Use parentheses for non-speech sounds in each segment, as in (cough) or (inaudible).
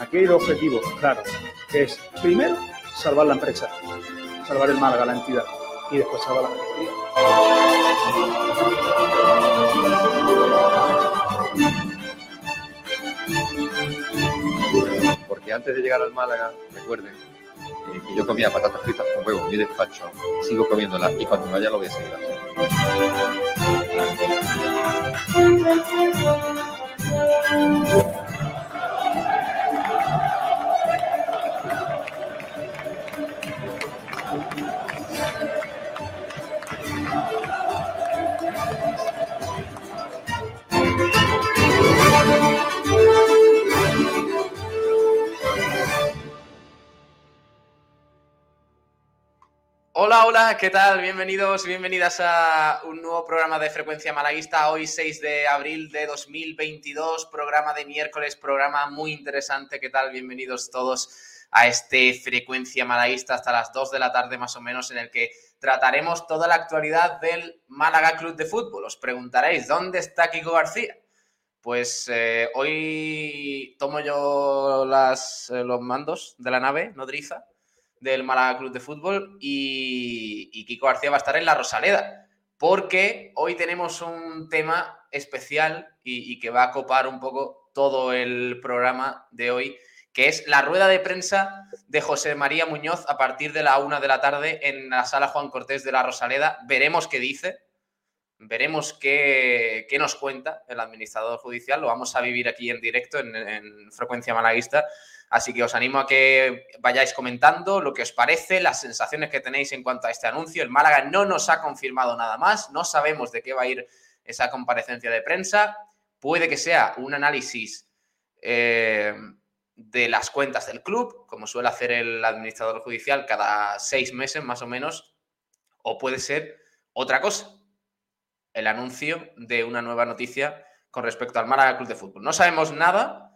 Aquí hay dos objetivos, claro. Que es, primero, salvar la empresa, salvar el Málaga, la entidad, y después salvar la categoría. Porque antes de llegar al Málaga, recuerden eh, que yo comía patatas fritas con huevo mi despacho, sigo comiéndolas y cuando vaya lo voy a seguir. Hola, hola, ¿qué tal? Bienvenidos bienvenidas a un nuevo programa de Frecuencia Malaguista, hoy 6 de abril de 2022, programa de miércoles, programa muy interesante, ¿qué tal? Bienvenidos todos a este Frecuencia Malaguista hasta las 2 de la tarde más o menos en el que trataremos toda la actualidad del Málaga Club de Fútbol. Os preguntaréis, ¿dónde está Kiko García? Pues eh, hoy tomo yo eh, los mandos de la nave nodriza del Málaga Club de Fútbol y, Kiko García va a estar en la Rosaleda, porque hoy tenemos un tema especial y, que va a copar un poco todo el programa de hoy, que es la rueda de prensa de José María Muñoz a partir de la una de la tarde en la sala Juan Cortés de la Rosaleda. Veremos qué dice, veremos qué, nos cuenta el administrador judicial, lo vamos a vivir aquí en directo en, en Frecuencia Malaguista Así que os animo a que vayáis comentando lo que os parece, las sensaciones que tenéis en cuanto a este anuncio. El Málaga no nos ha confirmado nada más, no sabemos de qué va a ir esa comparecencia de prensa. Puede que sea un análisis eh, de las cuentas del club, como suele hacer el administrador judicial cada seis meses más o menos, o puede ser otra cosa, el anuncio de una nueva noticia con respecto al Málaga Club de Fútbol. No sabemos nada,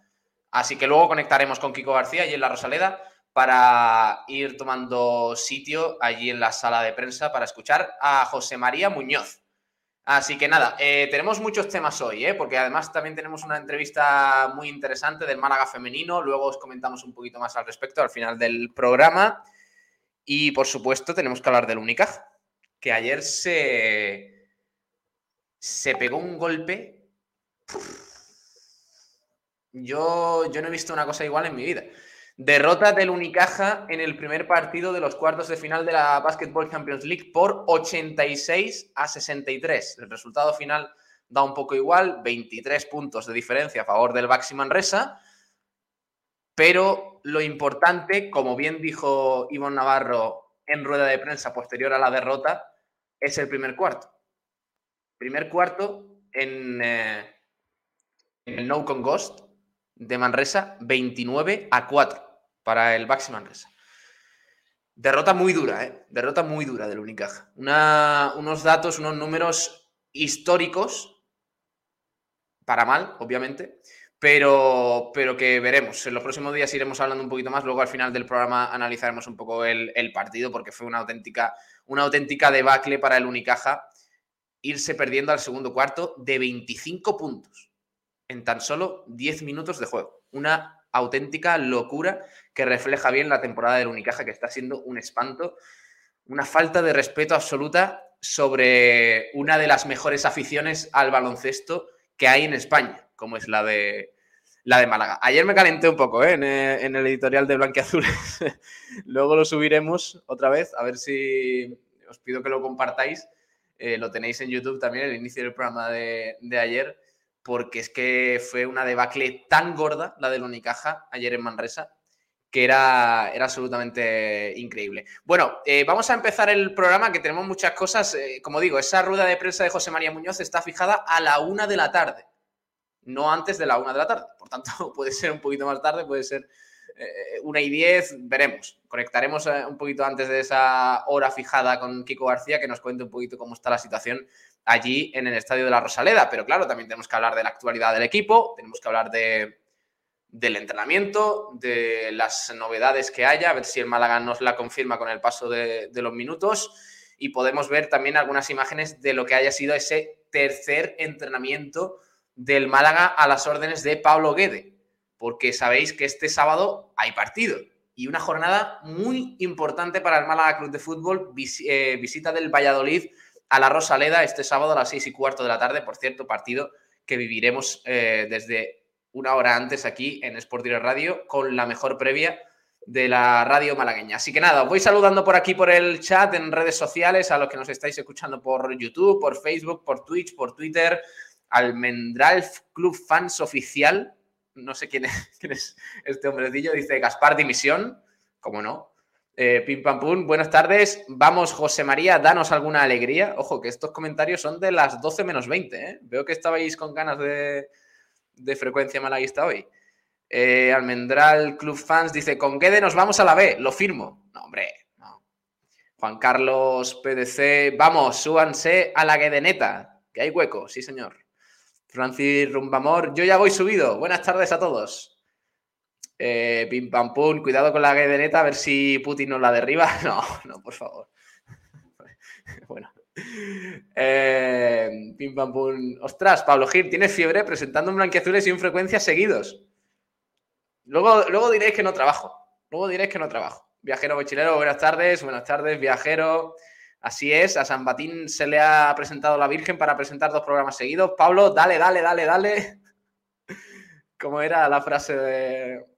Así que luego conectaremos con Kiko García y en la Rosaleda para ir tomando sitio allí en la sala de prensa para escuchar a José María Muñoz. Así que nada, eh, tenemos muchos temas hoy, ¿eh? porque además también tenemos una entrevista muy interesante del Málaga femenino, luego os comentamos un poquito más al respecto al final del programa y por supuesto tenemos que hablar del Unicaja, que ayer se, se pegó un golpe yo, yo no he visto una cosa igual en mi vida. Derrota del Unicaja en el primer partido de los cuartos de final de la Basketball Champions League por 86 a 63. El resultado final da un poco igual, 23 puntos de diferencia a favor del Baxi Manresa. Pero lo importante, como bien dijo Ivonne Navarro en rueda de prensa posterior a la derrota, es el primer cuarto. Primer cuarto en, eh, en el No Con Ghost, de Manresa 29 a 4 para el Baxi Manresa. Derrota muy dura, ¿eh? Derrota muy dura del Unicaja. unos datos, unos números históricos, para mal, obviamente, pero, pero que veremos. En los próximos días iremos hablando un poquito más. Luego al final del programa analizaremos un poco el, el partido, porque fue una auténtica, una auténtica debacle para el Unicaja irse perdiendo al segundo cuarto de 25 puntos en tan solo 10 minutos de juego. Una auténtica locura que refleja bien la temporada del Unicaja, que está siendo un espanto, una falta de respeto absoluta sobre una de las mejores aficiones al baloncesto que hay en España, como es la de, la de Málaga. Ayer me calenté un poco ¿eh? en, el, editorial de Blanquiazules. (laughs) Luego lo subiremos otra vez, a ver si os pido que lo compartáis. Eh, lo tenéis en YouTube también, el inicio del programa de, de ayer porque es que fue una debacle tan gorda la del Unicaja ayer en Manresa que era, era absolutamente increíble. Bueno, eh, vamos a empezar el programa que tenemos muchas cosas. Eh, como digo, esa rueda de prensa de José María Muñoz está fijada a la una de la tarde, no antes de la una de la tarde. Por tanto, (laughs) puede ser un poquito más tarde, puede ser eh, una y diez, veremos. Conectaremos un poquito antes de esa hora fijada con Kiko García que nos cuente un poquito cómo está la situación allí en el estadio de la Rosaleda. Pero claro, también tenemos que hablar de la actualidad del equipo, tenemos que hablar de, del entrenamiento, de las novedades que haya, a ver si el Málaga nos la confirma con el paso de, los minutos. Y podemos ver también algunas imágenes de lo que haya sido ese tercer entrenamiento del Málaga a las órdenes de Pablo Guede. porque sabéis que este sábado hay partido y una jornada muy importante para el Málaga Club de Fútbol, eh, visita del Valladolid a la Rosaleda este sábado a las seis y cuarto de la tarde, por cierto, partido que viviremos eh, desde una hora antes aquí en Sport Radio con la mejor previa de la radio malagueña. Así que nada, os voy saludando por aquí por el chat en redes sociales, a los que nos estáis escuchando por YouTube, por Facebook, por Twitch, por Twitter, al Mendralf Club Fans Oficial. No sé quién es, (laughs) quién es este hombrecillo, dice Gaspar Dimisión, como no. Eh, pim pam pum, buenas tardes. Vamos, José María, danos alguna alegría. Ojo, que estos comentarios son de las 12 menos 20. ¿eh? Veo que estabais con ganas de, de frecuencia malaguista hoy. Eh, Almendral Club Fans dice: Con Guede nos vamos a la B, lo firmo. No, hombre, no. Juan Carlos PDC, vamos, súbanse a la Guedeneta, que hay hueco, sí, señor. Francis Rumbamor, yo ya voy subido. Buenas tardes a todos. Eh, pim pam pum, cuidado con la Guedeneta, a ver si Putin nos la derriba. (laughs) No, no, por favor. (laughs) bueno. Eh, pim pam pum. Ostras, Pablo Gil, tienes fiebre presentando un blanquiazules y un frecuencia seguidos. Luego, luego diréis que no trabajo. Luego diréis que no trabajo. Viajero mochilero, buenas tardes. Buenas tardes, viajero. Así es, a San Batín se le ha presentado la Virgen para presentar dos programas seguidos. Pablo, dale, dale, dale, dale. (laughs) Como era la frase de.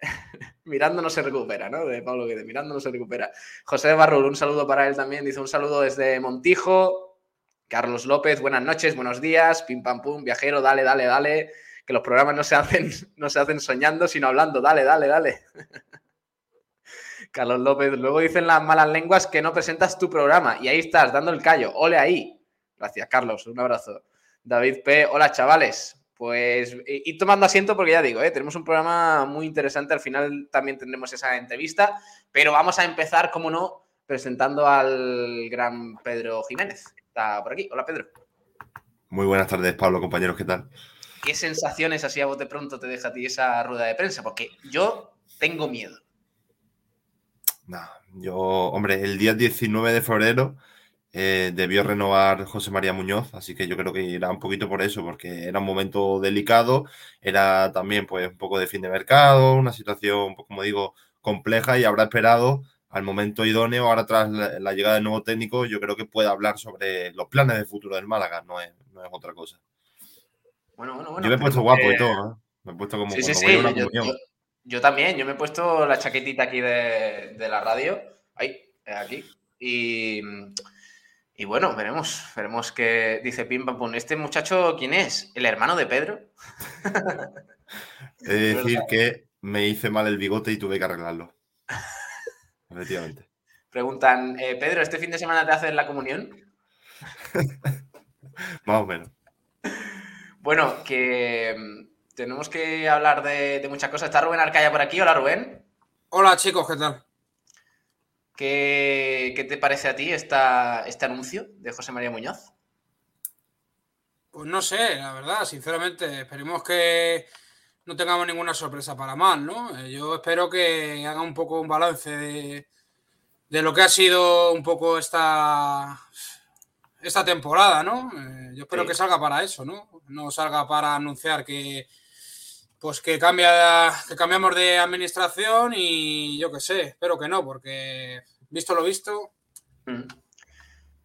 (laughs) Mirando no se recupera, ¿no? De Pablo Guede, mirando no se recupera. José Barrul, un saludo para él también. Dice un saludo desde Montijo. Carlos López, buenas noches, buenos días. Pim pam pum, viajero, dale, dale, dale que los programas no se hacen, (laughs) no se hacen soñando, sino hablando. Dale, dale, dale. (laughs) Carlos López, luego dicen las malas lenguas que no presentas tu programa y ahí estás, dando el callo. Ole ahí. Gracias, Carlos. Un abrazo. David P. Hola, chavales. Pues y tomando asiento porque ya digo, ¿eh? tenemos un programa muy interesante. Al final también tendremos esa entrevista, pero vamos a empezar, como no, presentando al gran Pedro Jiménez. Está por aquí. Hola, Pedro. Muy buenas tardes, Pablo, compañeros, ¿qué tal? ¿Qué sensaciones así a bote pronto te deja a ti esa rueda de prensa? Porque yo tengo miedo. No, yo, hombre, el día 19 de febrero eh, debió renovar José María Muñoz, así que yo creo que irá un poquito por eso, porque era un momento delicado, era también pues un poco de fin de mercado, una situación, pues, como digo, compleja y habrá esperado al momento idóneo, ahora tras la, llegada del nuevo técnico, yo creo que puede hablar sobre los planes de futuro del Málaga, no es, no es otra cosa. Bueno, bueno, bueno. Yo me he puesto guapo y todo, ¿eh? Me he puesto como sí, sí, sí. Yo, también, yo me he puesto la chaquetita aquí de, la radio. Ahí, aquí. Y, y, bueno, veremos. Veremos qué dice Pim Pam Pum. ¿Este muchacho quién es? ¿El hermano de Pedro? He de decir que me hice mal el bigote y tuve que arreglarlo. Efectivamente. Preguntan, eh, Pedro, ¿este fin de semana te haces la comunión? (laughs) Más o menos. Bueno, que mm, tenemos que hablar de, muchas cosas. Está Rubén Arcaya por aquí. Hola, Rubén. Hola, chicos, ¿qué tal? ¿Qué, te parece a ti esta, este anuncio de José María Muñoz? Pues no sé, la verdad, sinceramente, esperemos que no tengamos ninguna sorpresa para mal, ¿no? Eh, yo espero que haga un poco un balance de, de lo que ha sido un poco esta, esta temporada, ¿no? Eh, yo espero que salga para eso, ¿no? No salga para anunciar que pues que cambia que cambiamos de administración y yo qué sé, espero que no, porque visto lo visto. Mm.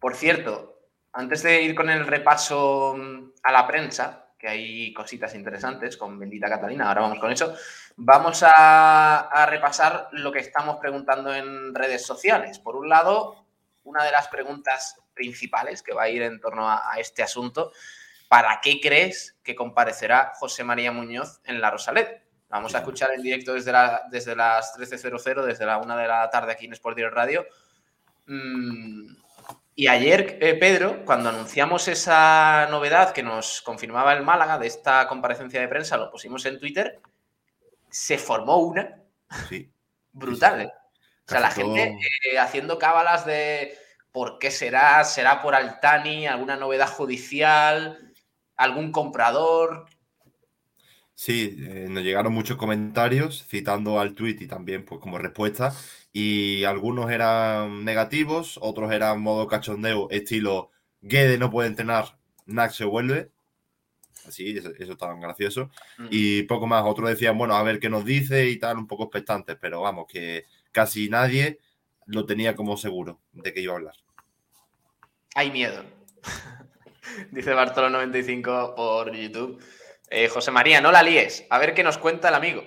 Por cierto, antes de ir con el repaso mm, a la prensa, que hay cositas interesantes con Bendita Catalina, ahora vamos con eso, vamos a, a repasar lo que estamos preguntando en redes sociales. Por un lado, una de las preguntas principales que va a ir en torno a, este asunto. ¿Para qué crees que comparecerá José María Muñoz en la Rosalet? Vamos a escuchar en directo desde, la, desde las 13.00, desde la 1 de la tarde aquí en Sport Direct Radio. Mm, y ayer, eh, Pedro, cuando anunciamos esa novedad que nos confirmaba el Málaga de esta comparecencia de prensa, lo pusimos en Twitter, se formó una (laughs) brutal. ¿eh? O sea, la gente eh, haciendo cábalas de por qué será, será por Altani, alguna novedad judicial, algún comprador. Sí, eh, nos llegaron muchos comentarios citando al tweet y también pues como respuesta y algunos eran negativos, otros eran modo cachondeo, estilo Guede no puede entrenar, Nax se vuelve. así, eso, eso tan gracioso. Mm. Y poco más, otros decían, bueno, a ver qué nos dice y tal, un poco expectantes, pero vamos, que casi nadie lo tenía como seguro de que iba a hablar. Hay miedo. (laughs) (laughs) Dice Bartolo95 por YouTube. Eh, José María, no la líes. A ver qué nos cuenta el amigo.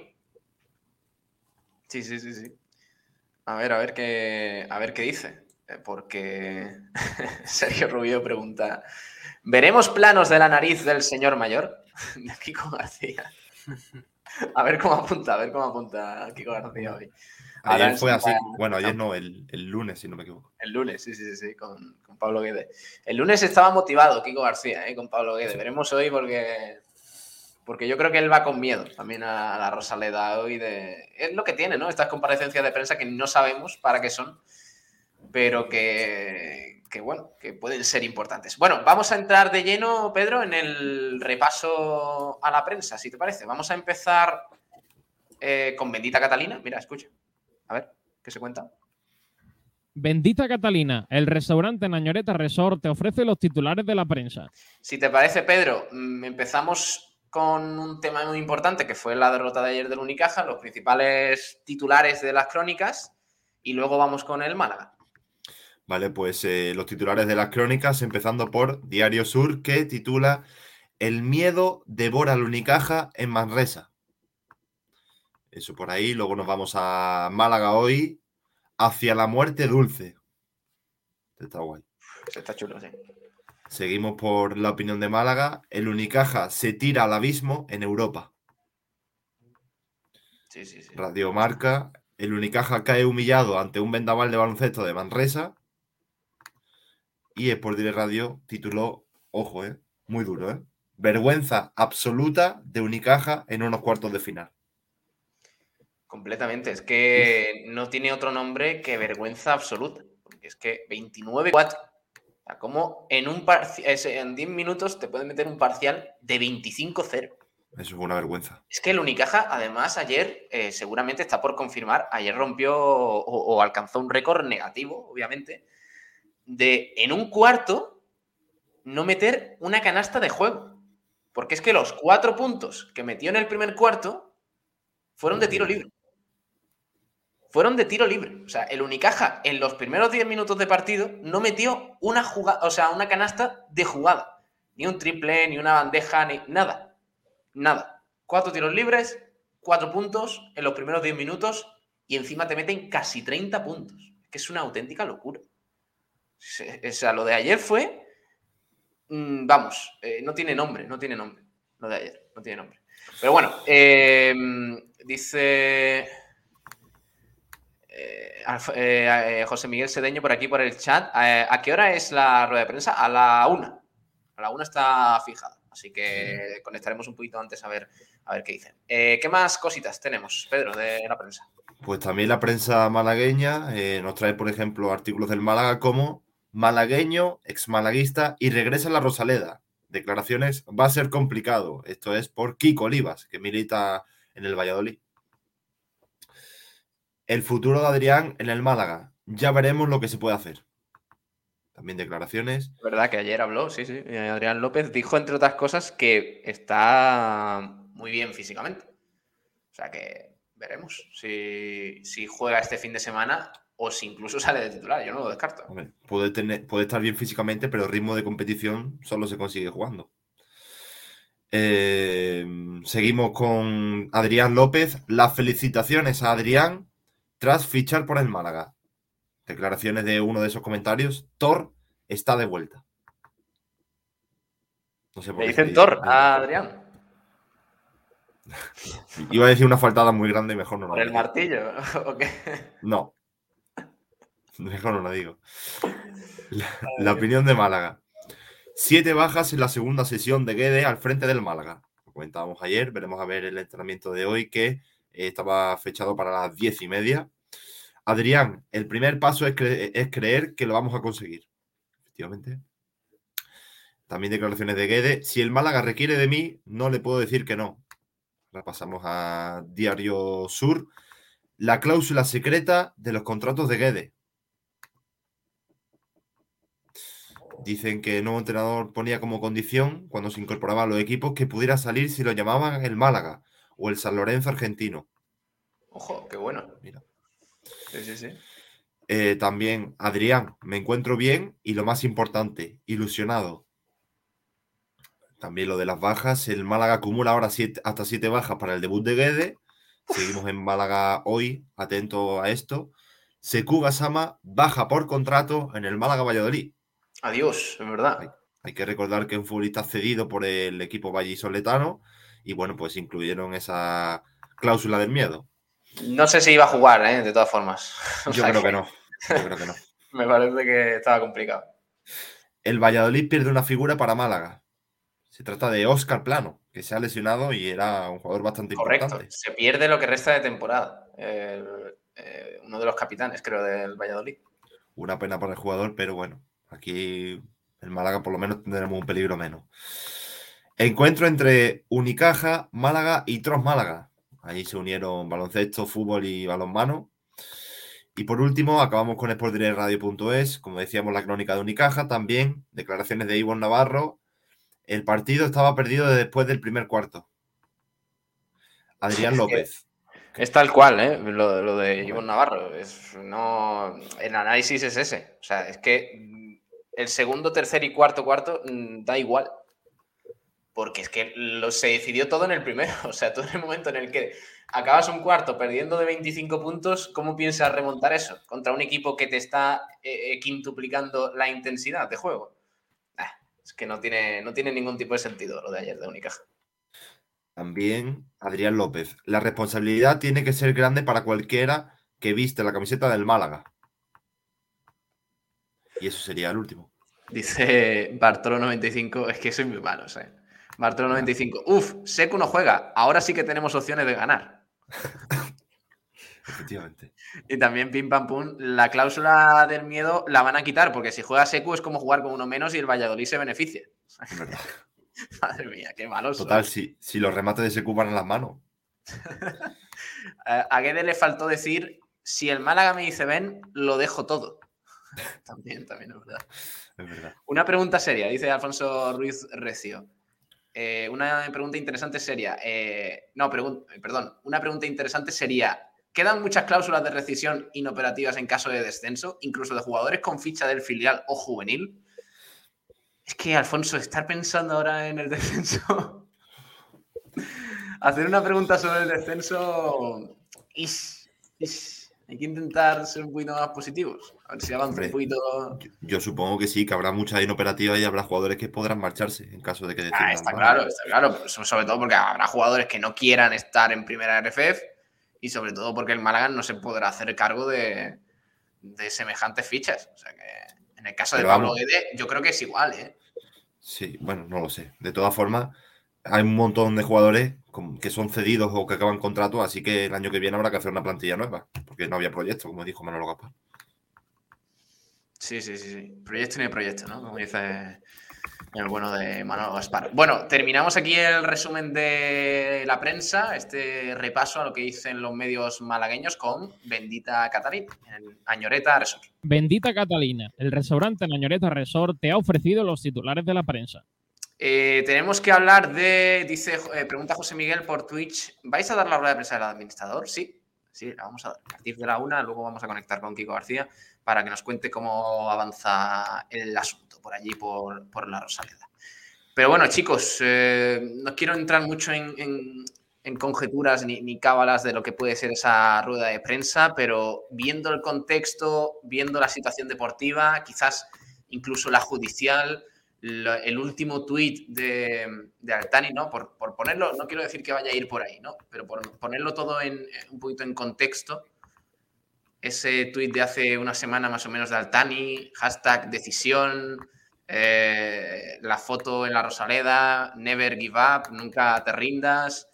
Sí, sí, sí, sí. A ver, a ver qué, a ver qué dice. Eh, Porque (laughs) Sergio Rubio pregunta: ¿Veremos planos de la nariz del señor mayor? De (laughs) Kiko García. A ver cómo apunta, a ver cómo apunta Kiko García hoy. Ahora Ayer fue así, bueno, ayer no, el, el lunes, si no me equivoco. El lunes, sí, sí, sí, sí, con, con Pablo Guede. El lunes estaba motivado Kiko García, ¿eh? con Pablo Guede. Veremos hoy porque, porque yo creo que él va con miedo también a la Rosaleda hoy. De... Es lo que tiene, ¿no? Estas comparecencias de prensa que no sabemos para qué son, pero que, que, bueno, que pueden ser importantes. Bueno, vamos a entrar de lleno, Pedro, en el repaso a la prensa, si te parece. Vamos a empezar eh, con Bendita Catalina. Mira, escucha. A ver, ¿qué se cuenta? Bendita Catalina, el restaurante Nañoreta Resort te ofrece los titulares de la prensa. Si te parece, Pedro, mm, empezamos con un tema muy importante que fue la derrota de ayer del Unicaja, los principales titulares de las crónicas, y luego vamos con el Málaga. Vale, pues eh, los titulares de las crónicas, empezando por Diario Sur, que titula El miedo devora al Unicaja en Manresa. Eso por ahí, luego nos vamos a Málaga hoy, hacia la muerte dulce. Está guay. Está chulo, sí. Seguimos por la opinión de Málaga. El Unicaja se tira al abismo en Europa. Sí, sí, sí. Radio Marca. El Unicaja cae humillado ante un vendaval de baloncesto de Manresa. Y Sport Direct Radio tituló, ojo, eh, muy duro, ¿eh? Vergüenza absoluta de Unicaja en unos cuartos de final. Completamente. Es que no tiene otro nombre que vergüenza absoluta. Porque es que 29-4. O sea, como en un es- en 10 minutos te pueden meter un parcial de 25-0. Eso fue una vergüenza. Es que el Unicaja, además, ayer eh, seguramente está por confirmar, ayer rompió o, o alcanzó un récord negativo, obviamente, de en un cuarto no meter una canasta de juego. Porque es que los cuatro puntos que metió en el primer cuarto fueron de tiro libre. Fueron de tiro libre. O sea, el Unicaja en los primeros 10 minutos de partido no metió una jugada, o sea, una canasta de jugada. Ni un triple, ni una bandeja, ni nada. Nada. Cuatro tiros libres, cuatro puntos en los primeros 10 minutos y encima te meten casi 30 puntos. Que es una auténtica locura. O sea, lo de ayer fue. mm, Vamos, eh, no tiene nombre, no tiene nombre. Lo de ayer, no tiene nombre. Pero bueno, eh, dice. Eh, eh, José Miguel Sedeño por aquí por el chat. eh, ¿A qué hora es la rueda de prensa? A la una. A la una está fijada. Así que conectaremos un poquito antes a ver, a ver qué dicen. Eh, ¿Qué más cositas tenemos, Pedro, de la prensa? Pues también la prensa malagueña nos trae, por ejemplo, artículos del Málaga como malagueño, exmalaguista y regresa a la Rosaleda. Declaraciones, va a ser complicado. Esto es por Kiko Olivas, que milita en el Valladolid. El futuro de Adrián en el Málaga. Ya veremos lo que se puede hacer. También declaraciones. ¿Verdad que ayer habló? Sí, sí. eh, Adrián López dijo, entre otras cosas, que está muy bien físicamente. O sea que veremos si, si juega este fin de semana o si incluso (laughs) sale de titular. Yo no lo descarto. Hombre, puede, tener, puede estar bien físicamente, pero el ritmo de competición solo se consigue jugando. Eh, seguimos con Adrián López. Las felicitaciones a Adrián tras fichar por el Málaga. Declaraciones de uno de esos comentarios. Thor está de vuelta. No sé por Le qué dicen Thor a Adrián Iba a decir una faltada muy grande y mejor no lo por el martillo. (laughs) ¿o qué? No. Mejor no lo digo. La, la opinión de Málaga. Siete bajas en la segunda sesión de Guede al frente del Málaga. Lo comentábamos ayer, veremos a ver el entrenamiento de hoy que estaba fechado para las diez y media. Adrián, el primer paso es creer que lo vamos a conseguir. Efectivamente. También declaraciones de Guede. Si el Málaga requiere de mí, no le puedo decir que no. Ahora pasamos a Diario Sur. La cláusula secreta de los contratos de Guede. Dicen que el nuevo entrenador ponía como condición, cuando se incorporaba a los equipos, que pudiera salir si lo llamaban el Málaga o el San Lorenzo argentino. Ojo, qué bueno. Mira. Sí, sí, sí. Eh, también, Adrián, me encuentro bien y lo más importante, ilusionado. También lo de las bajas, el Málaga acumula ahora siete- hasta siete bajas para el debut de Guede. Seguimos en Málaga hoy, atento a esto. Seku Gasama baja por contrato en el Málaga Valladolid. Adiós, es verdad. Hay que recordar que es un futbolista cedido por el equipo vallisoletano y bueno, pues incluyeron esa cláusula del miedo. No sé si iba a jugar, ¿eh? de todas formas. (laughs) O Yo sea creo que no. Yo creo que no. (laughs) Me parece que estaba complicado. El Valladolid pierde una figura para Málaga. Se trata de Óscar Plano, que se ha lesionado y era un jugador bastante Correcto. importante. Se pierde lo que resta de temporada. El- eh, uno de los capitanes, creo, del Valladolid. Una pena para el jugador, pero bueno, aquí el Málaga por lo menos tendremos un peligro menos. Encuentro entre Unicaja, Málaga y Tros Málaga. Ahí se unieron baloncesto, fútbol y balonmano. Y por último, acabamos con sportdirectradio.es, como decíamos, la crónica de Unicaja, también declaraciones de Ivonne Navarro. El partido estaba perdido después del primer cuarto. Adrián López. Es tal cual, ¿eh? Lo, lo de Ivonne Navarro. Es, no, el análisis es ese. O sea, es que el segundo, tercer y cuarto, cuarto mm, da igual. Porque es que lo, se decidió todo en el primero. (laughs) O sea, todo en el momento en el que acabas un cuarto perdiendo de 25 puntos, ¿cómo piensas remontar eso? Contra un equipo que te está eh, eh, quintuplicando la intensidad de juego. Ah, es que no tiene, no tiene ningún tipo de sentido lo de ayer de Unicaja. También Adrián López. La responsabilidad tiene que ser grande para cualquiera que viste la camiseta del Málaga. Y eso sería el último. Dice Bartolo95, es que soy muy malo, ¿eh? Bartolo95, uf, Seco no juega, ahora sí que tenemos opciones de ganar. (laughs) Efectivamente. Y también Pim Pam Pum, la cláusula del miedo la van a quitar, porque si juega Secu es como jugar con uno menos y el Valladolid se beneficia. (laughs) Madre mía, qué malos. Total, si, si los remates de Secu van en las manos. (laughs) A a Guede le faltó decir, si el Málaga me dice ven, lo dejo todo. también, también es verdad. Es verdad. Una pregunta seria, dice Alfonso Ruiz Recio. Eh, una pregunta interesante sería, eh, no, pregun- perdón, una pregunta interesante sería, ¿quedan muchas cláusulas de rescisión inoperativas en caso de descenso, incluso de jugadores con ficha del filial o juvenil? Es que, Alfonso, estar pensando ahora en el (laughs) descenso, hacer una pregunta sobre el descenso, ish, ish, hay que intentar ser un poquito más positivos, a ver si avanza un poquito. Yo, yo supongo que sí, que habrá mucha inoperativa y habrá jugadores que podrán marcharse en caso de que decidan. Ah, está claro, está claro. Sobre todo porque habrá jugadores que no quieran estar en primera RFF y sobre todo porque el Málaga no se podrá hacer cargo de, de semejantes fichas. O sea que en el caso de Pero Pablo vamos. Guede, yo creo que es igual, ¿eh? Sí, bueno, no lo sé. De todas formas, hay un montón de jugadores que son cedidos o que acaban contrato, así que el año que viene habrá que hacer una plantilla nueva, porque no había proyecto, como dijo Manolo Gaspar. Sí, sí, sí, sí. Proyecto ni proyecto, ¿no? Como dice el bueno de Manuel Gaspar. Bueno, terminamos aquí el resumen de la prensa, este repaso a lo que dicen los medios malagueños con Bendita Catalina, en Añoreta Resort. Bendita Catalina, el restaurante Nañoreta Resort te ha ofrecido los titulares de la prensa. Eh, tenemos que hablar de, dice, eh, pregunta José Miguel por Twitch, ¿vais a dar la rueda de prensa del administrador? Sí, sí, la vamos a dar. A partir de la una, luego vamos a conectar con Kiko García para que nos cuente cómo avanza el asunto por allí, por, por la Rosaleda. Pero bueno, chicos, eh, no quiero entrar mucho en, en- conjeturas ni, ni cábalas de lo que puede ser esa rueda de prensa, pero viendo el contexto, viendo la situación deportiva, quizás incluso la judicial, el último tuit de, de Altani, ¿no? Por, por ponerlo, no quiero decir que vaya a ir por ahí, ¿no? Pero por ponerlo todo en, un poquito en contexto, ese tuit de hace una semana más o menos de Altani, hashtag decisión, eh, la foto en la Rosaleda, never give up, nunca te rindas.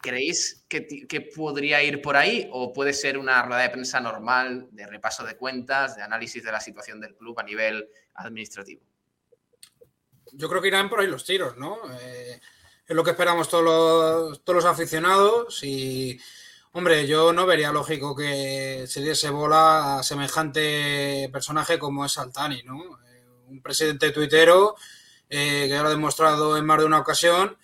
¿Creéis que, que podría ir por ahí o puede ser una rueda de prensa normal de repaso de cuentas, de análisis de la situación del club a nivel administrativo? Yo creo que irán por ahí los tiros, ¿no? Eh, es lo que esperamos todos los, todos los aficionados y, hombre, yo no vería lógico que se diese bola a semejante personaje como es Altani, ¿no? Eh, un presidente tuitero eh, que ya lo ha demostrado en más de una ocasión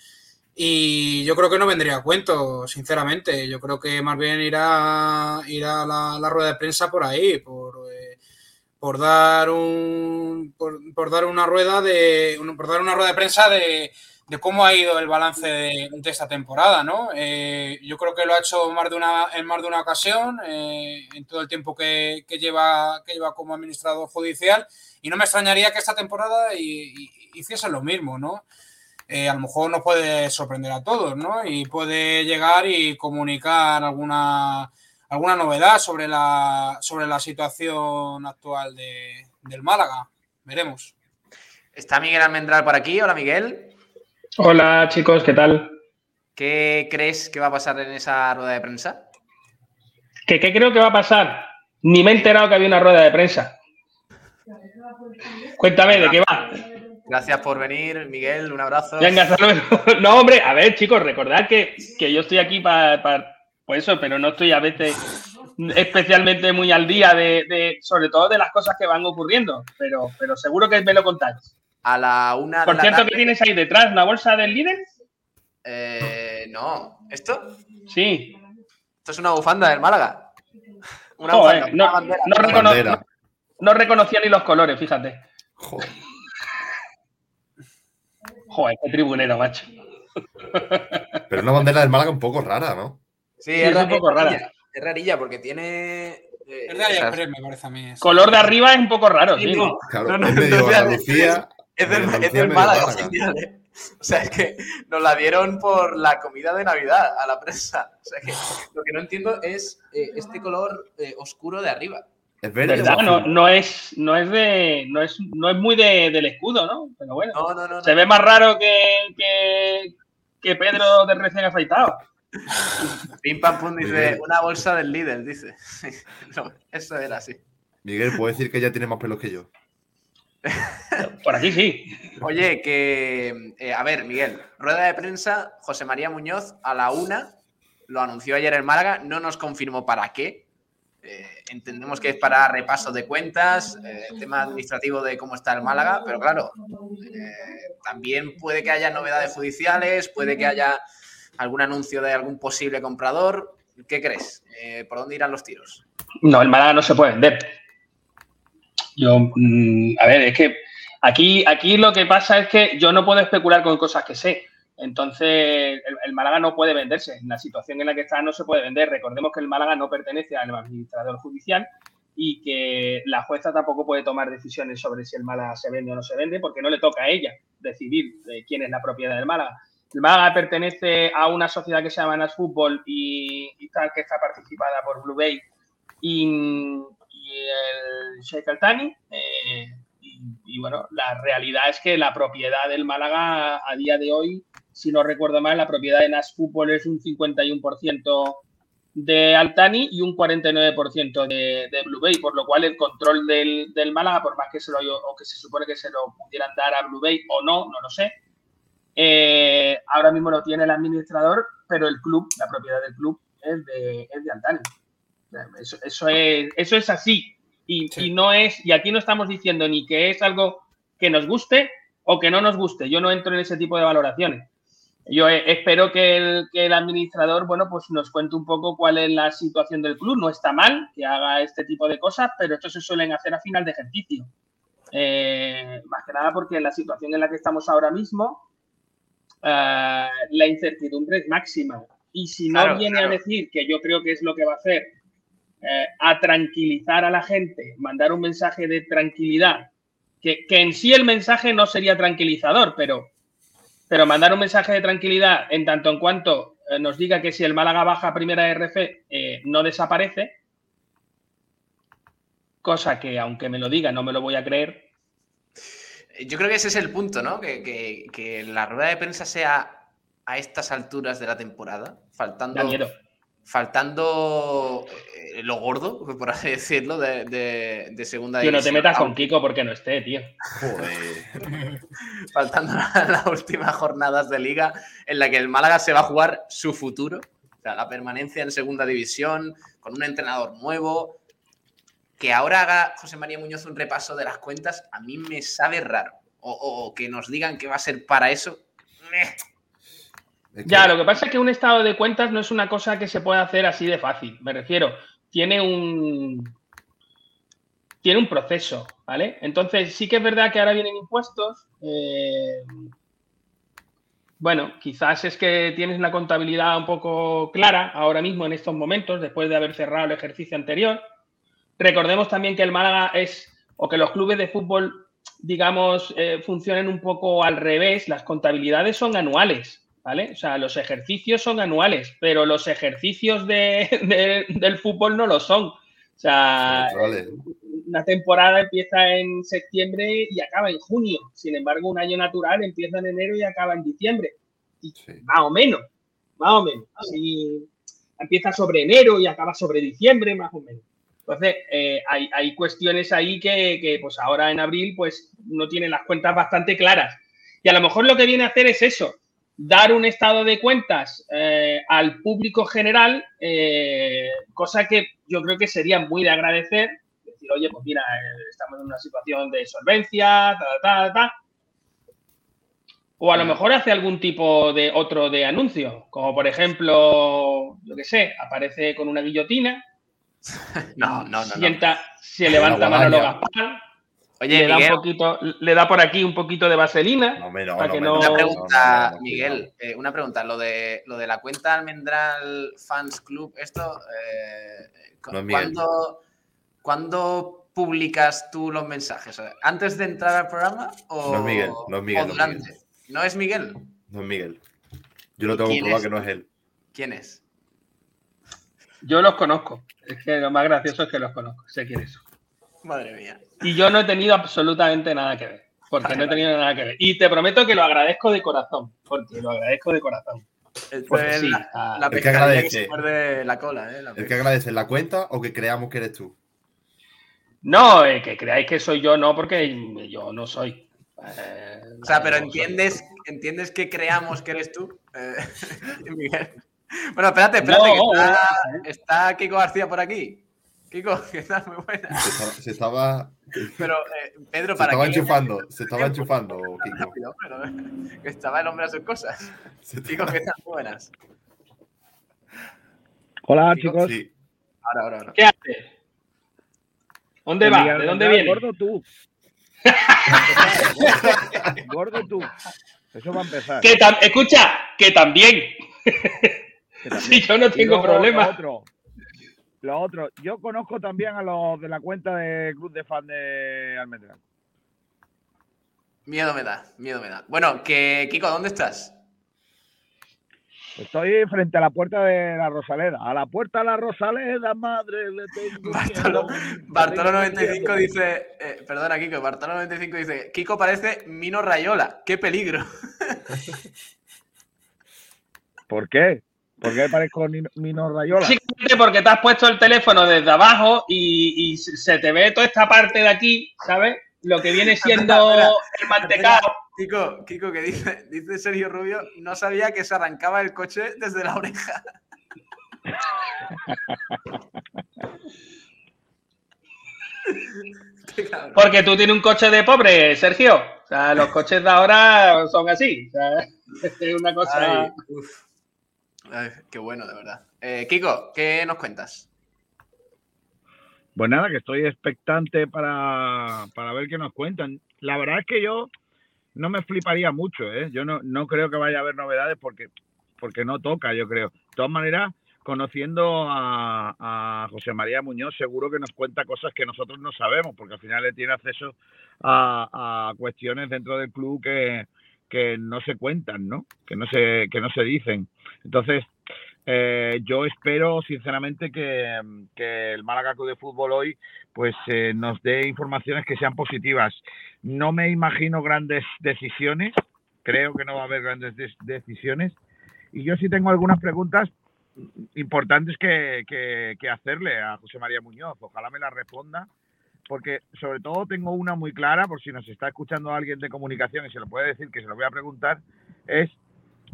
y yo creo que no vendría a cuento, sinceramente. Yo creo que más bien irá, irá la, rueda de prensa por ahí, por, por dar un por, por dar una rueda de por dar una rueda de prensa de, de cómo ha ido el balance de, de esta temporada, ¿no? Eh, yo creo que lo ha hecho más de una, en más de una ocasión, eh, en todo el tiempo que, que, lleva, que lleva como administrador judicial, y no me extrañaría que esta temporada y, y, hiciese lo mismo, ¿no? Eh, a lo mejor nos puede sorprender a todos, ¿no? Y puede llegar y comunicar alguna, alguna novedad sobre la, sobre la situación actual de, del Málaga. Veremos. ¿Está Miguel Almendral por aquí? Hola, Miguel. Hola chicos, ¿qué tal? ¿Qué crees que va a pasar en esa rueda de prensa? ¿Qué, qué creo que va a pasar? Ni me he enterado que había una rueda de prensa. Cuéntame, ¿de qué va? Gracias por venir, Miguel, un abrazo. Venga, hasta luego. (laughs) No, hombre, a ver, chicos, recordad que, que yo estoy aquí para pa, por eso, pero no estoy a veces especialmente muy al día de, de, sobre todo de las cosas que van ocurriendo, pero, pero seguro que me lo contáis. A la una Por de cierto, la tarde... ¿qué tienes ahí detrás? ¿Una bolsa del líder? Eh, no. ¿Esto? Sí. Esto es una bufanda del Málaga. Una Joder, bufanda, no, una bandera. no, Una recono- bandera. no- no reconocía ni los colores, fíjate. Joder. Joder, qué tribunero, macho. Pero una bandera del Málaga un poco rara, ¿no? Sí, Sí, es, es un poco es rara. rarilla, Es rarilla porque tiene. eh, Es AliExpress, me parece a mí. eso. Color de arriba es un poco raro, Sí, sí. no. Claro, No, no, es medio no, Andalucía. Es del, es del Málaga, ¿eh? O sea, es que nos la dieron por la comida de Navidad a la prensa. O sea, que lo que no entiendo es eh, este color eh, oscuro de arriba. Es verde. ¿Verdad? No, es, no es de. No es, no es muy de- del escudo, ¿no? Pero bueno. No, no, no. no. Se ve más raro que, que, que Pedro de recién afeitado. (laughs) Pim pam pum dice bien. una bolsa del líder, dice. (laughs) No, eso era así. Miguel, puedo decir que ya tiene más pelos que yo. Por aquí sí. Oye, que. eh, a ver, Miguel, rueda de prensa, José María Muñoz a la una, lo anunció ayer en Málaga, no nos confirmó para qué. Eh, entendemos que es para repaso de cuentas, eh, tema administrativo de cómo está el Málaga, pero claro, eh, también puede que haya novedades judiciales, puede que haya algún anuncio de algún posible comprador. ¿Qué crees? Eh, ¿Por dónde irán los tiros? No, el Málaga no se puede vender. Yo, mm, a ver, es que aquí, aquí lo que pasa es que yo no puedo especular con cosas que sé. Entonces, el, Málaga no puede venderse. En la situación en la que está no se puede vender. Recordemos que el Málaga no pertenece al administrador judicial y que la jueza tampoco puede tomar decisiones sobre si el Málaga se vende o no se vende, porque no le toca a ella decidir de quién es la propiedad del Málaga. El Málaga pertenece a una sociedad que se llama Nas Fútbol y, tal, que está participada por Blue Bay y, el Sheikh Al Thani. eh, y, y, bueno, la realidad es que la propiedad del Málaga a día de hoy, si no recuerdo mal, la propiedad de Nas Fútbol es un 51% de Altani y un 49% de, de, Blue Bay, por lo cual el control del, del, Málaga, por más que se lo o que se supone que se lo pudieran dar a Blue Bay o no, no lo sé. Eh, ahora mismo lo tiene el administrador, pero el club, la propiedad del club es de, es de Altani. Eso, eso, es, eso es así. Y, sí. y, no es, y aquí no estamos diciendo ni que es algo que nos guste o que no nos guste. Yo no entro en ese tipo de valoraciones. Yo eh, espero que el, que el, administrador, bueno, pues nos cuente un poco cuál es la situación del club. No está mal que haga este tipo de cosas, pero esto se suelen hacer a final de ejercicio. Eh, más que nada porque la situación en la que estamos ahora mismo, la incertidumbre es máxima. Y si no claro, viene claro. a decir, que yo creo que es lo que va a hacer, eh, a tranquilizar a la gente, mandar un mensaje de tranquilidad, que, que en sí el mensaje no sería tranquilizador, pero pero mandar un mensaje de tranquilidad en tanto en cuanto eh, nos diga que si el Málaga baja a primera RF eh, no desaparece, cosa que aunque me lo diga no me lo voy a creer. Yo creo que ese es el punto, ¿no? Que, que, que la rueda de prensa sea a estas alturas de la temporada, faltando, faltando eh, lo gordo, (laughs) por así decirlo, de, de, de segunda tío, división. no te metas con Kiko porque no esté, tío. Joder. (laughs) faltando las últimas jornadas de liga en la que el Málaga se va a jugar su futuro, o sea, la permanencia en segunda división, con un entrenador nuevo. Que ahora haga José María Muñoz un repaso de las cuentas, a mí me sabe raro. O, o que nos digan que va a ser para eso. meh. Es que- Ya, lo que pasa es que un estado de cuentas no es una cosa que se pueda hacer así de fácil. Me refiero, tiene un. Tiene un proceso, ¿vale? Entonces, sí que es verdad que ahora vienen impuestos. eh, bueno, quizás es que tienes una contabilidad un poco clara ahora mismo en estos momentos, después de haber cerrado el ejercicio anterior. Recordemos también que el Málaga es, o que los clubes de fútbol, digamos, eh, funcionan un poco al revés. Las contabilidades son anuales, ¿vale? O sea, los ejercicios son anuales, pero los ejercicios de- (laughs) de- del fútbol no lo son. O sea, Vale. una temporada empieza en septiembre y acaba en junio. Sin embargo, un año natural empieza en enero y acaba en diciembre. Sí. Más o menos, más o menos. Empieza sobre enero y acaba sobre diciembre, más o menos. Entonces, eh, hay, hay cuestiones ahí que, que, pues ahora en abril, pues no tienen las cuentas bastante claras. Y a lo mejor lo que viene a hacer es eso, dar un estado de cuentas eh, al público general, eh, cosa que yo creo que sería muy de agradecer. Decir, oye, pues mira, estamos en una situación de solvencia, ta, ta, ta, ta. O a lo mejor hace algún tipo de otro de anuncio, como por ejemplo, yo qué sé, aparece con una guillotina, (laughs) No, no, no. no. sienta, se levanta La Manolo. Gaspar, Oye, le da, Miguel, un poquito, le da por aquí un poquito de vaselina. No, me, no, Para no, que me, no- una no, pregunta, no, no, Miguel, eh, una pregunta. Lo de, lo de la cuenta Almendral Fans Club, esto, eh, No. ¿cuándo, cuándo publicas tú los mensajes? ¿Antes de entrar al programa o, No es Miguel, no es Miguel, o no durante? Miguel. ¿No es Miguel? No es Miguel. Yo lo tengo ¿Quién comprobado es? que no es él. ¿Quién es? Yo los conozco. Es que lo más gracioso es que los conozco. Sé quiénes son. Madre mía. Y yo no he tenido absolutamente nada que ver. Porque Vale, no he tenido nada que ver. Y te prometo que lo agradezco de corazón. Porque lo agradezco de corazón. Esto Porque es sí, la, ah, la El que que la cola, ¿eh? La ¿El que agradece la cuenta o que creamos que eres tú? No, eh, que creáis que soy yo, no, porque yo no soy. Eh, O sea, pero no soy. entiendes, entiendes que creamos que eres tú, Eh, (laughs) Miguel. Bueno, espérate, espérate, No, que está, está Kiko García por aquí. Kiko, (laughs) que estás muy buena. Se estaba, se estaba, Pero, eh, Pedro, se para estaba que enchufando, se estaba enchufando, Kiko. rápido, pero, que estaba el hombre a sus cosas. Se Kiko, estaba- que estás muy buenas. Hola, Digo, chicos. Sí, Ahora, ahora, ahora. ¿Qué haces? ¿Dónde va? Miguel ¿De dónde Almendral, viene? Gordo tú. (laughs) Gordo tú. Eso va a empezar. Que Escucha, que también. Si yo no tengo luego problema. Lo otro, lo otro, yo conozco también a los de la cuenta de Club de Fan de Almendral. Miedo me da, miedo me da. Bueno, que Kiko, ¿dónde estás? Estoy frente a la puerta de la Rosaleda. A la puerta de la Rosaleda, madre, le tengo Bartolo. Bartolo Le tengo 95 miedo. dice, eh, perdona Kiko, Bartolo 95 dice, Kiko parece Mino Rayola, qué peligro. ¿Por qué? ¿Por qué parezco Mino Rayola? Básicamente porque te has puesto el teléfono desde abajo y, y se te ve toda esta parte de aquí, ¿sabes? Lo que viene siendo Espera, el mantecado. Kiko, Kiko, que dice, (laughs) dice Sergio Rubio, no sabía que se arrancaba el coche desde la oreja. (laughs) Porque tú tienes un coche de pobre, Sergio. O sea, los coches de ahora son así. O sea, (laughs) es una cosa. Ay, uf. Qué bueno, de verdad. Eh, Kiko, ¿qué nos cuentas? Pues nada, que estoy expectante para, para ver qué nos cuentan. La verdad es que yo no me fliparía mucho, ¿eh? Yo no, no creo que vaya a haber novedades porque, porque no toca, yo creo. De todas maneras, conociendo a, a José María Muñoz, seguro que nos cuenta cosas que nosotros no sabemos, porque al final él tiene acceso a, a cuestiones dentro del club que, que no se cuentan, ¿no? Que no se, que no se dicen. Entonces, eh, yo espero sinceramente que, que el Málaga Club de Fútbol hoy pues eh, nos dé informaciones que sean positivas. No me imagino grandes decisiones, creo que no va a haber grandes des- decisiones y yo sí tengo algunas preguntas importantes que, que- que hacerle a José María Muñoz. Ojalá me las responda porque sobre todo tengo una muy clara, por si nos está escuchando alguien de comunicación y se lo puede decir que se lo voy a preguntar, es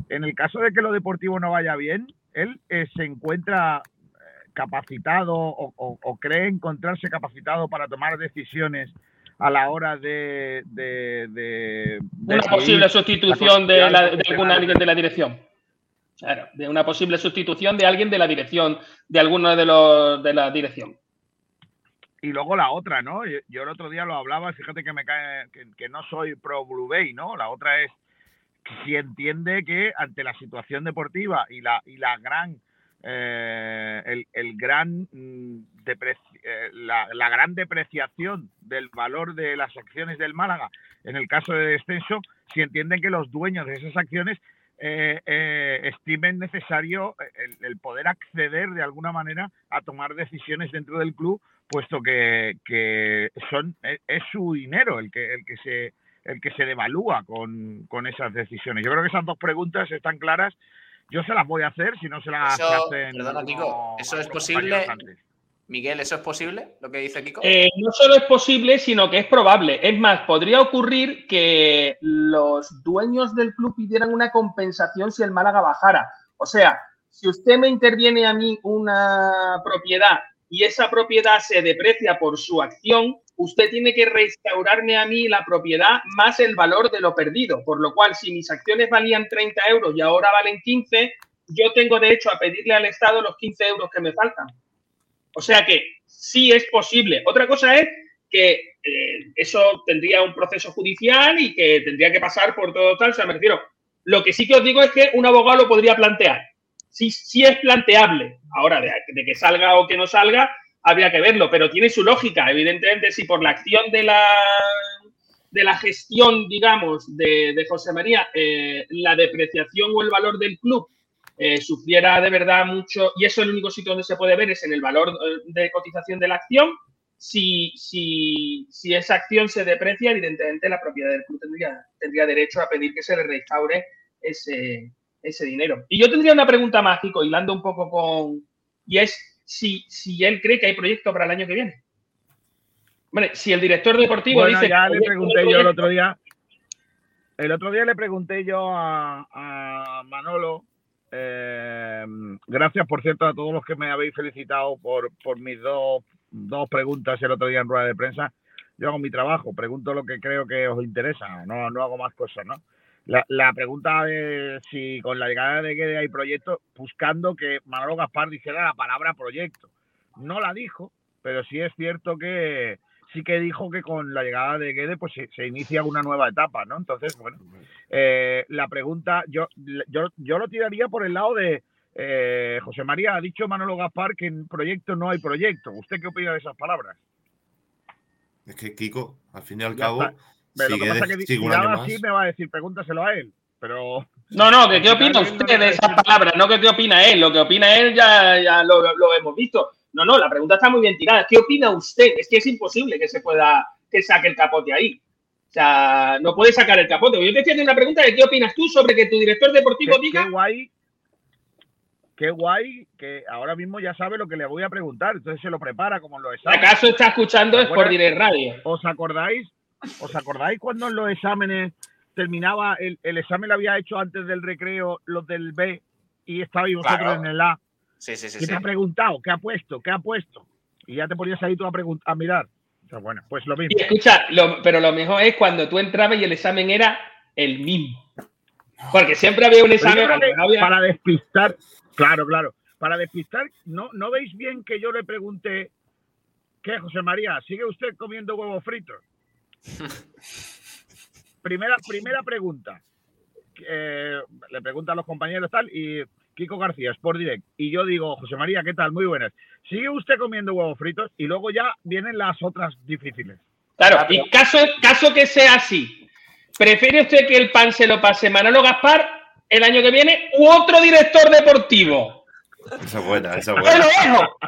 en el caso de que lo deportivo no vaya bien, él eh, se encuentra, eh, capacitado o, o- o cree encontrarse capacitado para tomar decisiones a la hora de, de, de Una posible sustitución de, la- de profesional. algún alguien de la dirección. Claro, de una posible sustitución de alguien de la dirección, de alguno de los de la dirección. Y luego la otra, ¿no? Yo, el otro día lo hablaba, fíjate que me cae, que, no soy pro Blue Bay, ¿no? La otra es si entiende que ante la situación deportiva y la, y la gran, eh, el, el gran mm, eh, la, la gran depreciación del valor de las acciones del Málaga en el caso de descenso, si entienden que los dueños de esas acciones eh, eh, estimen necesario el, el poder acceder de alguna manera a tomar decisiones dentro del club puesto que, que son es, es su dinero el que el que se el que se devalúa con, con esas decisiones. Yo creo que esas dos preguntas están claras. Yo se las voy a hacer, si no se las Eso- hacen. perdona, ¿eso es posible? antes. Miguel, ¿eso es posible? Lo que dice Kiko. Eh, no solo es posible, sino que es probable. Es más, podría ocurrir que los dueños del club pidieran una compensación si el Málaga bajara. O sea, si usted me interviene a mí una propiedad y esa propiedad se deprecia por su acción, usted tiene que restaurarme a mí la propiedad más el valor de lo perdido. Por lo cual, si mis acciones valían 30 euros y ahora valen 15, yo tengo derecho a pedirle al Estado los 15 euros que me faltan. O sea que sí es posible. Otra cosa es que eh, eso tendría un proceso judicial y que tendría que pasar por todo tal. O sea, me refiero. Lo que sí que os digo es que un abogado lo podría plantear. Sí, sí es planteable. Ahora, de, que salga o que no salga, habría que verlo, pero tiene su lógica. Evidentemente, si por la acción de la, de la gestión, digamos, de, de José María, eh, la depreciación o el valor del club eh, sufriera de verdad mucho, y eso es el único sitio donde se puede ver, es en el valor eh, de cotización de la acción. Si, si, si esa acción se deprecia, evidentemente la propiedad del club tendría, tendría derecho a pedir que se le restaure ese, ese dinero. Y yo tendría una pregunta más, Kiko, hilando un poco con. Y es si, si él cree que hay proyecto para el año que viene. Hombre, si el director deportivo Bueno, dice. ya le pregunté yo el otro día. El otro día le pregunté yo a, a Manolo. Eh, gracias, por cierto, a todos los que me habéis felicitado por, por mis dos, dos preguntas el otro día en rueda de prensa. Yo hago mi trabajo, pregunto lo que creo que os interesa, no, no hago más cosas, ¿no? La, la pregunta de si con la llegada de Guede hay proyectos, buscando que Manolo Gaspar dijera la palabra proyecto. No la dijo, pero sí es cierto que sí que dijo que con la llegada de Guede pues se, se inicia una nueva etapa, ¿no? Entonces, bueno, eh, la pregunta, yo, yo, yo lo tiraría por el lado de eh, José María, ha dicho Manolo Gaspar que en proyecto no hay proyecto. ¿Usted qué opina de esas palabras? Es que Kiko, al fin y al Ya cabo. Pero lo sigue, que pasa es que así me va a decir, pregúntaselo a él. Pero (laughs) No, no, que qué opina usted de esas palabras, no que qué opina él. Lo que opina él ya, ya lo, lo hemos visto. No, no, la pregunta está muy bien tirada. ¿Qué opina usted? Es que es imposible que se pueda, que saque el capote ahí. O sea, no puede sacar el capote. Yo te estoy haciendo una pregunta de qué opinas tú sobre que tu director deportivo qué, diga. qué guay, qué guay que ahora mismo ya sabe lo que le voy a preguntar. Entonces se lo prepara como en los exámenes. acaso está escuchando es por. Direct Radio. ¿Os acordáis? ¿Os acordáis cuando en los exámenes terminaba el, el examen lo había hecho antes del recreo los del B y estabais vosotros Claro. en el A? Sí, sí, sí. ¿Qué sí. te ha preguntado? ¿Qué ha puesto? ¿Qué ha puesto? Y ya te ponías ahí tú a, a mirar. O sea, bueno, pues lo mismo. Y escucha, lo- pero lo mejor es cuando tú entrabas y el examen era el mismo. Porque siempre había un examen. había- Para despistar, claro, claro. Para despistar, ¿no, ¿no veis bien que yo le pregunté, ¿qué, José María? ¿Sigue usted comiendo huevos fritos? (laughs) primera, primera pregunta. Eh, le preguntan los compañeros tal y Kiko García, Sport Direct. Y yo digo, José María, ¿qué tal? Muy buenas. ¿Sigue usted comiendo huevos fritos? Y luego ya vienen las otras difíciles. Claro, Ah, y caso, caso que sea así, ¿prefiere usted que el pan se lo pase Manolo Gaspar el año que viene u otro director deportivo? Esa es buena, esa es ¡Te lo buena. dejo!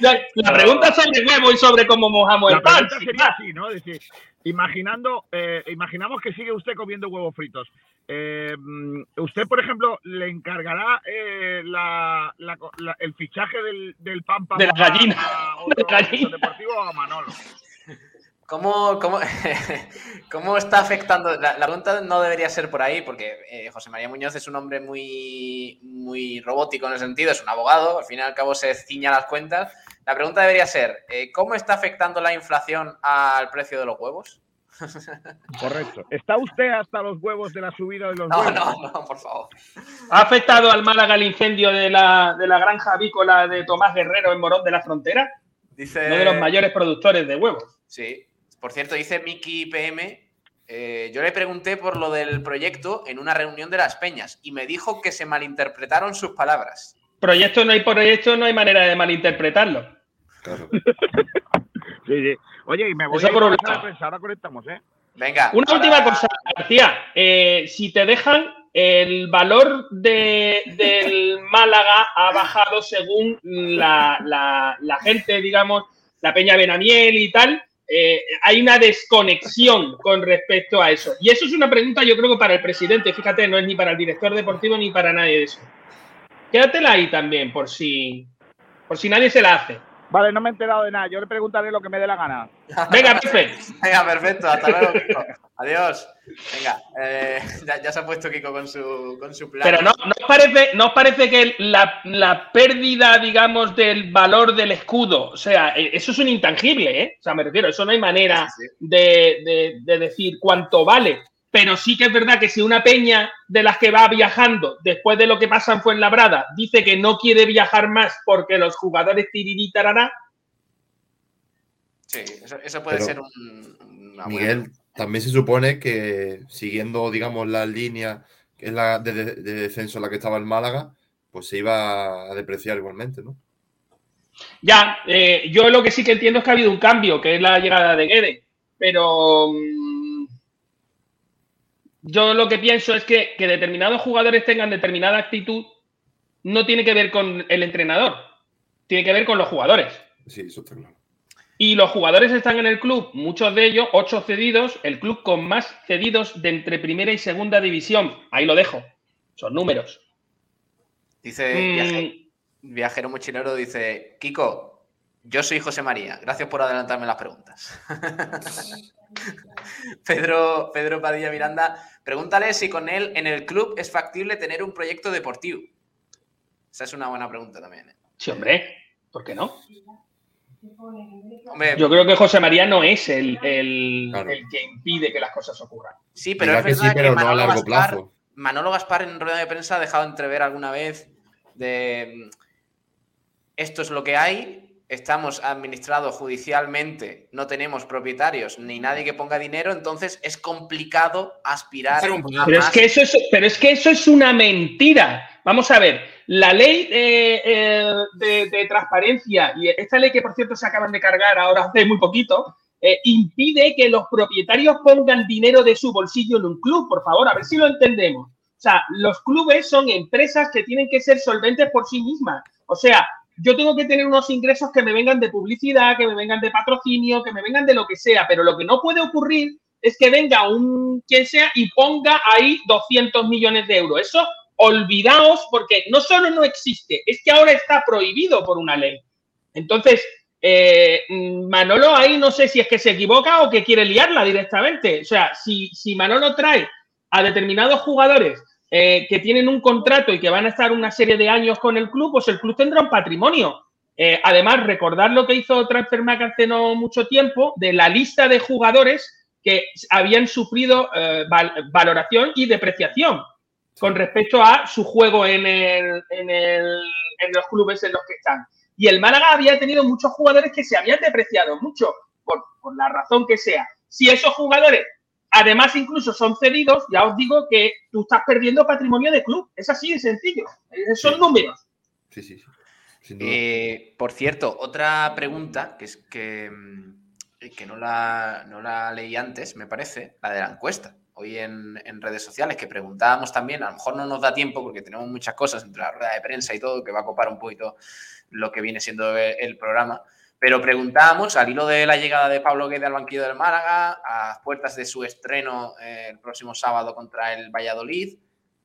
La, la pregunta sobre huevo y sobre cómo mojamos La el pan. pregunta sería así, ¿no? Decir, imaginando, eh, imaginamos que sigue usted comiendo huevos fritos. Eh, mm, usted, por ejemplo, le encargará eh, la- la co- la- el fichaje del, del Pampa De la a- gallina. a (laughs) otro gallina. deportivo o a Manolo. ¿Cómo, cómo, (laughs) cómo está afectando? La, la pregunta no debería ser por ahí, porque eh, José María Muñoz es un hombre muy, muy robótico en el sentido, es un abogado, al fin y al cabo se ciña las cuentas. La pregunta debería ser, eh, ¿cómo está afectando la inflación al precio de los huevos? (laughs) Correcto. ¿Está usted hasta los huevos de la subida de los No, huevos? no, no, por favor. ¿Ha afectado al Málaga el incendio de la, de la granja avícola de Tomás Guerrero en Morón de la Frontera? Dice... Uno de los mayores productores de huevos. Sí. Por cierto, dice Miki PM. eh, yo le pregunté por lo del proyecto en una reunión de las peñas y me dijo que se malinterpretaron sus palabras. Proyecto no hay proyecto, no hay manera de malinterpretarlo. Claro. (laughs) Sí, sí. Oye, y me voy Eso a ir por a un lado. prensa. Ahora conectamos, ¿eh? Venga. Una ahora- última cosa, García. Eh, si te dejan, el valor de, del Málaga ha bajado según la, la- la gente, digamos, la Peña Benamiel y tal. Eh, hay una desconexión con respecto a eso. Y eso es una pregunta, yo creo que para el presidente, fíjate, no es ni para el director deportivo ni para nadie de eso. Quédatela ahí también, por si, por si nadie se la hace. Vale, no me he enterado de nada. Yo le preguntaré lo que me dé la gana. Venga, perfecto. (laughs) Venga, perfecto. Hasta luego, Kiko. Adiós. Venga, eh, (laughs) ya, ya se ha puesto Kiko con su, con su plan. Pero no, ¿no os parece, ¿no os parece que la, la pérdida, digamos, del valor del escudo, o sea, eh, eso es un intangible, ¿eh? O sea, me refiero, eso no hay manera Sí, sí. de, de- de decir cuánto vale. Pero sí que es verdad que si una peña de las que va viajando después de lo que pasa en Fuenlabrada dice que no quiere viajar más porque los jugadores tirirí tarará, Sí, eso, eso puede Pero, ser un. una buena- Miguel, también se supone que siguiendo, digamos, la línea que es la de, de- de descenso en la que estaba el Málaga, pues se iba a depreciar igualmente, ¿no? Ya, eh, yo lo que sí que entiendo es que ha habido un cambio, que es la llegada de Guede. Pero mm, yo lo que pienso es que, que determinados jugadores tengan determinada actitud no tiene que ver con el entrenador, tiene que ver con los jugadores. Sí, eso está claro. Y los jugadores están en el club, muchos de ellos, ocho cedidos, el club con más cedidos de entre primera y segunda división. Ahí lo dejo, son números. Dice Mm, viaje- Viajero Mochilero, dice: Kiko, yo soy José María. Gracias por adelantarme las preguntas. (laughs) Pedro, Pedro Padilla Miranda, pregúntale si con él en el club es factible tener un proyecto deportivo. Esa es una buena pregunta también. ¿eh? sí, hombre, ¿por qué no? Hombre, Yo creo que José María no es el, el- Claro. el que impide que las cosas ocurran. sí, pero es que sí, no a Manolo largo Gaspar- plazo. Manolo Gaspar en rueda de prensa ha dejado entrever alguna vez de mm, esto es lo que hay, estamos administrados judicialmente, no tenemos propietarios ni nadie que ponga dinero, entonces es complicado aspirar un a. Pero es, que eso es, pero es que eso es una mentira. Vamos a ver, la ley eh, eh, de, de transparencia y esta ley que por cierto se acaban de cargar ahora hace muy poquito, eh, impide que los propietarios pongan dinero de su bolsillo en un club. Por favor, a ver si lo entendemos. O sea, los clubes son empresas que tienen que ser solventes por sí mismas. O sea, yo tengo que tener unos ingresos que me vengan de publicidad, que me vengan de patrocinio, que me vengan de lo que sea, pero lo que no puede ocurrir es que venga un quien sea y ponga ahí 200 millones de euros. Eso olvidaos porque no solo no existe, es que ahora está prohibido por una ley. Entonces, eh, Manolo ahí no sé si es que se equivoca o que quiere liarla directamente. O sea, si, si Manolo trae a determinados jugadores eh, que tienen un contrato y que van a estar una serie de años con el club, pues el club tendrá un patrimonio. Eh, además, recordar lo que hizo Transfermarkt hace no mucho tiempo de la lista de jugadores que habían sufrido eh, val- valoración y depreciación con respecto a su juego en, los clubes en los que están. Y el Málaga había tenido muchos jugadores que se habían depreciado mucho, por la razón que sea. Si esos jugadores, además, incluso son cedidos, ya os digo que tú estás perdiendo patrimonio de club. Es así de sencillo. Son Sí. números. Sí, sí, sí. Sin duda. Eh, por cierto, otra pregunta que es que, mm, que no, la, no la leí antes, me parece, la de la encuesta. Hoy en, en redes sociales, que preguntábamos también, a lo mejor no nos da tiempo porque tenemos muchas cosas entre la rueda de prensa y todo, que va a copar un poquito lo que viene siendo el, el programa. Pero preguntábamos, al hilo de la llegada de Pablo Guede al banquillo del Málaga, a puertas de su estreno eh, el próximo sábado contra el Valladolid,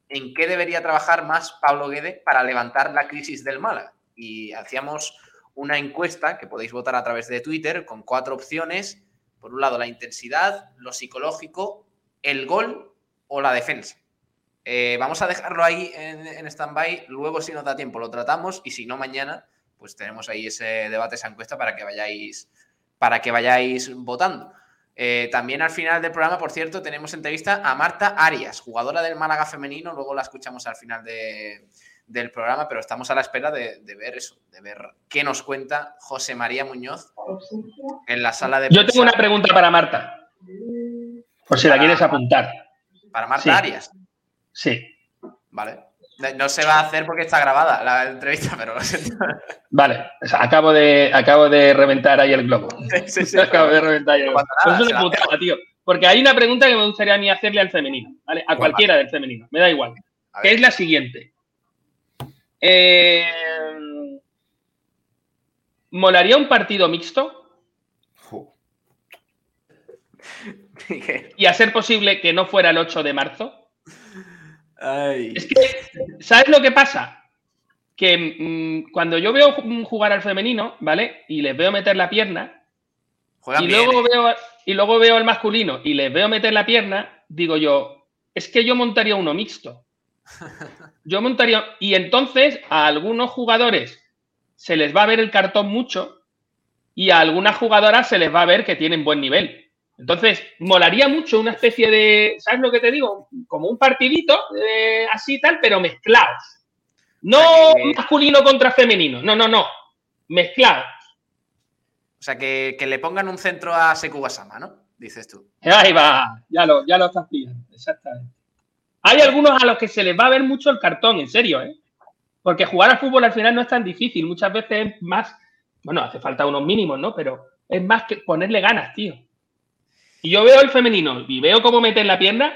¿en qué debería trabajar más Pablo Guede para levantar la crisis del Málaga? Y hacíamos una encuesta que podéis votar a través de Twitter con cuatro opciones Por un lado, la intensidad, lo psicológico, el gol o la defensa. Eh, vamos a dejarlo ahí en, en stand-by. Luego, si nos da tiempo, lo tratamos. Y si no, mañana, pues tenemos ahí ese debate, esa encuesta para que vayáis, para que vayáis votando. Eh, también al final del programa, por cierto, tenemos entrevista a Marta Arias, jugadora del Málaga femenino. Luego la escuchamos al final de, del programa, pero estamos a la espera de, de, ver eso, de ver qué nos cuenta José María Muñoz en la sala de. Yo tengo una pregunta para Marta, por si Para- la quieres apuntar. Para Marta Sí. Arias. Sí, Vale. No se va a hacer porque está grabada la entrevista, pero (laughs) lo siento. vale. O sea, acabo de, acabo de reventar ahí el globo. Sí, sí, (laughs) acabo de reventar ahí el No globo. pasa nada, es una putada, tío. Porque hay una pregunta que me gustaría a mí hacerle al femenino, ¿vale? A cualquiera del femenino, me da igual. Que es la siguiente. Eh, ¿Molaría un partido mixto? Y a ser posible que no fuera el 8 de marzo. Ay. Es que, ¿sabes lo que pasa? Que mm, cuando yo veo ju- jugar al femenino, ¿vale? Y les veo meter la pierna, Juegan y bien, luego, ¿eh? veo, y luego veo al masculino y les veo meter la pierna, digo yo, es que yo montaría uno mixto. (laughs) Yo montaría. Y entonces a algunos jugadores se les va a ver el cartón mucho y a algunas jugadoras se les va a ver que tienen buen nivel. Entonces, molaría mucho una especie de, ¿sabes lo que te digo? Como un partidito eh, así y tal, pero mezclados. No O sea que- masculino contra femenino, no, no, no. Mezclados. O sea, que, que le pongan un centro a Seku Gasama, ¿no? Dices tú. Ahí va, ya lo, ya lo estás pillando, exactamente. Hay algunos a los que se les va a ver mucho el cartón, en serio, ¿eh? Porque jugar al fútbol al final no es tan difícil, muchas veces es más, bueno, hace falta unos mínimos, ¿no? Pero es más que ponerle ganas, tío. Y yo veo el femenino y veo cómo meten la pierna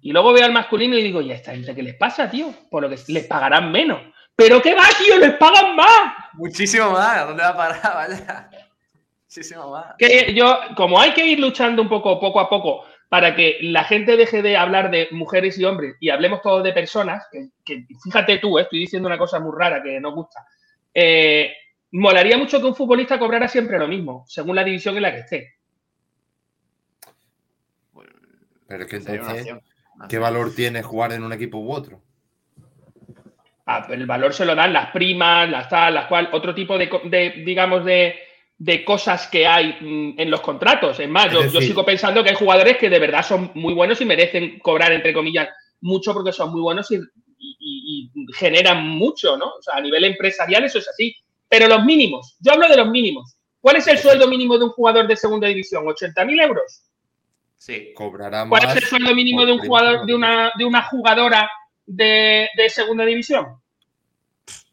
y luego veo al masculino y digo, ya está, ¿qué les pasa, tío? Por lo que les pagarán menos. ¿Pero qué va, tío? ¡Les pagan más! Muchísimo más. ¿Dónde va a parar? (laughs) Vaya. Muchísimo más. que yo, como hay que ir luchando un poco, poco a poco, para que la gente deje de hablar de mujeres y hombres y hablemos todos de personas, que, que fíjate tú, eh, estoy diciendo una cosa muy rara que no gusta, eh, molaría mucho que un futbolista cobrara siempre lo mismo, según la división en la que esté. Pero es que entonces, ¿qué valor tiene jugar en un equipo u otro? Ah, pero el valor se lo dan las primas, las tal, las cual, otro tipo de, digamos, de, de cosas que hay mm, en los contratos. Es más, Es yo, sigo pensando que hay jugadores que de verdad son muy buenos y merecen cobrar, entre comillas, mucho porque son muy buenos y, y- y generan mucho, ¿no? O sea, a nivel empresarial eso es así. Pero los mínimos, yo hablo de los mínimos. ¿Cuál es el sueldo mínimo de un jugador de segunda división? ¿80.000 euros? Sí. Cobrará ¿Cuál más. es el sueldo mínimo de un jugador, de una, de una jugadora de, de segunda división?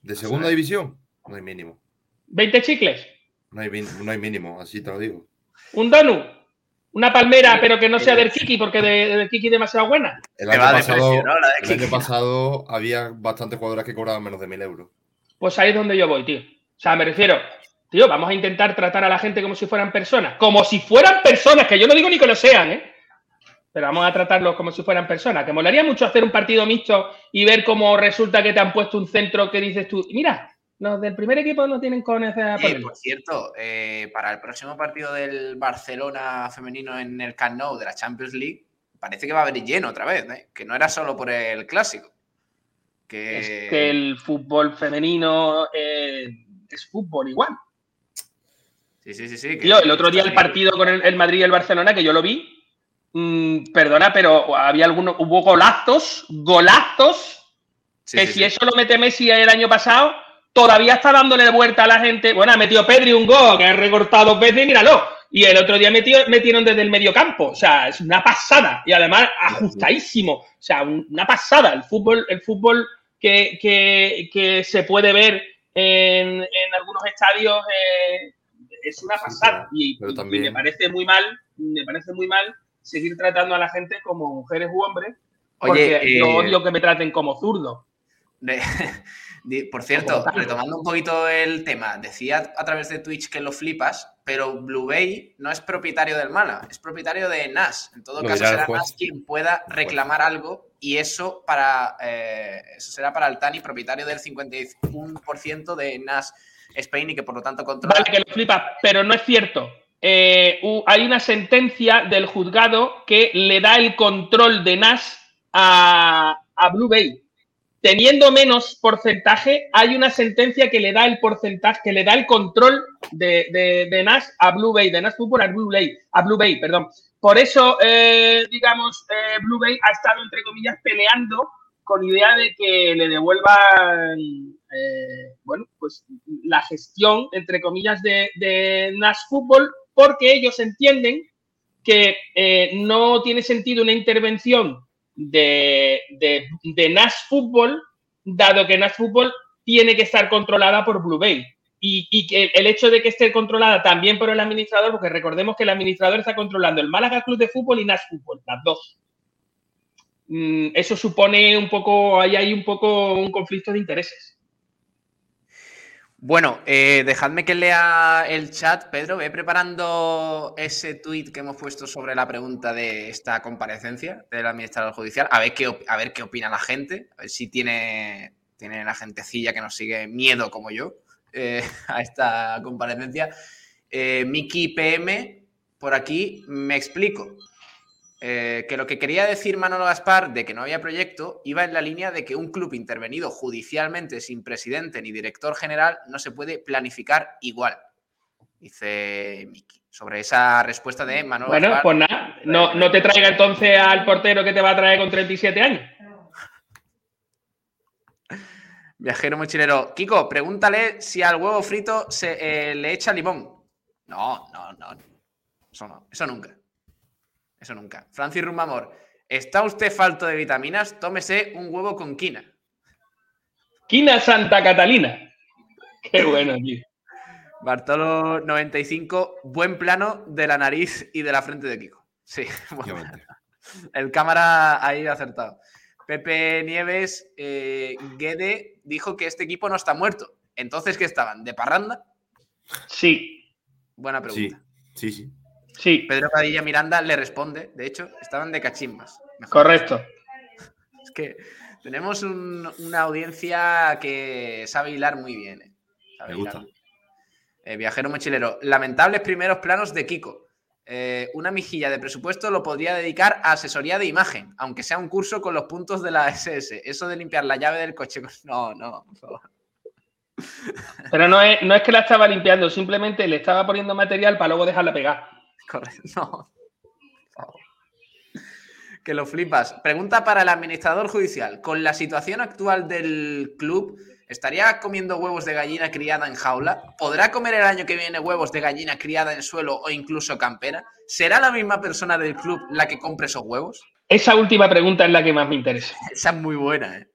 ¿De segunda división? No hay mínimo. ¿20 chicles? No hay, no hay mínimo, así te lo digo. ¿Un donut? ¿Una palmera, pero que no sea del Kiki, porque de, del Kiki es demasiado buena? El año, pasado, el año pasado había bastantes jugadores que cobraban menos de mil euros. Pues ahí es donde yo voy, tío. O sea, me refiero, tío, vamos a intentar tratar a la gente como si fueran personas. Como si fueran personas, que yo no digo ni que lo sean, ¿eh? Pero vamos a tratarlos como si fueran personas. Que molaría mucho hacer un partido mixto y ver cómo resulta que te han puesto un centro que dices tú, mira, los del primer equipo no tienen con esa Eh, por cierto, eh, para el próximo partido del Barcelona femenino en el Camp Nou de la Champions League, parece que va a haber lleno otra vez, ¿eh? que no era solo por el clásico. Que... Es que el fútbol femenino eh, es fútbol igual. Sí, sí, sí, sí. que- Tío, el otro día el partido con el, el Madrid y el Barcelona, que yo lo vi, mm, perdona, pero había algunos, hubo golazos, golazos, Sí, que sí, si sí. eso lo mete Messi el año pasado, todavía está dándole vuelta a la gente. Bueno, ha metido Pedri un gol, que ha recortado dos veces, míralo. Y el otro día metió, metieron desde el medio campo. O sea, es una pasada. Y además ajustadísimo. O sea, un- una pasada. El fútbol, el fútbol que, que- que se puede ver en, en algunos estadios eh, es una pasada. y, me parece muy mal, me parece muy mal seguir tratando a la gente como mujeres u hombres. Porque Oye, yo eh, odio que me traten como zurdo. De- (laughs) por cierto, retomando un poquito el tema, decía a través de Twitch que lo flipas, pero Blue Bay no es propietario del Mana, es propietario de NAS. En todo Lo caso, será juez. NAS quien pueda reclamar algo y eso para eh, eso será para el Tani, propietario del 51% de NAS Spain y que por lo tanto controla. Vale, que lo flipas, pero no es cierto. eh, hay una sentencia del juzgado que le da el control de NAS a, a Blue Bay. Teniendo menos porcentaje, hay una sentencia que le da el porcentaje, que le da el control de, de, de NAS a Blue Bay, de NAS Football a Blue Bay, a Blue Bay, perdón. Por eso, eh, digamos, eh, Blue Bay ha estado, entre comillas, peleando con idea de que le devuelvan, eh, bueno, pues la gestión, entre comillas, de, de NAS Fútbol, porque ellos entienden que eh, no tiene sentido una intervención de, de, de NAS Fútbol, dado que NAS Fútbol tiene que estar controlada por Blue Bay. Y, que el hecho de que esté controlada también por el administrador, porque recordemos que el administrador está controlando el Málaga Club de Fútbol y NAS Fútbol, las dos. Mm, eso supone un poco, ahí hay un poco un conflicto de intereses. Bueno, eh, dejadme que lea el chat, Pedro. Ve preparando ese tuit que hemos puesto sobre la pregunta de esta comparecencia del administrador judicial. A ver qué, a ver qué opina la gente. A ver si tiene, tiene la gentecilla que nos sigue miedo como yo eh, (laughs) a esta comparecencia. Eh, Miki PM, por aquí, me explico. Eh, que lo que quería decir Manolo Gaspar de que no había proyecto iba en la línea de que un club intervenido judicialmente sin presidente ni director general no se puede planificar igual. Dice Miki. Sobre esa respuesta de Manolo Bueno, Gaspar. pues nada, no, no te traiga entonces al portero que te va a traer con 37 años. (laughs) Viajero mochilero. Kiko, pregúntale si al huevo frito se eh, le echa limón. No, no, no. Eso no, eso nunca. Eso nunca. Francis Rumamor, ¿está usted falto de vitaminas? Tómese un huevo con quina. Quina Santa Catalina. (laughs) Qué bueno, tío. Bartolo 95, buen plano de la nariz y de la frente de Kiko. Sí, (laughs) buen Efectivamente. El cámara ahí acertado. Pepe Nieves, eh, Guede dijo que este equipo no está muerto. Entonces, ¿qué estaban? ¿De parranda? Sí, Buena pregunta. sí, sí. sí, Pedro Padilla Miranda le responde, de hecho, estaban de cachimbas. Mejor. correcto. Es que tenemos un- una audiencia que sabe hilar muy bien. eh. Sabe Me gusta. bien. Eh, viajero mochilero, lamentables primeros planos de Kiko. Eh, una mijilla de presupuesto lo podría dedicar a asesoría de imagen, aunque sea un curso con los puntos de la SS. Eso de limpiar la llave del coche. No, no, por favor. Pero no es, no es que la estaba limpiando, simplemente le estaba poniendo material para luego dejarla pegar. Correcto. (laughs) No. Que lo flipas. Pregunta para el administrador judicial. Con la situación actual del club, ¿estaría comiendo huevos de gallina criada en jaula? ¿Podrá comer el año que viene huevos de gallina criada en suelo o incluso campera? ¿Será la misma persona del club la que compre esos huevos? Esa última pregunta es la que más me interesa. Esa es muy buena, ¿eh?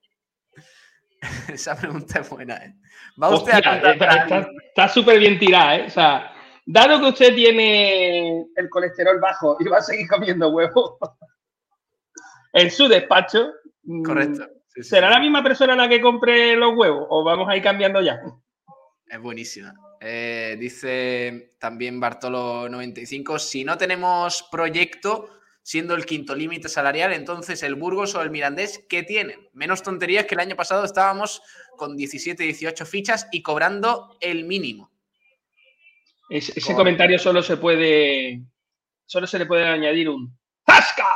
(laughs) Esa pregunta es buena, ¿eh? Va usted Hostia, a está- está súper bien tirada, ¿eh? O sea, dado que usted tiene el colesterol bajo y va a seguir comiendo huevos (laughs) en su despacho, mm, Correcto. Sí, ¿será sí. la misma persona la que compre los huevos o vamos a ir cambiando ya? Es buenísima. Eh, dice también Bartolo95, si no tenemos proyecto, siendo el quinto límite salarial, entonces el Burgos o el Mirandés, ¿qué tienen? Menos tonterías que el año pasado estábamos con 17, 18 fichas y cobrando el mínimo. Es- ese Correcto. comentario solo se puede. Solo se le puede añadir un ¡Zasca!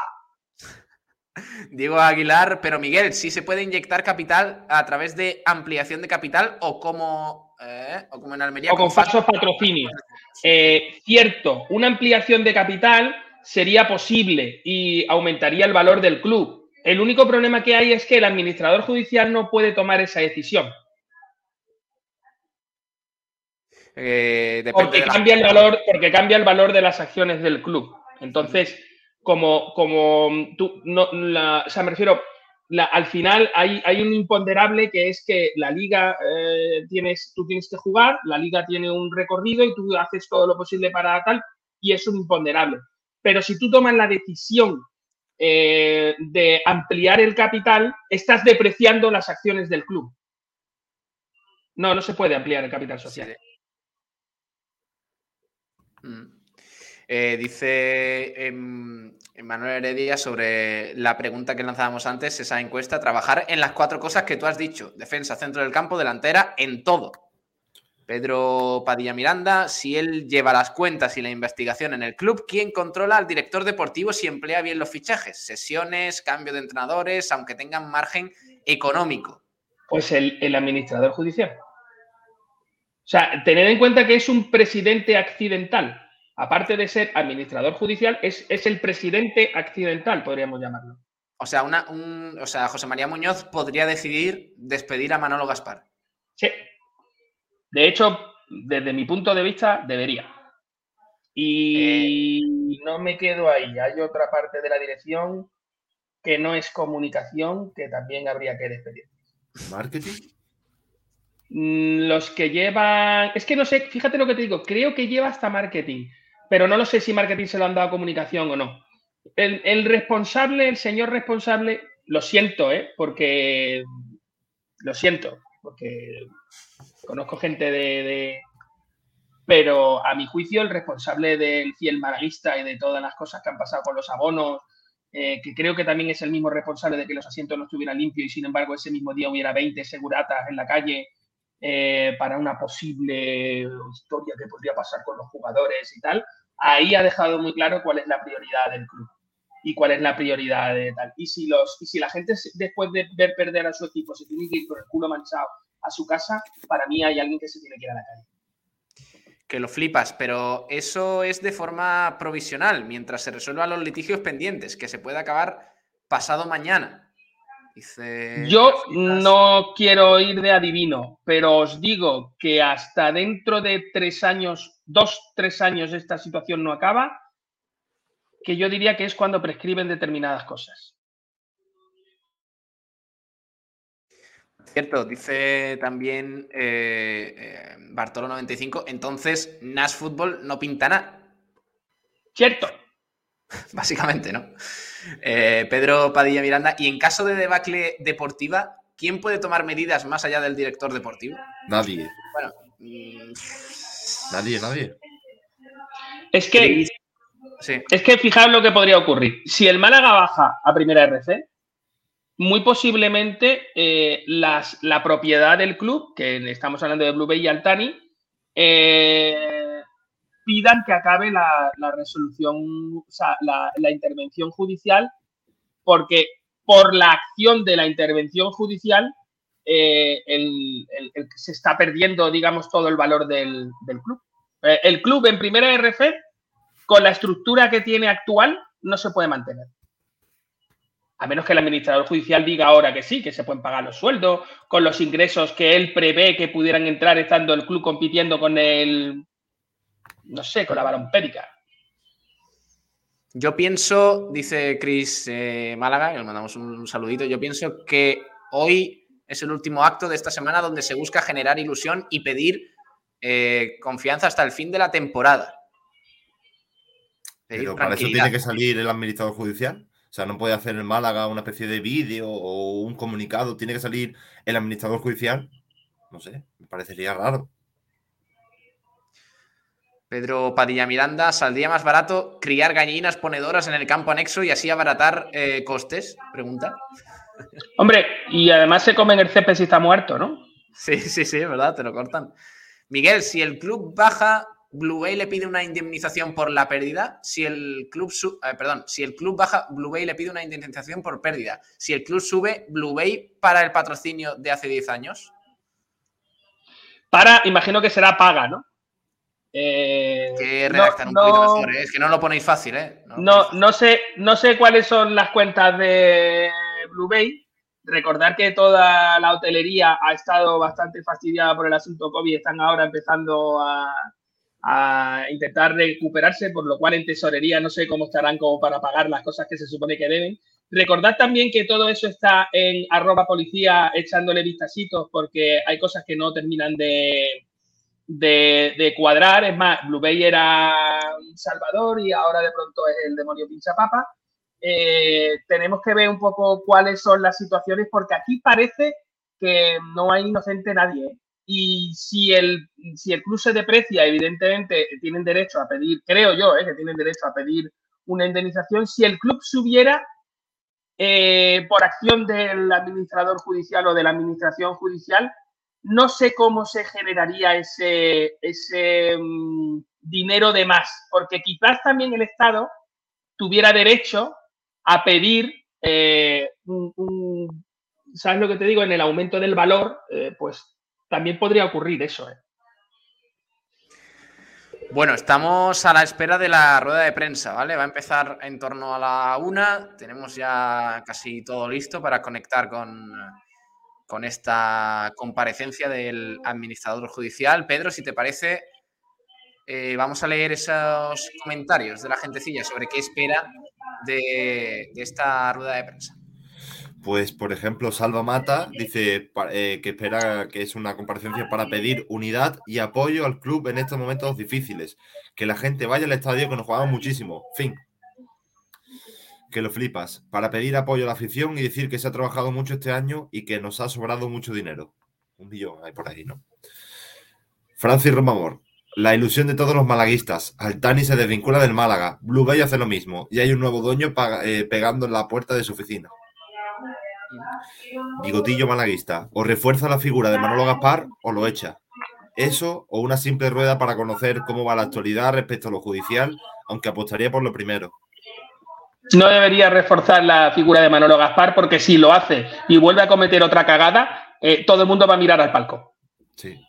Diego Aguilar, pero Miguel, ¿sí se puede inyectar capital a través de ampliación de capital o como, eh, o como en Almería? O con falsos patrocinios. Eh, cierto, una ampliación de capital sería posible y aumentaría el valor del club. El único problema que hay es que el administrador judicial no puede tomar esa decisión. Eh, Porque la- cambia el valor, porque cambia el valor de las acciones del club. Entonces, como, como tú no, la- o sea, me refiero, la- al final hay, hay un imponderable que es que la liga eh, tienes, tú tienes que jugar, la liga tiene un recorrido y tú haces todo lo posible para tal, y es un imponderable. Pero si tú tomas la decisión eh, de ampliar el capital, estás depreciando las acciones del club. No, no se puede ampliar el capital social. Mm. Eh, dice em, Manuel Heredia sobre la pregunta que lanzábamos antes, esa encuesta, trabajar en las cuatro cosas que tú has dicho, defensa, centro del campo, delantera, en todo. Pedro Padilla Miranda, si él lleva las cuentas y la investigación en el club, ¿quién controla al director deportivo si emplea bien los fichajes? Sesiones, cambio de entrenadores, aunque tengan margen económico. Pues el, el administrador judicial. O sea, tener en cuenta que es un presidente accidental. Aparte de ser administrador judicial, es, es el presidente accidental, podríamos llamarlo. O sea, una, un- o sea, José María Muñoz podría decidir despedir a Manolo Gaspar. Sí. De hecho, desde mi punto de vista, debería. Y no me quedo ahí. Hay otra parte de la dirección que no es comunicación, que también habría que despedir. ¿Marketing? Mm, Los que llevan. Es que no sé, fíjate lo que te digo, creo que lleva hasta marketing, pero no lo sé si marketing se lo han dado a comunicación o no. El, responsable, el señor responsable, lo siento, ¿eh? Porque. Lo siento, porque conozco gente de, de- Pero a mi juicio, el responsable del fiel malaguista y de todas las cosas que han pasado con los abonos, eh, que creo que también es el mismo responsable de que los asientos no estuvieran limpios y sin embargo ese mismo día hubiera 20 seguratas en la calle eh, para una posible historia que podría pasar con los jugadores y tal, ahí ha dejado muy claro cuál es la prioridad del club y cuál es la prioridad de tal. Y si, los, y si la gente después de ver perder a su equipo se tiene que ir con el culo manchado a su casa, para mí hay alguien que se tiene que ir a la calle. Que lo flipas, pero eso es de forma provisional, mientras se resuelvan los litigios pendientes, que se puede acabar pasado mañana. Dice. Yo no quiero ir de adivino, pero os digo que hasta dentro de tres años, dos, tres años, esta situación no acaba, que yo diría que es cuando prescriben determinadas cosas. Cierto, dice también eh, eh, Bartolo95, entonces Nash Fútbol no pinta nada, Cierto. (laughs) básicamente, ¿no? Eh, Pedro Padilla Miranda, y en caso de debacle deportiva, ¿quién puede tomar medidas más allá del director deportivo? Nadie. Bueno, mm, Nadie, nadie. Es que, sí, es que fijaos lo que podría ocurrir. Si el Málaga baja a primera RC, muy posiblemente eh, las, la propiedad del club, que estamos hablando de Blue Bay y Altani, eh, pidan que acabe la, resolución, o sea, la, intervención judicial, porque por la acción de la intervención judicial eh, se está perdiendo, digamos, todo el valor del, del club. Eh, el club en primera RF, con la estructura que tiene actual, no se puede mantener. A menos que el administrador judicial diga ahora que sí, que se pueden pagar los sueldos, con los ingresos que él prevé que pudieran entrar estando el club compitiendo con el, no sé, con la balompédica. Yo pienso, dice Chris eh, Málaga, que le mandamos un saludito, yo pienso que hoy es el último acto de esta semana donde se busca generar ilusión y pedir eh, confianza hasta el fin de la temporada. Pedir Pero para eso tiene que salir el administrador judicial. O sea, no puede hacer el Málaga una especie de vídeo o un comunicado. Tiene que salir el administrador judicial. No sé, me parecería raro. Pedro Padilla Miranda, ¿saldría más barato criar gallinas ponedoras en el campo anexo y así abaratar eh, costes? Pregunta. Hombre, y además se comen el césped si está muerto, ¿no? Sí, sí, sí, es verdad, te lo cortan. Miguel, si el club baja, Blue Bay le pide una indemnización por la pérdida. Si el club su- eh, perdón, si el club baja, Blue Bay le pide una indemnización por pérdida. Si el club sube, Blue Bay para el patrocinio de hace 10 años. Para, imagino que será paga, ¿no? Eh, Que no- redactar un no- poquito mejor, ¿eh? es que no lo ponéis fácil, ¿eh? No, no sé, no sé cuáles son las cuentas de Blue Bay. Recordar que toda la hotelería ha estado bastante fastidiada por el asunto COVID. Están ahora empezando a, a intentar recuperarse, por lo cual en tesorería no sé cómo estarán como para pagar las cosas que se supone que deben. Recordad también que todo eso está en arroba policía echándole vistacitos porque hay cosas que no terminan de, de, cuadrar. Es más, Blue Bay era un salvador y ahora de pronto es el demonio pinchapapa. Eh, tenemos que ver un poco cuáles son las situaciones porque aquí parece que no hay inocente nadie. ¿eh? Y si el, si el club se deprecia, evidentemente tienen derecho a pedir, creo yo, eh, que tienen derecho a pedir una indemnización. Si el club subiera eh, por acción del administrador judicial o de la administración judicial, no sé cómo se generaría ese, ese mm, dinero de más, porque quizás también el Estado tuviera derecho a pedir eh, un, ¿sabes lo que te digo? En el aumento del valor, eh, pues también podría ocurrir eso. ¿eh? Bueno, estamos a la espera de la rueda de prensa, ¿vale? Va a empezar en torno a la una. Tenemos ya casi todo listo para conectar con, con esta comparecencia del administrador judicial. Pedro, si te parece, eh, vamos a leer esos comentarios de la gentecilla sobre qué espera de, esta rueda de prensa. Pues, por ejemplo, Salva Mata dice eh, que espera que es una comparecencia para pedir unidad y apoyo al club en estos momentos difíciles. Que la gente vaya al estadio, que nos jugamos muchísimo. Fin. Que lo flipas. Para pedir apoyo a la afición y decir que se ha trabajado mucho este año y que nos ha sobrado mucho dinero. Un millón hay por ahí, ¿no? Francis Romamor. La ilusión de todos los malaguistas. Altani se desvincula del Málaga. Blue Bay hace lo mismo. Y hay un nuevo dueño eh, pegando en la puerta de su oficina. Bigotillo malaguista. O refuerza la figura de Manolo Gaspar o lo echa. Eso o una simple rueda para conocer cómo va la actualidad respecto a lo judicial, aunque apostaría por lo primero. No debería reforzar la figura de Manolo Gaspar porque si lo hace y vuelve a cometer otra cagada, eh, todo el mundo va a mirar al palco. Sí.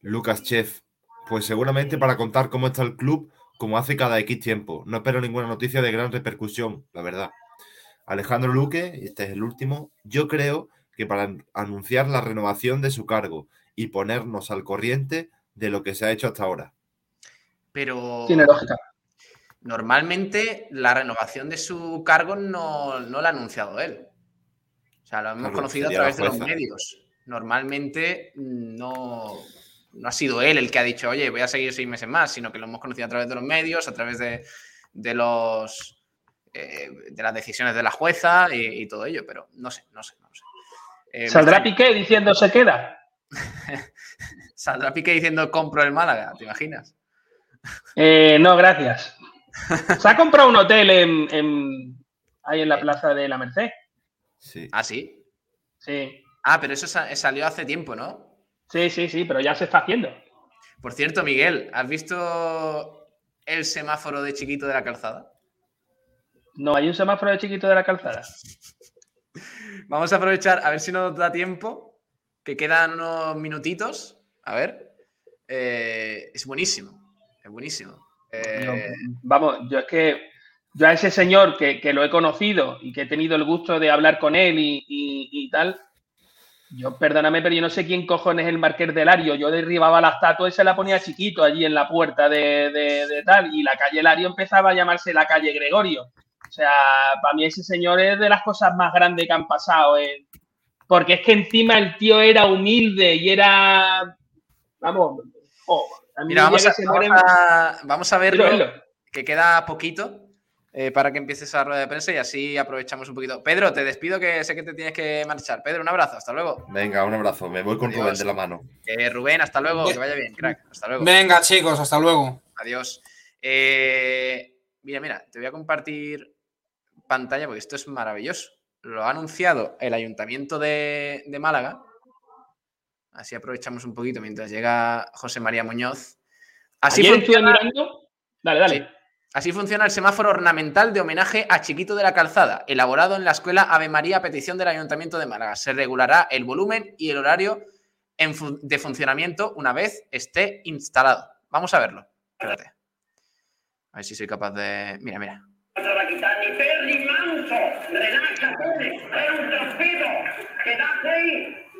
Lucas Chef. Pues seguramente para contar cómo está el club, como hace cada X tiempo. No espero ninguna noticia de gran repercusión, la verdad. Alejandro Luque, y este es el último, yo creo que para an- anunciar la renovación de su cargo y ponernos al corriente de lo que se ha hecho hasta ahora. Pero Tiene lógica. Normalmente la renovación de su cargo no, no la ha anunciado él. O sea, lo hemos Claro, conocido a través de los medios. Normalmente mm, no, no ha sido él el que ha dicho, oye, voy a seguir seis meses más, sino que lo hemos conocido a través de los medios, a través de, de los eh, de las decisiones de la jueza y, y todo ello, pero no sé, no sé, no sé. Eh, ¿Saldrá. Piqué diciendo se queda? (laughs) Saldrá Piqué diciendo compro el Málaga, ¿te imaginas? Eh, no, gracias. Se ha comprado un hotel en, en- ahí en la plaza de la Merced. Sí. Ah, sí. Sí, Ah, pero eso sa- salió hace tiempo, ¿no? sí, sí, sí, pero ya se está haciendo. Por cierto, Miguel, ¿has visto el semáforo de chiquito de la calzada? No, hay un semáforo de chiquito de la calzada. (laughs) Vamos a aprovechar, a ver si nos da tiempo, que quedan unos minutitos. A ver. Eh, es buenísimo, es buenísimo. Eh, vamos, yo es que yo a ese señor que, que lo he conocido y que he tenido el gusto de hablar con él y, y- y tal, yo perdóname, pero yo no sé quién cojones es el Marqués del Lario. Yo derribaba la estatua y se la ponía chiquito allí en la puerta de, de- de tal, y la calle Lario empezaba a llamarse la calle Gregorio. O sea, para mí ese señor es de las cosas más grandes que han pasado. eh, Porque es que encima el tío era humilde y era. Vamos, jo, a mí mira, vamos a, vamos muere- a- vamos a verlo, que queda poquito eh, para que empiece esa rueda de prensa y así aprovechamos un poquito. Pedro, te despido que sé que te tienes que marchar. Pedro, un abrazo, hasta luego. Venga, un abrazo. Me voy con Adiós. Rubén de la mano. Eh, Rubén, hasta luego, que vaya bien, crack. Hasta luego. Venga, chicos, hasta luego. Adiós. Eh, mira, mira, te voy a compartir pantalla porque esto es maravilloso. Lo ha anunciado el Ayuntamiento de, de Málaga. Así aprovechamos un poquito mientras llega José María Muñoz. Así Ayer estuve funciona, mirando. Dale, dale. Sí. así funciona el semáforo ornamental de homenaje a Chiquito de la Calzada, elaborado en la escuela Ave María a petición del Ayuntamiento de Málaga. Se regulará el volumen y el horario en fu- de funcionamiento una vez esté instalado. Vamos a verlo. Espérate. A ver si soy capaz de. Mira, mira. No te va a quitar ni Perry Manso, es un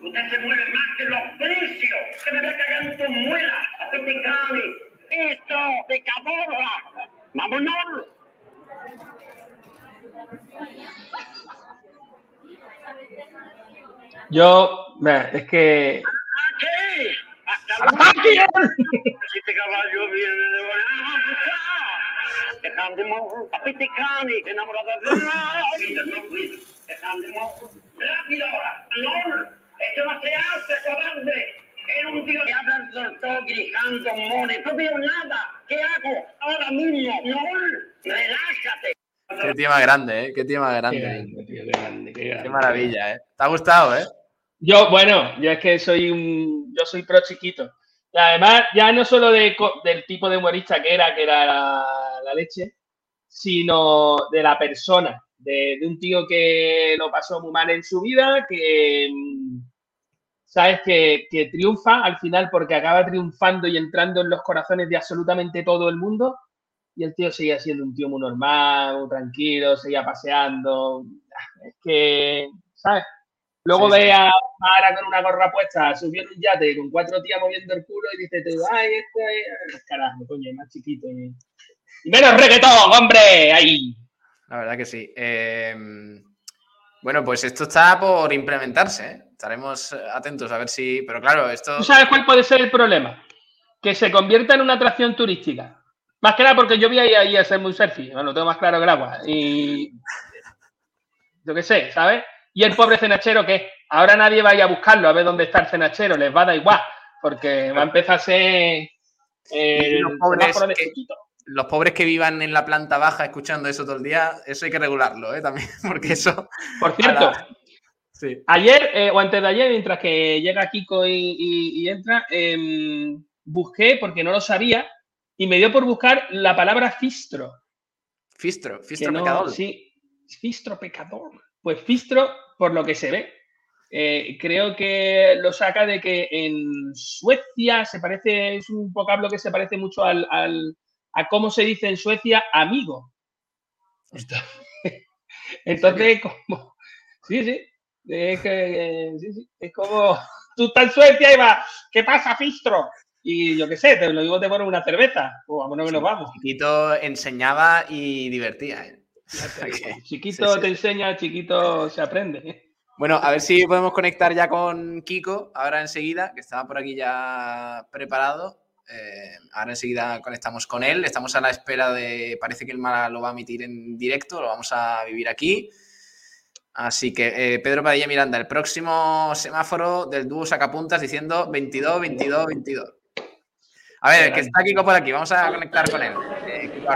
usted se mueve más que los precios, que me voy a cagar en tu muela, este esto, de caborra, vámonos. Yo, es que. Aquí, hasta luego. Este caballo viene de dejando a Piticani, enamorado de rápido, esto no se hace, cobarde. Era un tío que habla todo gritando, mone, no veo nada, ¿qué hago? Ahora mismo, no, relájate. Qué más grande, ¿eh? Qué Qué grande. tío, qué grande, qué grande. Qué maravilla, ¿eh? ¿Te ha gustado, eh? Yo, bueno, yo es que soy un. Yo soy pro chiquito. Y además, ya no solo de del tipo de humorista que era, que era la, la leche, sino de la persona. De, de un tío que lo pasó muy mal en su vida, que. ¿Sabes? Que, que triunfa al final porque acaba triunfando y entrando en los corazones de absolutamente todo el mundo. Y el tío seguía siendo un tío muy normal, muy tranquilo, seguía paseando. Es que, ¿sabes? Luego Sí, sí. ve a Mara con una gorra puesta, subió en un yate con cuatro tías moviendo el culo y dice tú, ay, esto es... Carajo, coño, es más chiquito. Y menos reggaetón, hombre, ahí. La verdad que sí. Eh, bueno, pues esto está por implementarse. ¿eh? Estaremos atentos a ver si. Pero claro, esto. ¿Tú sabes cuál puede ser el problema? Que se convierta en una atracción turística. Más que nada porque yo voy ahí, ahí a hacer muy selfie, bueno, lo tengo más claro que el agua. Y yo qué sé, ¿sabes? Y el pobre cenachero, ¿qué? Ahora nadie va a ir a buscarlo a ver dónde está el cenachero, les va a dar igual, porque va a empezar a ser eh, los el pobres semáforo de que- chiquito. Los pobres que vivan en la planta baja escuchando eso todo el día, eso hay que regularlo, ¿eh? También, (laughs) porque eso. Por cierto, la- Sí. ayer eh, o antes de ayer, mientras que llega Kiko y, y- y entra, em, busqué, porque no lo sabía, y me dio por buscar la palabra fistro. Fistro, Fistro no- Pecador. Sí, Fistro pecador. Pues Fistro, por lo que se ve, eh, creo que lo saca de que en Suecia se parece, es un vocablo que se parece mucho al, al- a cómo se dice en Suecia amigo. (laughs) Entonces, como, sí, sí, es que, eh, sí, sí, es como, tú estás en Suecia y vas, ¿qué pasa, Fistro? Y yo qué sé, te lo digo, te pones una cerveza, o vámonos que nos vamos. Chiquito enseñaba y divertía. ¿eh? (laughs) Chiquito sí. te enseña, chiquito se aprende. Bueno, a ver si podemos conectar ya con Kiko ahora enseguida, que estaba por aquí ya preparado. Eh, ahora enseguida conectamos con él. Estamos a la espera de. Parece que el Málaga lo va a emitir en directo, lo vamos a vivir aquí. Así que, eh, Pedro Padilla Miranda, el próximo semáforo del dúo sacapuntas diciendo 22, 22, 22. A ver, que está Kiko por aquí, vamos a conectar con él. Eh.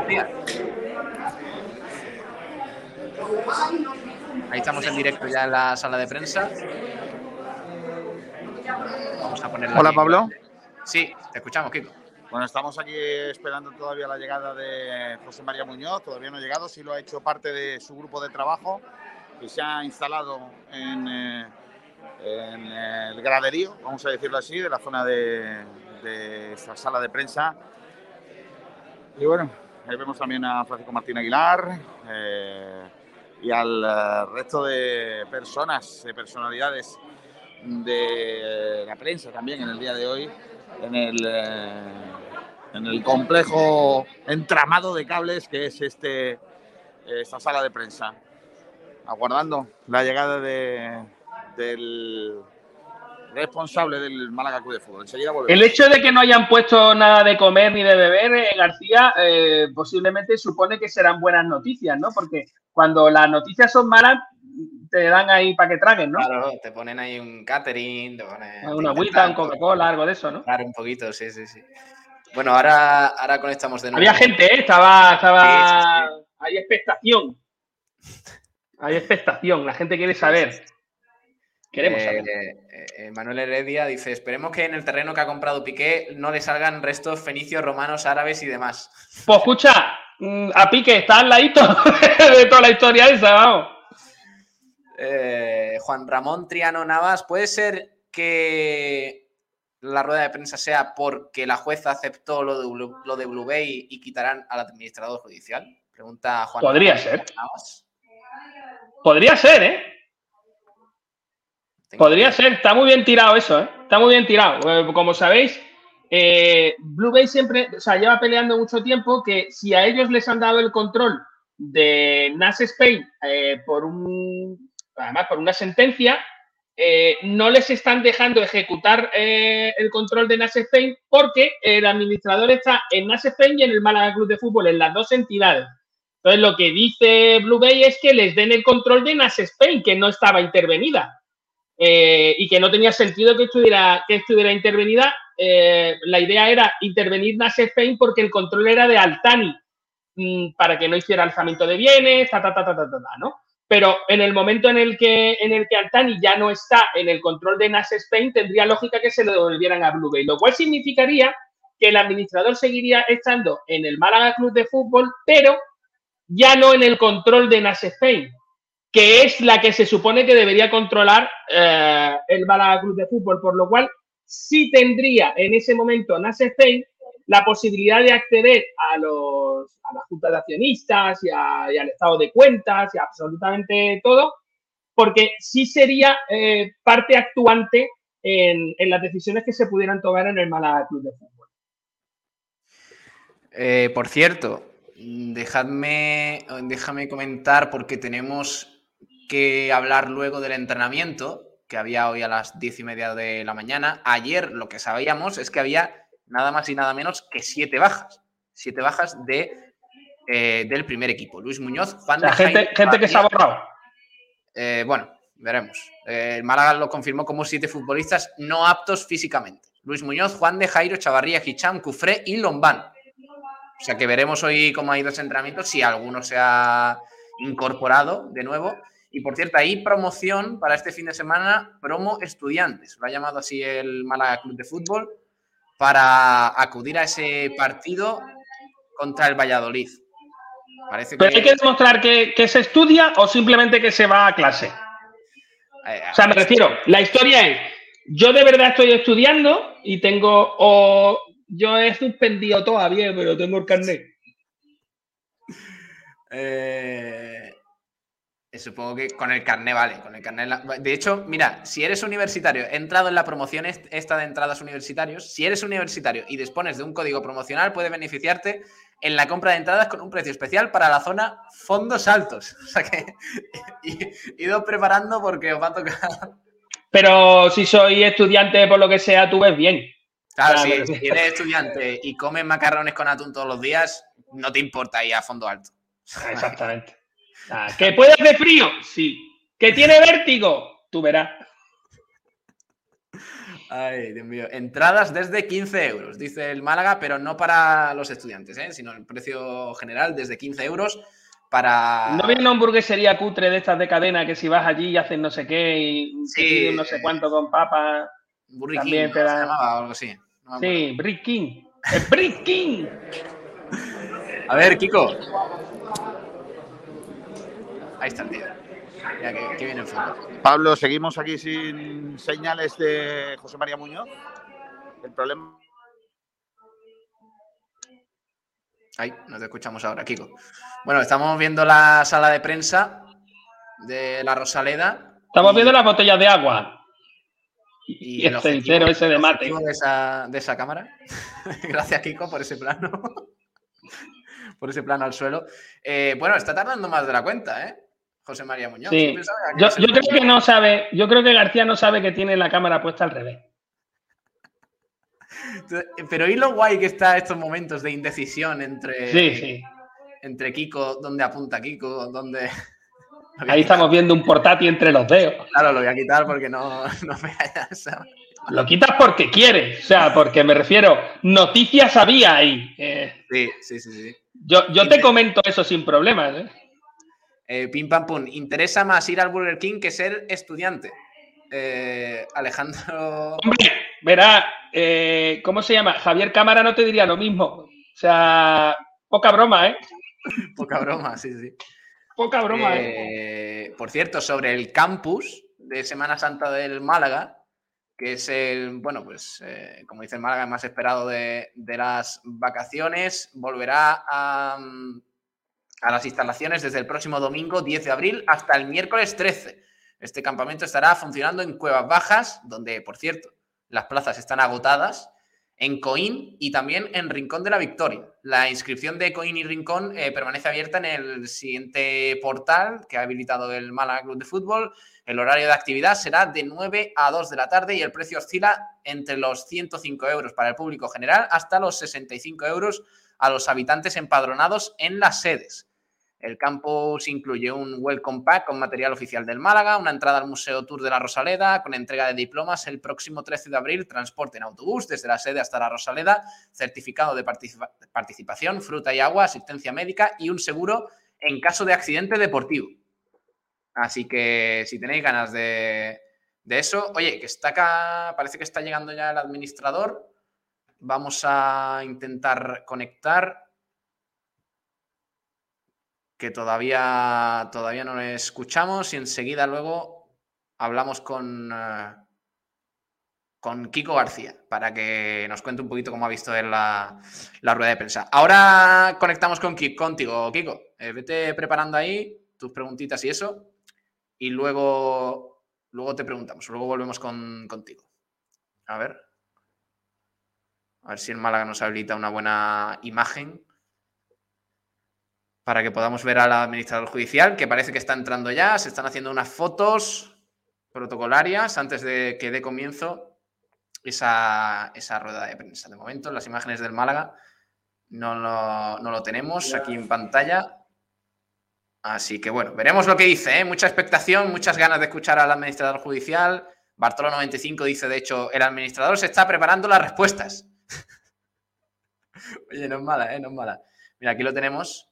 Ahí estamos en directo ya en la sala de prensa. Vamos a Hola aquí. Pablo. Sí, te escuchamos, Kiko. Bueno, estamos aquí esperando todavía la llegada de José María Muñoz, todavía no ha llegado, sí lo ha hecho parte de su grupo de trabajo que se ha instalado en, eh, en el graderío, vamos a decirlo así, de la zona de, de esta sala de prensa. Y bueno, ahí vemos también a Francisco Martín Aguilar eh, y al eh, resto de personas, de personalidades de la prensa también en el día de hoy, en el, eh, en el complejo entramado de cables que es este, esta sala de prensa, aguardando la llegada de, del responsable del Málaga Club de Fútbol. El hecho de que no hayan puesto nada de comer ni de beber, eh, García, eh, posiblemente supone que serán buenas noticias, ¿no? Porque cuando las noticias son malas, te dan ahí para que traguen, ¿no? Claro, te ponen ahí un catering, te ponen. Una agüita, un Coca-Cola, algo de eso, ¿no? Claro, un poquito, sí, sí, sí. Bueno, ahora, ahora conectamos de nuevo. Había gente, ¿eh? Estaba, estaba... Sí, Hay expectación. Hay expectación, la gente quiere saber. Queremos Eh, saber. eh, eh, Manuel Heredia dice: Esperemos que en el terreno que ha comprado Piqué no le salgan restos fenicios, romanos, árabes y demás. Pues escucha, mm, a Pique está al ladito (laughs) de toda la historia esa, vamos. Eh, Juan Ramón Triano Navas, ¿puede ser que la rueda de prensa sea porque la jueza aceptó lo de, Blue- lo de Blue Bay y quitarán al administrador judicial? Pregunta Juan Podría Ramón ser. Navas. Podría ser, ¿eh? Podría ser, está muy bien tirado eso, ¿eh? Está muy bien tirado. Como sabéis, eh, Blue Bay siempre, o sea, lleva peleando mucho tiempo que si a ellos les han dado el control de NAS Spain eh, por un, además por una sentencia, eh, no les están dejando ejecutar eh, el control de NAS Spain porque el administrador está en NAS Spain y en el Málaga Club de Fútbol, en las dos entidades. Entonces, lo que dice Blue Bay es que les den el control de NAS Spain, que no estaba intervenida eh, y que no tenía sentido que estuviera, que estuviera intervenida. Eh, la idea era intervenir NAS Spain porque el control era de Altani mm, para que no hiciera alzamiento de bienes, ta, ta, ta, ta, ta, ta, ta, ¿no? Pero en el momento en el que en el que Altani ya no está en el control de Nas Spain, tendría lógica que se lo devolvieran a Blue Bay, lo cual significaría que el administrador seguiría estando en el Málaga Club de Fútbol, pero ya no en el control de Nas Spain, que es la que se supone que debería controlar eh, el Málaga Club de Fútbol, por lo cual sí tendría en ese momento Nas Spain la posibilidad de acceder a, los, a la junta de accionistas y, al estado de cuentas y absolutamente todo, porque sí sería eh, parte actuante en, las decisiones que se pudieran tomar en el Málaga Club de Fútbol. Eh, por cierto, dejadme, déjame comentar porque tenemos que hablar luego del entrenamiento que había hoy a las diez y media de la mañana. Ayer lo que sabíamos es que había nada más y nada menos que siete bajas. Siete bajas de, eh, del primer equipo. Luis Muñoz, Juan de gente, gente que se ha borrado. Eh, bueno, veremos. Eh, el Málaga lo confirmó como siete futbolistas no aptos físicamente. Luis Muñoz, Juan de Jairo, Chavarría, Hicham, Cufré y Lombán. O sea que veremos hoy cómo ha ido ese entrenamiento, si alguno se ha incorporado de nuevo. Y por cierto, hay promoción para este fin de semana, promo estudiantes. Lo ha llamado así el Málaga Club de Fútbol para acudir a ese partido contra el Valladolid. Pero hay que demostrar que, se estudia o simplemente que se va a clase. Eh, o sea, me refiero, la historia es, yo de verdad estoy estudiando y tengo, o yo he suspendido todavía, pero tengo el carnet. Eh, supongo que con el carnet vale, con el carnet. De hecho, mira, si eres universitario, he entrado en la promoción esta de entradas universitarios, si eres universitario y dispones de un código promocional, puede beneficiarte en la compra de entradas con un precio especial para la zona fondos altos. (laughs) O sea que ido preparando porque os va a tocar. Pero si soy estudiante, por lo que sea, tú ves bien. Claro, si, eres estudiante y comes macarrones con atún todos los días, no te importa ir a fondo alto. Exactamente. Ah, ¿Que puede hacer frío? Sí. ¿Que tiene vértigo? Tú verás. Ay, Dios mío. Entradas desde 15 euros, dice el Málaga, pero no para los estudiantes, ¿eh? sino el precio general desde 15 euros para. ¿No viene una hamburguesería cutre de estas de cadena que si vas allí y haces no sé qué y no sé cuánto con papas? Burger también te da... algo así. sí, Brick King. ¡El Brick King! A ver, Kiko, Ahí está el tío. que, viene Pablo, seguimos aquí sin señales de José María Muñoz. El problema. Ahí, nos escuchamos ahora, Kiko. Bueno, estamos viendo la sala de prensa de la Rosaleda. Estamos viendo las botellas de agua. Y, el, cenicero ese de mate. De esa, de esa cámara. (laughs) Gracias, Kiko, por ese plano. (laughs) por ese plano al suelo. Eh, bueno, está tardando más de la cuenta, ¿eh? José María Muñoz. Yo, creo que no sabe, yo creo que García no sabe que tiene la cámara puesta al revés. Pero ¿y lo guay que está estos momentos de indecisión entre, entre Kiko, dónde apunta Kiko, dónde... (laughs) Ahí estamos viendo un portátil entre los dedos. Claro, lo voy a quitar porque no, (laughs) no me hayas... Lo quitas porque quieres, o sea, porque me refiero, noticias había ahí. Eh. sí, sí, sí, sí. Yo, yo te comento eso sin problemas. ¿eh? Eh, pim pam pum. Interesa más ir al Burger King que ser estudiante. Eh, Alejandro. Hombre, verá, eh, ¿cómo se llama? Javier Cámara no te diría lo mismo. O sea, poca broma, ¿eh? (laughs) poca broma, sí, sí. Poca broma, ¿eh? Por cierto, sobre el campus de Semana Santa del Málaga, que es el, bueno, pues como dice el Málaga, el más esperado de, de las vacaciones, volverá a mm, a las instalaciones desde el próximo domingo 10 de abril hasta el miércoles 13. Este campamento estará funcionando en Cuevas Bajas, donde, por cierto, las plazas están agotadas, en Coín y también en Rincón de la Victoria. La inscripción de Coín y Rincón eh, permanece abierta en el siguiente portal que ha habilitado el Málaga Club de Fútbol. El horario de actividad será de 9 a 2 de la tarde y el precio oscila entre los 105 euros para el público general hasta los 65 euros a los habitantes empadronados en las sedes. El campus incluye un welcome pack con material oficial del Málaga, una entrada al Museo Tour de la Rosaleda con entrega de diplomas el próximo 13 de abril, transporte en autobús desde la sede hasta la Rosaleda, certificado de participación, fruta y agua, asistencia médica y un seguro en caso de accidente deportivo. Así que si tenéis ganas de, de eso, oye, que está acá, parece que está llegando ya el administrador. Vamos a intentar conectar. Que todavía, todavía no escuchamos y enseguida luego hablamos con, eh, con Kiko García para que nos cuente un poquito cómo ha visto él la, la rueda de prensa. Ahora conectamos con Ki- contigo, Kiko. Eh, vete preparando ahí tus preguntitas y eso. Y luego, luego te preguntamos, luego volvemos con, contigo. A ver. A ver si el Málaga nos habilita una buena imagen para que podamos ver al administrador judicial, que parece que está entrando ya. Se están haciendo unas fotos protocolarias antes de que dé comienzo esa, esa rueda de prensa. De momento, las imágenes del Málaga no lo, no lo tenemos aquí en pantalla. Así que bueno, veremos lo que dice. ¿eh? Mucha expectación, muchas ganas de escuchar al administrador judicial. Bartolo95 dice, de hecho, el administrador se está preparando las respuestas. (laughs) Oye, no es mala, ¿eh? No es mala. Mira, aquí lo tenemos.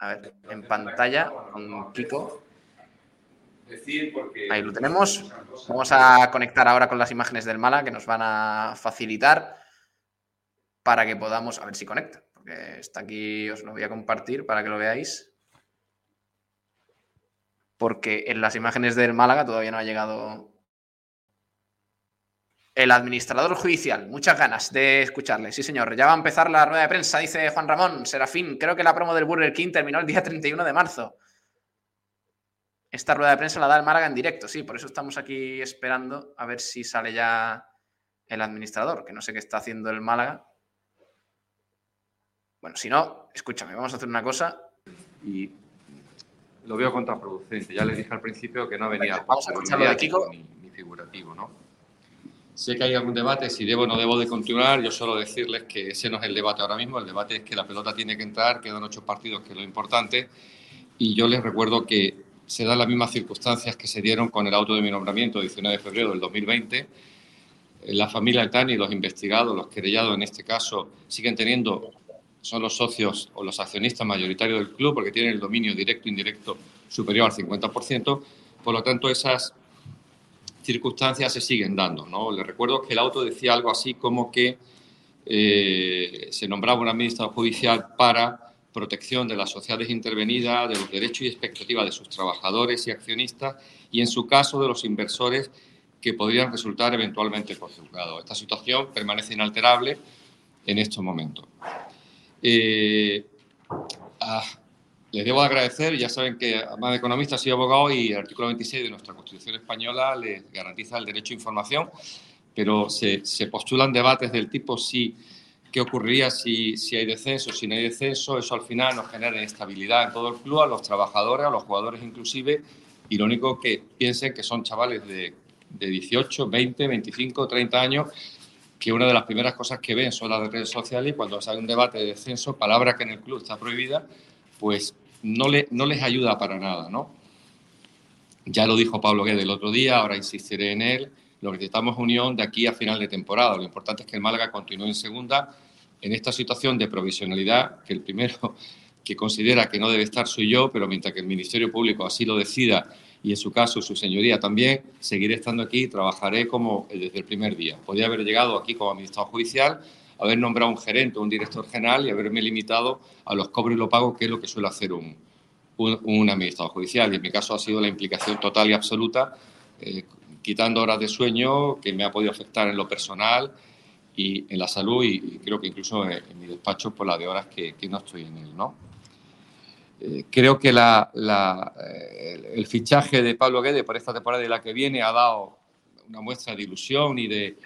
A ver, en pantalla con Kiko. Ahí lo tenemos. Vamos a conectar ahora con las imágenes del Mala que nos van a facilitar para que podamos. A ver si conecta. Porque está aquí, os lo voy a compartir para que lo veáis. Porque en las imágenes del Málaga todavía no ha llegado el administrador judicial. Muchas ganas de escucharle. Sí, señor. Ya va a empezar la rueda de prensa, dice Juan Ramón. Serafín, creo que la promo del Burger King terminó el día (laughs) 31 de marzo. Esta rueda de prensa la da el Málaga en directo, sí, por eso estamos aquí esperando a ver si sale ya el administrador, que no sé qué está haciendo el Málaga. Bueno, si no, escúchame, vamos a hacer una cosa. y lo veo contraproducente. Ya le dije al principio que no venía vamos a por escuchar lo de Kiko. Ni, ni figurativo, ¿no? Sé que hay algún debate, si debo o no debo de continuar, yo solo decirles que ese no es el debate ahora mismo, el debate es que la pelota tiene que entrar, quedan ocho partidos, que es lo importante, y yo les recuerdo que se dan las mismas circunstancias que se dieron con el auto de mi nombramiento, 19 de febrero del 2020. Eh, La familia Altani, los investigados, los querellados en este caso, siguen teniendo son los socios o los accionistas mayoritarios del club porque tienen el dominio directo e indirecto superior al 50%. Por lo tanto, esas circunstancias se siguen dando. ¿no? Les recuerdo que el auto decía algo así como que eh, se nombraba un administrador judicial para protección de las sociedades intervenidas, de los derechos y expectativas de sus trabajadores y accionistas y, en su caso, de los inversores que podrían resultar eventualmente perjudicados. Esta situación permanece inalterable en estos momentos. Eh, ah, les debo agradecer, ya saben que además de economista soy abogado y el artículo 26 de nuestra Constitución española les garantiza el derecho a información, pero se, se postulan debates del tipo si qué ocurriría si, si hay descenso, si no hay descenso, eso al final nos genera inestabilidad en todo el club, a los trabajadores, a los jugadores inclusive, y lo único que piensen que son chavales de, de 18, 20, 25, 30 años que una de las primeras cosas que ven son las redes sociales y cuando sale un debate de descenso, palabra que en el club está prohibida, pues no, le, no les ayuda para nada, ¿no? Ya lo dijo Pablo Guedes el otro día, ahora insistiré en él. Lo que necesitamos es unión de aquí a final de temporada. Lo importante es que el Málaga continúe en segunda en esta situación de provisionalidad, que el primero (laughs) que considera que no debe estar soy yo, pero mientras que el Ministerio Público así lo decida y en su caso su señoría también, seguiré estando aquí y trabajaré como desde el primer día. Podría haber llegado aquí como administrador judicial, haber nombrado un gerente o un director general y haberme limitado a los cobros y los pagos, que es lo que suele hacer un, un, un administrador judicial. Y en mi caso ha sido la implicación total y absoluta, eh, quitando horas de sueño que me ha podido afectar en lo personal y en la salud y, creo que incluso en, mi despacho por la de horas que, no estoy en él, ¿no? Eh, creo que la, eh, el fichaje de Pablo Guedes por esta temporada y la que viene ha dado una muestra de ilusión y de,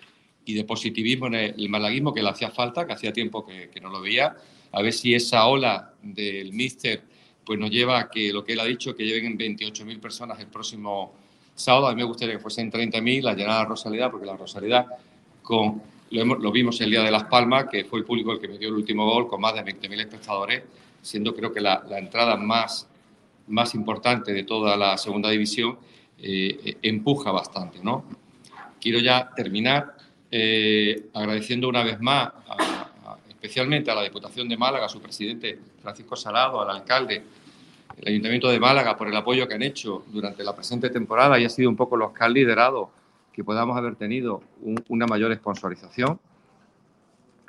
y de positivismo en el, malaguismo que le hacía falta, que hacía tiempo que, que, no lo veía. A ver si esa ola del míster pues nos lleva a que lo que él ha dicho, que lleguen 28.000 personas el próximo sábado. A mí me gustaría que fuesen 30.000, la llenada de Rosalidad, porque la Rosalidad, con, lo, hemos, lo, vimos el día de Las Palmas, que fue el público el que metió el último gol, con más de 20.000 espectadores, siendo creo que la, la, entrada más, más importante de toda la segunda división, eh, empuja bastante. ¿no? Quiero ya terminar eh, agradeciendo una vez más, a, a, especialmente a la Diputación de Málaga, a su presidente Francisco Salado, al alcalde el Ayuntamiento de Málaga por el apoyo que han hecho durante la presente temporada y ha sido un poco los que han liderado que podamos haber tenido un- una mayor sponsorización.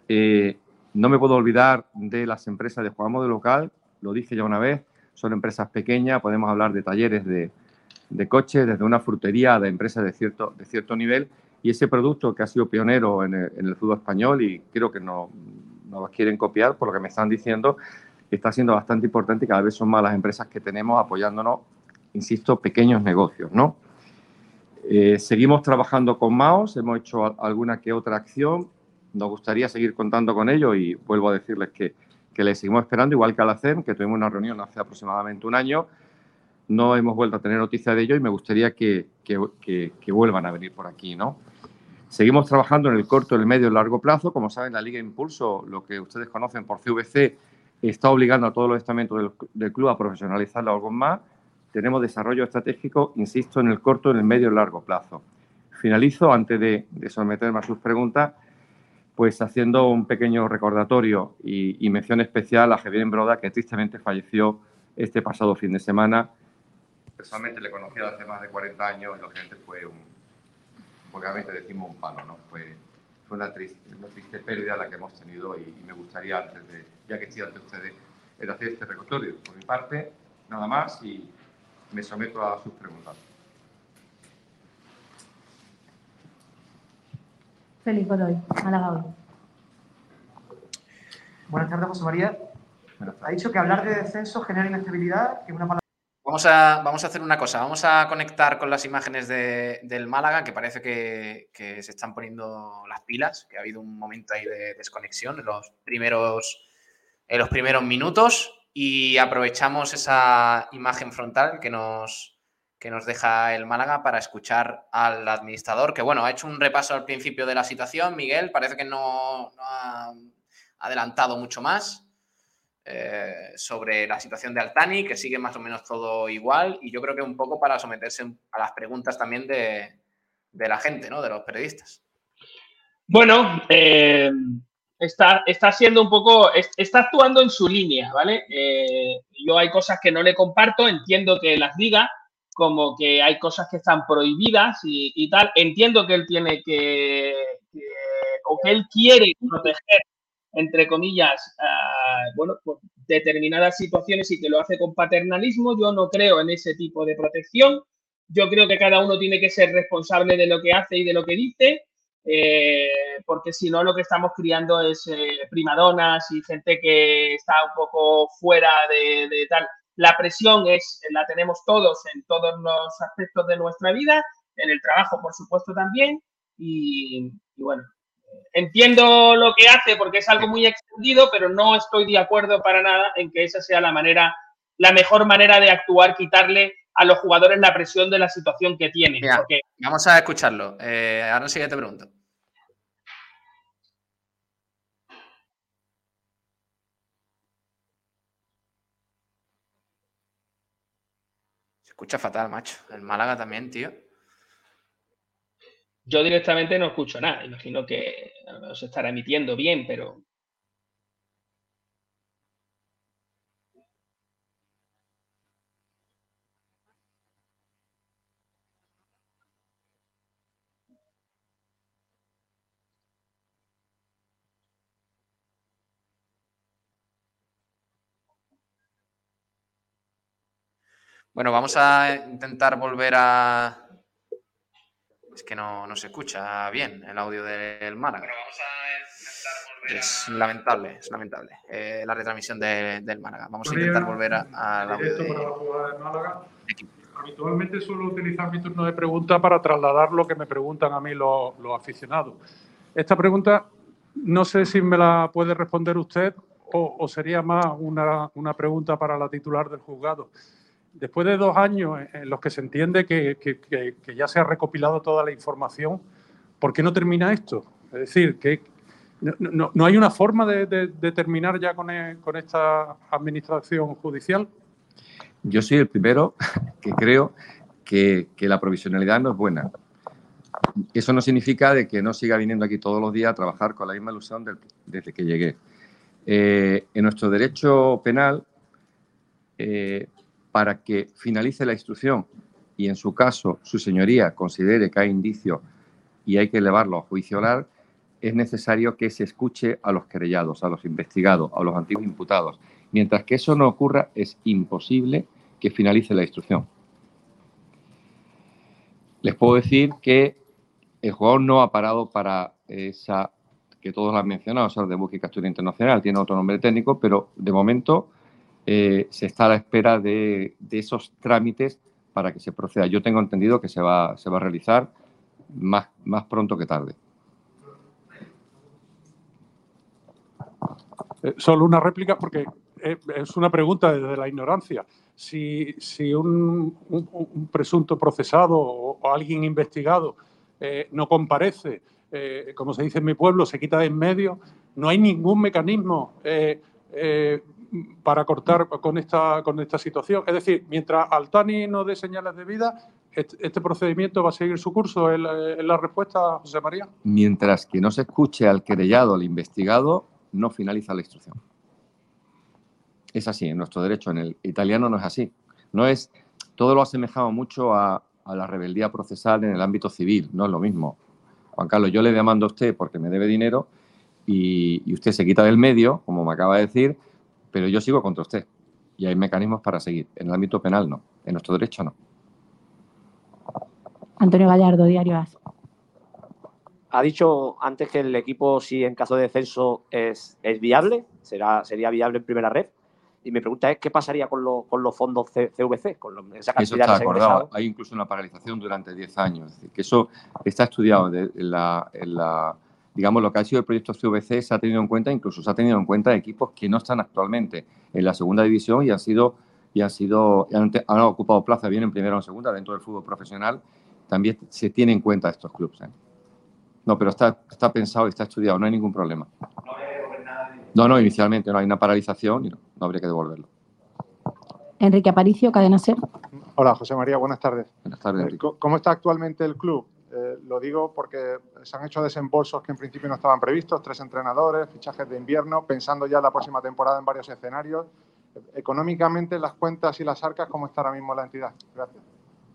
Eh, no me puedo olvidar de las empresas de Juan de Local, lo dije ya una vez, son empresas pequeñas, podemos hablar de talleres de, coches, desde una frutería de empresas de cierto, de cierto nivel, y ese producto que ha sido pionero en el, fútbol español y creo que no, no lo quieren copiar por lo que me están diciendo, está siendo bastante importante y cada vez son más las empresas que tenemos apoyándonos, insisto, pequeños negocios, ¿no? Eh, seguimos trabajando con MAOS, hemos hecho alguna que otra acción, nos gustaría seguir contando con ellos y vuelvo a decirles que, que les seguimos esperando, igual que a la CEM, que tuvimos una reunión hace aproximadamente un año, no hemos vuelto a tener noticia de ello y me gustaría que, que- vuelvan a venir por aquí, ¿no? Seguimos trabajando en el corto, el medio y el largo plazo. Como saben, la Liga Impulso, lo que ustedes conocen por CVC, está obligando a todos los estamentos del, del club a profesionalizarlo algo más. Tenemos desarrollo estratégico, insisto, en el corto, en el medio y el largo plazo. Finalizo, antes de, de someterme a sus preguntas, pues haciendo un pequeño recordatorio y, y mención especial a Javier Embroda, que tristemente falleció este pasado fin de semana. Personalmente le conocí hace más de 40 años y lógicamente fue un, obviamente decimos un palo, ¿no? Fue, fue una, triste, una triste pérdida la que hemos tenido y, y me gustaría, antes de, ya que estoy ante ustedes, el hacer este recordatorio. Por mi parte, nada más y me someto a sus preguntas. Félix Godoy, Málaga hoy. Buenas tardes, José María. Ha dicho que hablar de descenso genera inestabilidad, que es una palabra Vamos a, vamos a hacer una cosa, vamos a conectar con las imágenes de- del Málaga, que parece que, se están poniendo las pilas, que ha habido un momento ahí de desconexión en los primeros, en los primeros minutos. Y aprovechamos esa imagen frontal que nos, que nos deja el Málaga para escuchar al administrador, que bueno, ha hecho un repaso al principio de la situación, Miguel, parece que no ha adelantado mucho más eh, sobre la situación de Altani, que sigue más o menos todo igual, y yo creo que un poco para someterse a las preguntas también de, de la gente, ¿no? De los periodistas. Bueno, eh, está, está siendo un poco, es- está actuando en su línea, ¿vale? Eh, yo hay cosas que no le comparto, entiendo que las diga, como que hay cosas que están prohibidas y, y tal. Entiendo que él tiene que, que- o que él quiere proteger, entre comillas, ah, bueno, determinadas situaciones y que lo hace con paternalismo. Yo no creo en ese tipo de protección. Yo creo que cada uno tiene que ser responsable de lo que hace y de lo que dice eh, porque si no lo que estamos criando es eh, primadonas y gente que está un poco fuera de, tal. La presión es, la tenemos todos en todos los aspectos de nuestra vida, en el trabajo por supuesto también, y bueno, entiendo lo que hace porque es algo muy extendido, pero no estoy de acuerdo para nada en que esa sea la manera, la mejor manera de actuar, quitarle a los jugadores la presión de la situación que tienen. Mira, porque Vamos a escucharlo. Eh, ahora sí que te pregunto. Se escucha fatal, macho. El Málaga también, tío. Yo directamente no escucho nada. Imagino que se estará emitiendo bien, pero Bueno, vamos a intentar volver a. Es que no, no se escucha bien el audio del Málaga. Es lamentable, es lamentable. Eh, la retransmisión de- del Málaga. Vamos a intentar volver a- al audio de- para la jugada de Málaga. Habitualmente suelo utilizar mi turno de pregunta para trasladar lo que me preguntan a mí los, los aficionados. Esta pregunta no sé si me la puede responder usted o, o sería más una, una pregunta para la titular del juzgado. Después de dos años en- en los que se entiende que, que- ya se ha recopilado toda la información, ¿por qué no termina esto? Es decir, no, no- no hay una forma de, de- terminar ya con, e- con esta administración judicial. Yo soy el primero (laughs) que creo que, que la provisionalidad no es buena. Eso no significa de que no siga viniendo aquí todos los días a trabajar con la misma ilusión desde que llegué. Eh, en nuestro derecho penal, eh, para que finalice la instrucción y en su caso su señoría considere que hay indicio y hay que elevarlo a juicio oral, es necesario que se escuche a los querellados, a los investigados, a los antiguos imputados. Mientras que eso no ocurra, es imposible que finalice la instrucción. Les puedo decir que el jugador no ha parado para esa que todos lo han mencionado, o sea, de búsqueda y captura internacional, tiene otro nombre técnico, pero de momento eh, se está a la espera de, esos trámites para que se proceda. Yo tengo entendido que se va, se va a realizar más, más pronto que tarde. Eh, solo una réplica, porque eh, es una pregunta desde la ignorancia. Si, si un, un, un, presunto procesado o, alguien investigado no comparece, como se dice en mi pueblo, se quita de en medio, no hay ningún mecanismo para cortar con esta, con esta situación. Es decir, mientras Altani no dé señales de vida, este, procedimiento va a seguir su curso. ¿Es la, es la respuesta, José María? Mientras que no se escuche al querellado, al investigado, no finaliza la instrucción. Es así, en nuestro derecho, en el italiano no es así. No es, todo lo asemejado mucho a, a, la rebeldía procesal en el ámbito civil, no es lo mismo. Juan Carlos, yo le demando a usted porque me debe dinero y, y usted se quita del medio, como me acaba de decir, pero yo sigo contra usted. Y hay mecanismos para seguir. En el ámbito penal no, en nuestro derecho no. Antonio Gallardo, Diario AS. Ha dicho antes que el equipo, si en caso de descenso es, es viable, será, sería viable en primera red. Y mi pregunta es, ¿qué pasaría con, lo, con los fondos CVC? Con lo, esa eso está acordado. Hay incluso una paralización durante 10 años. Es decir, que eso está estudiado en la, en la, digamos, lo que ha sido el proyecto CVC se ha tenido en cuenta, incluso se ha tenido en cuenta equipos que no están actualmente en la segunda división y han sido, y han sido, han, han ocupado plaza bien en primera o en segunda dentro del fútbol profesional. También se tiene en cuenta estos clubes. ¿eh? No, pero está, está pensado y está estudiado, no hay ningún problema. No, no, inicialmente no hay una paralización y no, no habría que devolverlo. Enrique Aparicio, Cadena Ser. Hola, José María, buenas tardes. Buenas tardes, Enrique. ¿Cómo está actualmente el club? Eh, lo digo porque se han hecho desembolsos que en principio no estaban previstos, tres entrenadores, fichajes de invierno, pensando ya la próxima temporada en varios escenarios. Económicamente, las cuentas y las arcas, ¿cómo está ahora mismo la entidad? Gracias.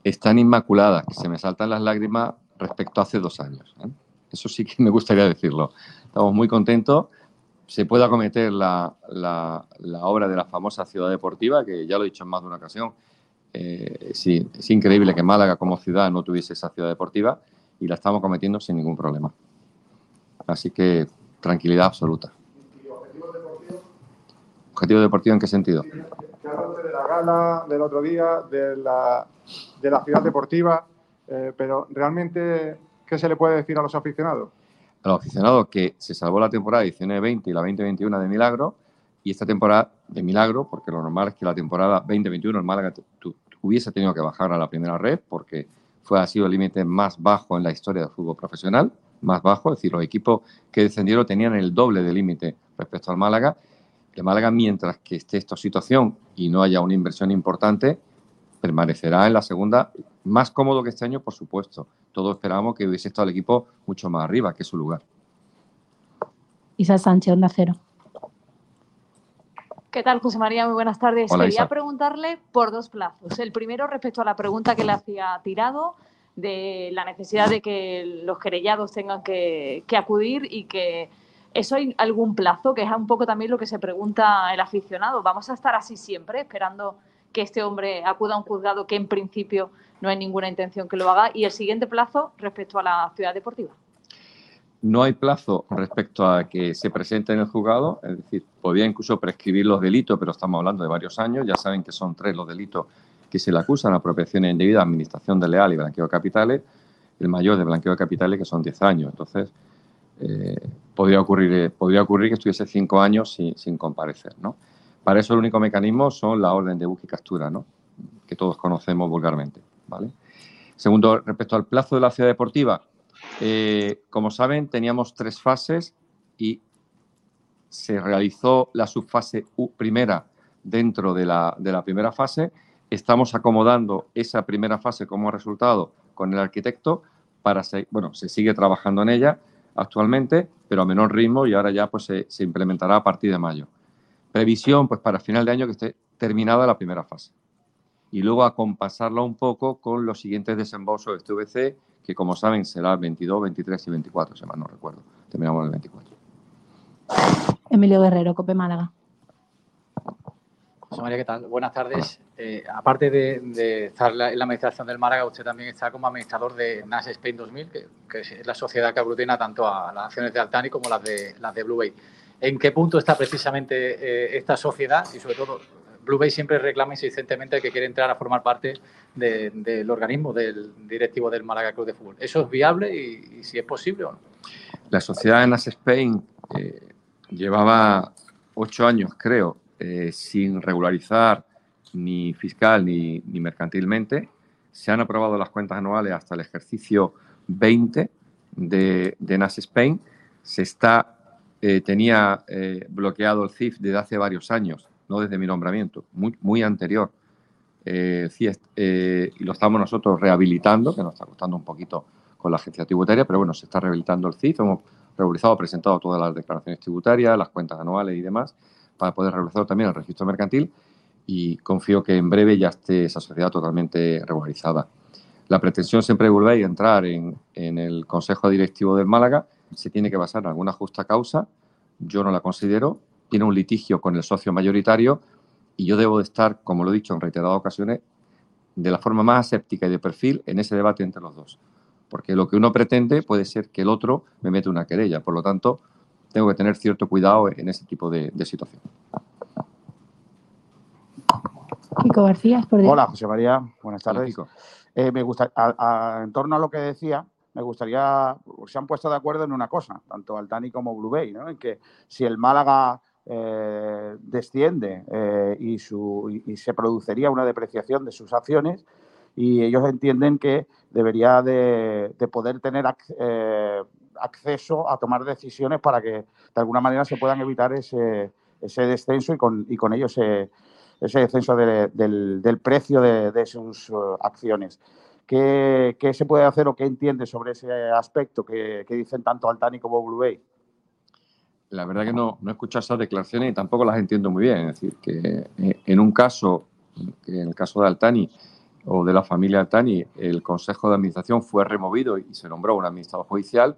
Están inmaculadas, que se me saltan las lágrimas respecto a hace dos años. ¿eh? Eso sí que (laughs) me gustaría decirlo. Estamos muy contentos. Se puede acometer la, la, la, obra de la famosa ciudad deportiva, que ya lo he dicho en más de una ocasión. Eh, sí, es increíble que Málaga como ciudad no tuviese esa ciudad deportiva y la estamos cometiendo sin ningún problema. Así que tranquilidad absoluta. ¿Objetivo deportivo en qué sentido? de la gala del otro día, de la, de la ciudad deportiva, eh, pero realmente, ¿qué se le puede decir a los aficionados? A los aficionados que se salvó la temporada 19-20 y la 2021 de milagro, y esta temporada de milagro, porque lo normal es que la temporada 2021 el Málaga hubiese tenido que bajar a la primera red, porque fue, ha sido el límite más bajo en la historia del fútbol profesional, más bajo, es decir, los equipos que descendieron tenían el doble de límite respecto al Málaga, el Málaga, mientras que esté esta situación y no haya una inversión importante, permanecerá en la segunda, más cómodo que este año, por supuesto. Todos esperábamos que hubiese estado el equipo mucho más arriba, que su lugar. Isa Sánchez, Onda Cero. ¿Qué tal, José María? Muy buenas tardes. Hola, Quería Isa. preguntarle por dos plazos. El primero, respecto a la pregunta que le hacía Tirado, de la necesidad de que los querellados tengan que, que acudir y que ¿Eso hay algún plazo? Que es un poco también lo que se pregunta el aficionado. ¿Vamos a estar así siempre, esperando que este hombre acuda a un juzgado que en principio no hay ninguna intención que lo haga? Y el siguiente plazo respecto a la ciudad deportiva. No hay plazo respecto a que se presente en el juzgado, es decir, podría incluso prescribir los delitos, pero estamos hablando de varios años. Ya saben que son tres los delitos que se le acusan: apropiación indebida, administración desleal y blanqueo de capitales. El mayor de blanqueo de capitales, que son 10 años. Entonces, eh, podría, ocurrir, eh, podría ocurrir que estuviese cinco años sin, comparecer. Para eso el único mecanismo son la orden de búsqueda y captura, ¿no? que todos conocemos vulgarmente. ¿vale? Segundo, respecto al plazo de la ciudad deportiva, eh, como saben, teníamos tres fases y se realizó la subfase U primera dentro de la, primera fase. Estamos acomodando esa primera fase como resultado con el arquitecto para, se, bueno, se sigue trabajando en ella actualmente, pero a menor ritmo y ahora ya pues se, se, implementará a partir de mayo. Previsión pues para final de año que esté terminada la primera fase. Y luego acompasarla un poco con los siguientes desembolsos de este VC, que como saben será el 22, 23 y 24, si mal no recuerdo. Terminamos el 24. Emilio Guerrero, Cope Málaga. José María, ¿qué tal? Buenas tardes. Eh, aparte de, de estar la- en la administración del Málaga, usted también está como administrador de NAS Spain 2000, que, que es la sociedad que aglutina tanto a las acciones de Altani como las de, las de Blue Bay. ¿En qué punto está precisamente eh, esta sociedad? Y sobre todo, Blue siempre reclama insistentemente que quiere entrar a formar parte de- del organismo, del directivo del Málaga Club de Fútbol. ¿Eso es viable y, si es posible o no? La sociedad NAS Spain eh, llevaba ocho años, creo, eh, sin regularizar ni fiscal ni, mercantilmente. Se han aprobado las cuentas anuales hasta el ejercicio 20 de, de NAS Spain. Se está, eh, tenía bloqueado el CIF desde hace varios años, no desde mi nombramiento, muy, muy anterior. Eh, eh, y lo estamos nosotros rehabilitando, que nos está costando un poquito con la agencia tributaria, pero bueno, se está rehabilitando el CIF. Hemos regularizado, presentado todas las declaraciones tributarias, las cuentas anuales y demás, para poder regularizar también el registro mercantil y confío que en breve ya esté esa sociedad totalmente regularizada. La pretensión siempre volver a entrar en, en el Consejo Directivo del Málaga se tiene que basar en alguna justa causa. Yo no la considero. Tiene un litigio con el socio mayoritario y yo debo de estar, como lo he dicho en reiteradas ocasiones, de la forma más aséptica y de perfil en ese debate entre los dos. Porque lo que uno pretende puede ser que el otro me mete una querella. Por lo tanto, tengo que tener cierto cuidado en ese tipo de, de situación. Kiko García, por Hola, José María. Buenas tardes. Eh, me gusta, a- a- en torno a lo que decía, me gustaría, se han puesto de acuerdo en una cosa, tanto Altani como Blue Bay, ¿no? en que si el Málaga eh, desciende eh, y, su, y, se produciría una depreciación de sus acciones, y ellos entienden que debería de, de poder tener eh, acceso a tomar decisiones para que de alguna manera se puedan evitar ese, ese descenso y con, y con ello ese, descenso de- del, del precio de, sus acciones. ¿Qué, qué se puede hacer o qué entiende sobre ese aspecto que, que dicen tanto Altani como Blue Bay? La verdad que no, no he escuchado esas declaraciones y tampoco las entiendo muy bien. Es decir, que eh, en un caso, que en el caso de Altani o de la familia Altani, el Consejo de Administración fue removido y se nombró un administrador judicial.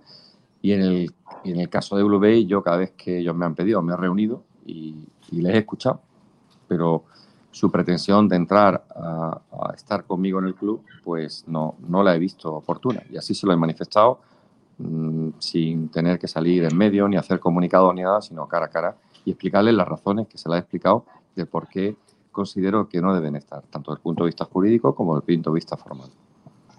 Y en el, y en el caso de Bay, yo cada vez que ellos me han pedido, me he reunido y, y les he escuchado. Pero su pretensión de entrar a, a estar conmigo en el club, pues no, no la he visto oportuna. Y así se lo he manifestado mm, sin tener que salir en medio ni hacer comunicados ni nada, sino cara a cara y explicarles las razones que se las he explicado de por qué considero que no deben estar, tanto desde el punto de vista jurídico como desde el punto de vista formal.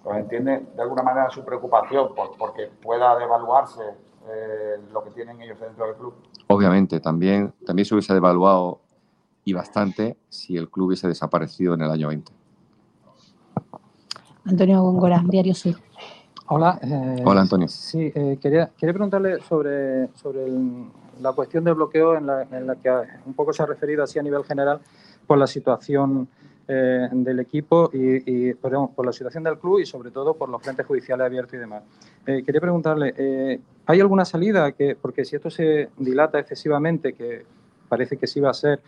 Pues entiende de alguna manera su preocupación por, porque pueda devaluarse eh, lo que tienen ellos dentro del club. Obviamente, también, también se hubiese devaluado y bastante si el club hubiese desaparecido en el año 20. Antonio Góngora, Diario Sur. Hola. eh, Hola, Antonio. Sí, eh, quería, quería preguntarle sobre, sobre el- la cuestión de bloqueo en la, en la que un poco se ha referido así a nivel general por la situación eh, del equipo y, y, por la situación del club y sobre todo por los frentes judiciales abiertos y demás. Eh, quería preguntarle, eh, ¿hay alguna salida? que Porque si esto se dilata excesivamente, que parece que sí va a ser,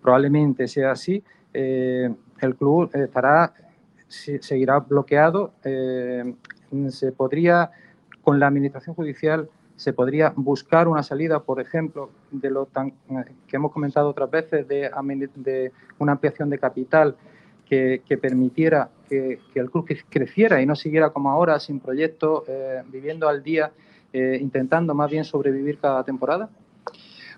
probablemente sea así, eh, el club estará, seguirá bloqueado. eh, se podría, con la administración judicial, se podría buscar una salida, por ejemplo, de lo tan, eh, que hemos comentado otras veces, de, una ampliación de capital que, permitiera que, el club cre- creciera y no siguiera como ahora, sin proyecto, eh, viviendo al día, eh, intentando más bien sobrevivir cada temporada?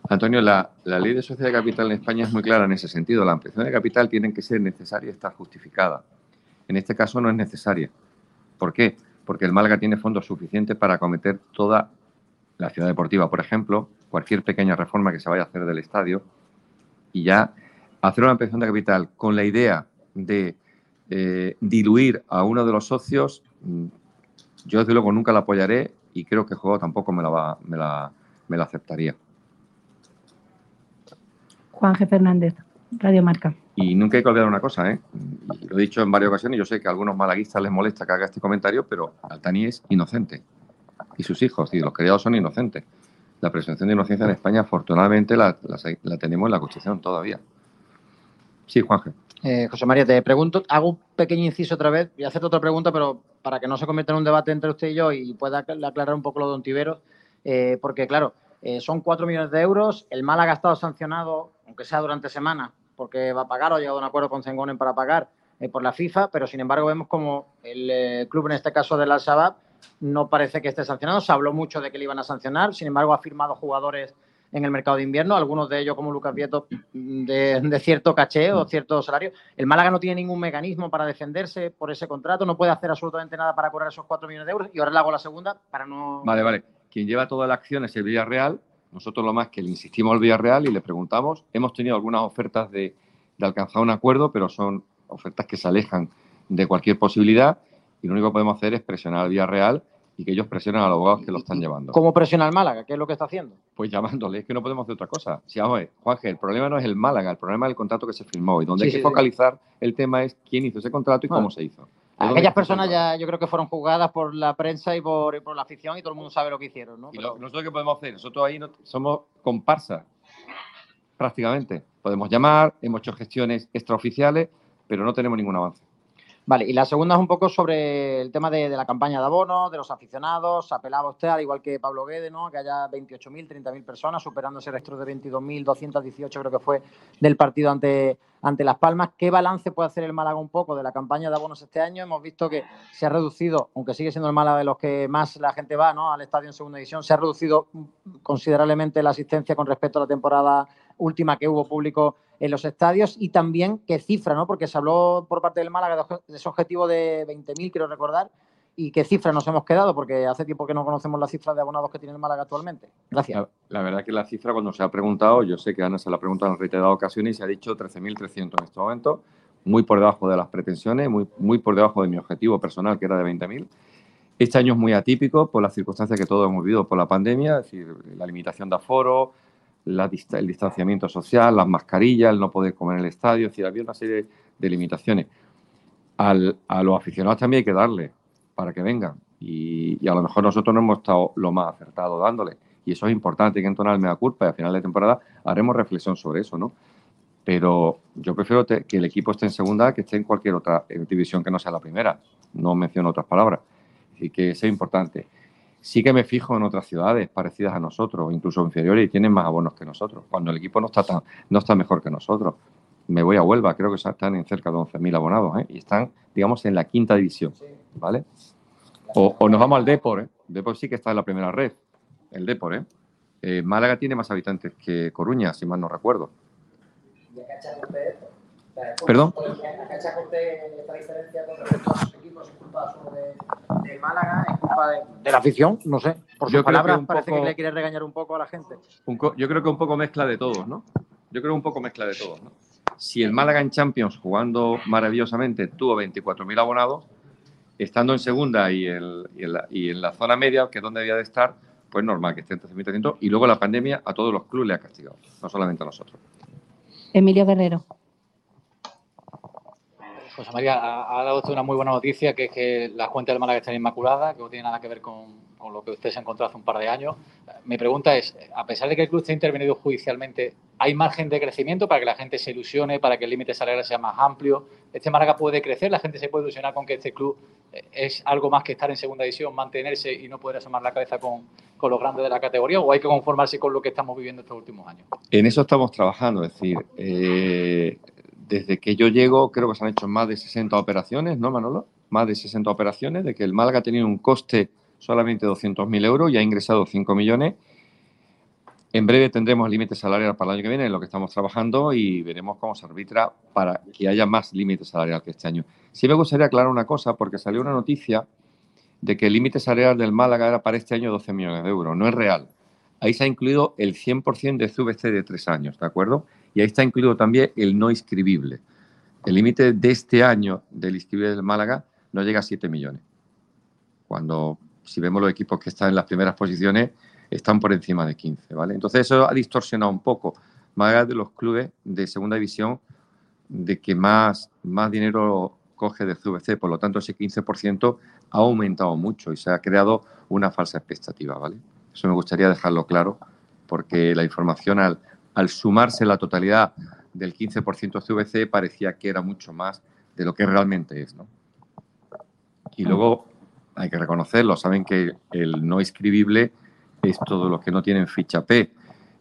Antonio, la, la ley de sociedad de capital en España es muy clara en ese sentido. La ampliación de capital tiene que ser necesaria y estar justificada. En este caso no es necesaria. ¿Por qué? Porque el Málaga tiene fondos suficientes para acometer toda la ciudad deportiva, por ejemplo, cualquier pequeña reforma que se vaya a hacer del estadio y ya hacer una ampliación de capital con la idea de eh, diluir a uno de los socios, mm, yo desde luego nunca la apoyaré y creo que el juego tampoco me la, va- me la, me la aceptaría. Juan G. Fernández, Radio Marca. Y nunca hay que olvidar una cosa, ¿eh? Lo he dicho en varias ocasiones, yo sé que a algunos malaguistas les molesta que haga este comentario, pero Altani es inocente. Y sus hijos y los criados son inocentes. La presunción de inocencia en España, afortunadamente, la, tenemos en la Constitución todavía. Sí, Juanje. Eh, José María, te pregunto, hago un pequeño inciso otra vez, voy a hacerte otra pregunta, pero para que no se convierta en un debate entre usted y yo y pueda aclarar un poco lo de Ontiveros, eh, porque claro, eh, son 4 millones de euros, el Málaga ha estado sancionado, aunque sea durante semana, porque va a pagar o ha llegado a un acuerdo con Zengonen para pagar por la FIFA, pero sin embargo vemos como el club, en este caso del Al-Shabaab, no parece que esté sancionado, se habló mucho de que le iban a sancionar, sin embargo ha firmado jugadores en el mercado de invierno, algunos de ellos como Lucas Vieto de, cierto caché o cierto salario. El Málaga no tiene ningún mecanismo para defenderse por ese contrato, no puede hacer absolutamente nada para cobrar esos 4 millones de euros y ahora le hago la segunda para no... Vale, vale. Quien lleva toda la acción es el Villarreal. Nosotros lo más que le insistimos al Villarreal y le preguntamos, hemos tenido algunas ofertas de, de alcanzar un acuerdo, pero son ofertas que se alejan de cualquier posibilidad y lo único que podemos hacer es presionar al Villarreal y que ellos presionen a los abogados que lo están llevando. ¿Cómo presiona al Málaga? ¿Qué es lo que está haciendo? Pues llamándole, es que no podemos hacer otra cosa. Si vamos a ver, Juanje, el problema no es el Málaga, el problema es el contrato que se firmó y donde hay que focalizar el tema es quién hizo ese contrato y cómo se hizo. Aquellas personas ya yo creo que fueron juzgadas por la prensa y por, por, la afición y todo el mundo sabe lo que hicieron, ¿no? Y nosotros qué podemos hacer? Nosotros ahí no, somos comparsas, prácticamente. Podemos llamar, hemos hecho gestiones extraoficiales, pero no tenemos ningún avance. Vale, y la segunda es un poco sobre el tema de, la campaña de abonos, de los aficionados. Apelaba usted, al igual que Pablo Guede, ¿no? que haya 28.000, 30.000 personas, superando ese registro de 22.218, creo que fue del partido ante, ante Las Palmas. ¿Qué balance puede hacer el Málaga un poco de la campaña de abonos este año? Hemos visto que se ha reducido, aunque sigue siendo el Málaga de los que más la gente va ¿no? al estadio en segunda división, se ha reducido considerablemente la asistencia con respecto a la temporada última que hubo público en los estadios y también qué cifra, ¿no? Porque se habló por parte del Málaga de ese objetivo de 20.000, quiero recordar, y qué cifra nos hemos quedado, porque hace tiempo que no conocemos la cifra de abonados que tiene el Málaga actualmente. Gracias. La, verdad que la cifra, cuando se ha preguntado, yo sé que Ana se la ha preguntado en reiteradas ocasiones y se ha dicho 13.300 en este momento, muy por debajo de las pretensiones, muy, muy por debajo de mi objetivo personal, que era de 20.000. Este año es muy atípico por las circunstancias que todos hemos vivido por la pandemia, es decir, la limitación de aforo, el distanciamiento social, las mascarillas, el no poder comer en el estadio, es decir, había una serie de limitaciones. Al, a los aficionados también hay que darle para que vengan y, a lo mejor nosotros no hemos estado lo más acertado dándole y eso es importante, hay que entonarme a culpa y a final de temporada haremos reflexión sobre eso, ¿no? Pero yo prefiero que el equipo esté en segunda que esté en cualquier otra división que no sea la primera, no menciono otras palabras, y que sea importante sí que me fijo en otras ciudades parecidas a nosotros, incluso inferiores, y tienen más abonos que nosotros, cuando el equipo no está, tan, no está mejor que nosotros. Me voy a Huelva, creo que están en cerca de 11.000 abonados, ¿eh? y están, digamos, en la quinta división, ¿vale? O, nos vamos al Depor, ¿eh? Depor sí que está en la primera red, el Depor, ¿eh? ¿eh? Málaga tiene más habitantes que Coruña, si mal no recuerdo. ¿Perdón? esta diferencia con respecto a sus equipos es culpa solo de, Málaga, es culpa de, la afición, no sé. Por sus palabras parece que le quiere regañar un poco a la gente. yo creo que un poco mezcla de todos, ¿no? Yo creo un poco mezcla de todos, ¿no? Si el Málaga en Champions, jugando maravillosamente, tuvo 24.000 abonados, estando en segunda y, el, y, en la, y, en la, zona media, que es donde debía de estar, pues normal que esté en 13.300, y luego la pandemia a todos los clubes le ha castigado, no solamente a nosotros. Emilio Guerrero. José María, ha, dado usted una muy buena noticia, que es que las cuentas del Málaga están inmaculadas, que no tiene nada que ver con, lo que usted se encontró hace un par de años. Mi pregunta es, a pesar de que el club esté intervenido judicialmente, ¿hay margen de crecimiento para que la gente se ilusione, para que el límite salarial sea más amplio? ¿Este Málaga puede crecer? ¿La gente se puede ilusionar con que este club eh, es algo más que estar en segunda división, mantenerse y no poder asomar la cabeza con, los grandes de la categoría? ¿O hay que conformarse con lo que estamos viviendo estos últimos años? En eso estamos trabajando, es decir, eh, desde que yo llego, creo que se han hecho más de 60 operaciones, ¿no, Manolo? Más de 60 operaciones, de que el Málaga ha tenido un coste solamente de 200.000 euros y ha ingresado 5 millones. En breve tendremos límite salarial para el año que viene, en lo que estamos trabajando, y veremos cómo se arbitra para que haya más límite salarial que este año. Sí me gustaría aclarar una cosa, porque salió una noticia de que el límite salarial del Málaga era para este año 12 millones de euros. No es real. Ahí se ha incluido el 100% de CVC de tres años, ¿de acuerdo? Y ahí está incluido también el no inscribible. El límite de este año del inscribible del Málaga no llega a 7 millones. Cuando, si vemos los equipos que están en las primeras posiciones, están por encima de 15, ¿vale? Entonces eso ha distorsionado un poco. Málaga de los clubes de segunda división de que más, más dinero coge de CVC, por lo tanto ese 15% ha aumentado mucho y se ha creado una falsa expectativa, ¿vale? Eso me gustaría dejarlo claro porque la información al, al sumarse la totalidad del 15% CVC parecía que era mucho más de lo que realmente es, ¿no? Y luego hay que reconocerlo, saben que el no escribible es todo lo que no tienen ficha P.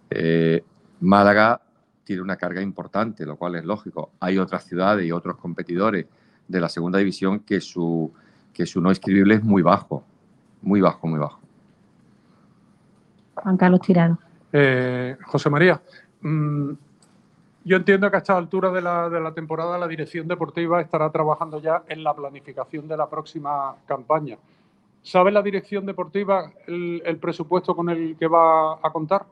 Eh, Málaga tiene una carga importante, lo cual es lógico. Hay otras ciudades y otros competidores de la segunda división que su, que su no escribible es muy bajo, muy bajo, muy bajo. Juan Carlos Tirado. Eh, José María, mm, yo entiendo que a esta altura de la, de la temporada la dirección deportiva estará trabajando ya en la planificación de la próxima campaña. ¿Sabe la dirección deportiva el, presupuesto con el que va a contar?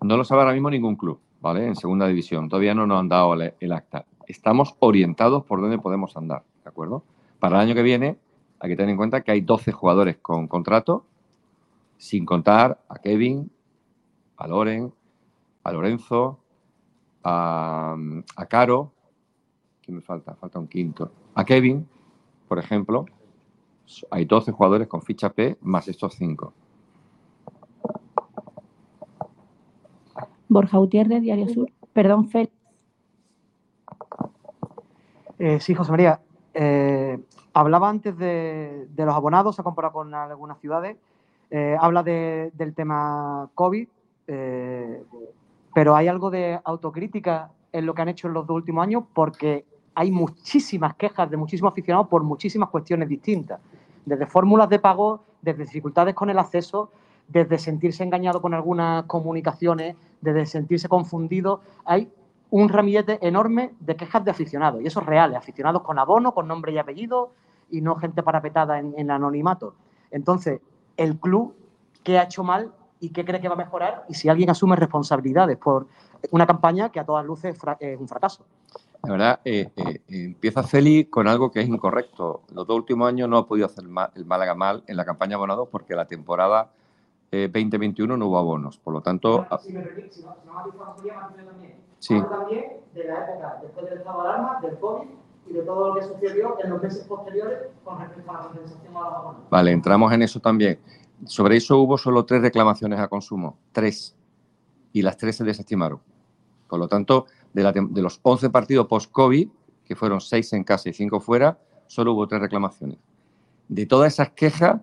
No lo sabe ahora mismo ningún club, ¿vale? En segunda división. Todavía no nos han dado el, el acta. Estamos orientados por dónde podemos andar, ¿de acuerdo? Para el año que viene hay que tener en cuenta que hay 12 jugadores con contrato, sin contar a Kevin, a Loren, a Lorenzo, a, a Caro, ¿quién me falta? Falta un quinto. A Kevin, por ejemplo, hay 12 jugadores con ficha P más estos 5. Borja Gutiérrez, Diario Sur. Perdón, Fel. Eh, sí, José María. Eh, hablaba antes de, de, los abonados, se ha comparado con algunas ciudades. Eh, habla de, del tema COVID, eh, pero hay algo de autocrítica en lo que han hecho en los dos últimos años porque hay muchísimas quejas de muchísimos aficionados por muchísimas cuestiones distintas. Desde fórmulas de pago, desde dificultades con el acceso, desde sentirse engañado con algunas comunicaciones, desde sentirse confundido. Hay un ramillete enorme de quejas de aficionados, y eso es real, aficionados con abono, con nombre y apellido, y no gente parapetada en, en anonimato. Entonces, el club, ¿qué ha hecho mal y qué cree que va a mejorar? Y si alguien asume responsabilidades por una campaña que a todas luces es un fracaso. La verdad, eh, eh, empieza Feli con algo que es incorrecto. Los dos últimos años no ha podido hacer el Málaga mal en la campaña abonados porque la temporada eh, 2021 no hubo abonos. Por lo tanto. Si me permite, si no, si no me también. Sí. Hablo también de la época después del estado de alarma, del COVID y de todo lo que sucedió en los meses posteriores con respecto a la compensación a los abonos. Vale, entramos en eso también. Sobre eso hubo solo tres reclamaciones a consumo. Tres. Y las tres se desestimaron. Por lo tanto, de, la, de los 11 partidos post-COVID, que fueron seis en casa y cinco fuera, solo hubo tres reclamaciones. De todas esas quejas,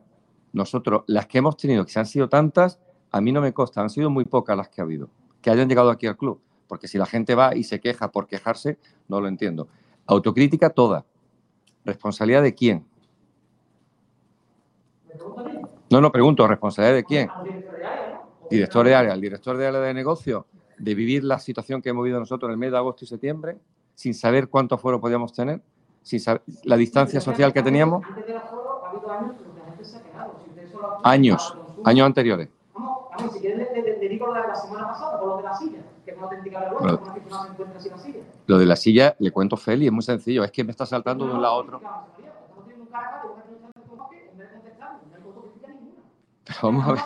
nosotros, las que hemos tenido, que se han sido tantas, a mí no me consta, han sido muy pocas las que ha habido, que hayan llegado aquí al club. Porque si la gente va y se queja por quejarse, no lo entiendo. Autocrítica toda. ¿Responsabilidad de quién? No, no, pregunto, ¿responsabilidad de quién? Director de área, el director de área de negocio, de vivir la situación que hemos vivido nosotros en el mes de agosto y septiembre, sin saber cuántos fueros podíamos tener, sin saber la distancia social que teníamos. Años, años anteriores. Lo de la silla, que. Lo de la silla, le cuento Feli, es muy sencillo, es que me está saltando de un lado a otro. (laughs) vamos a ver.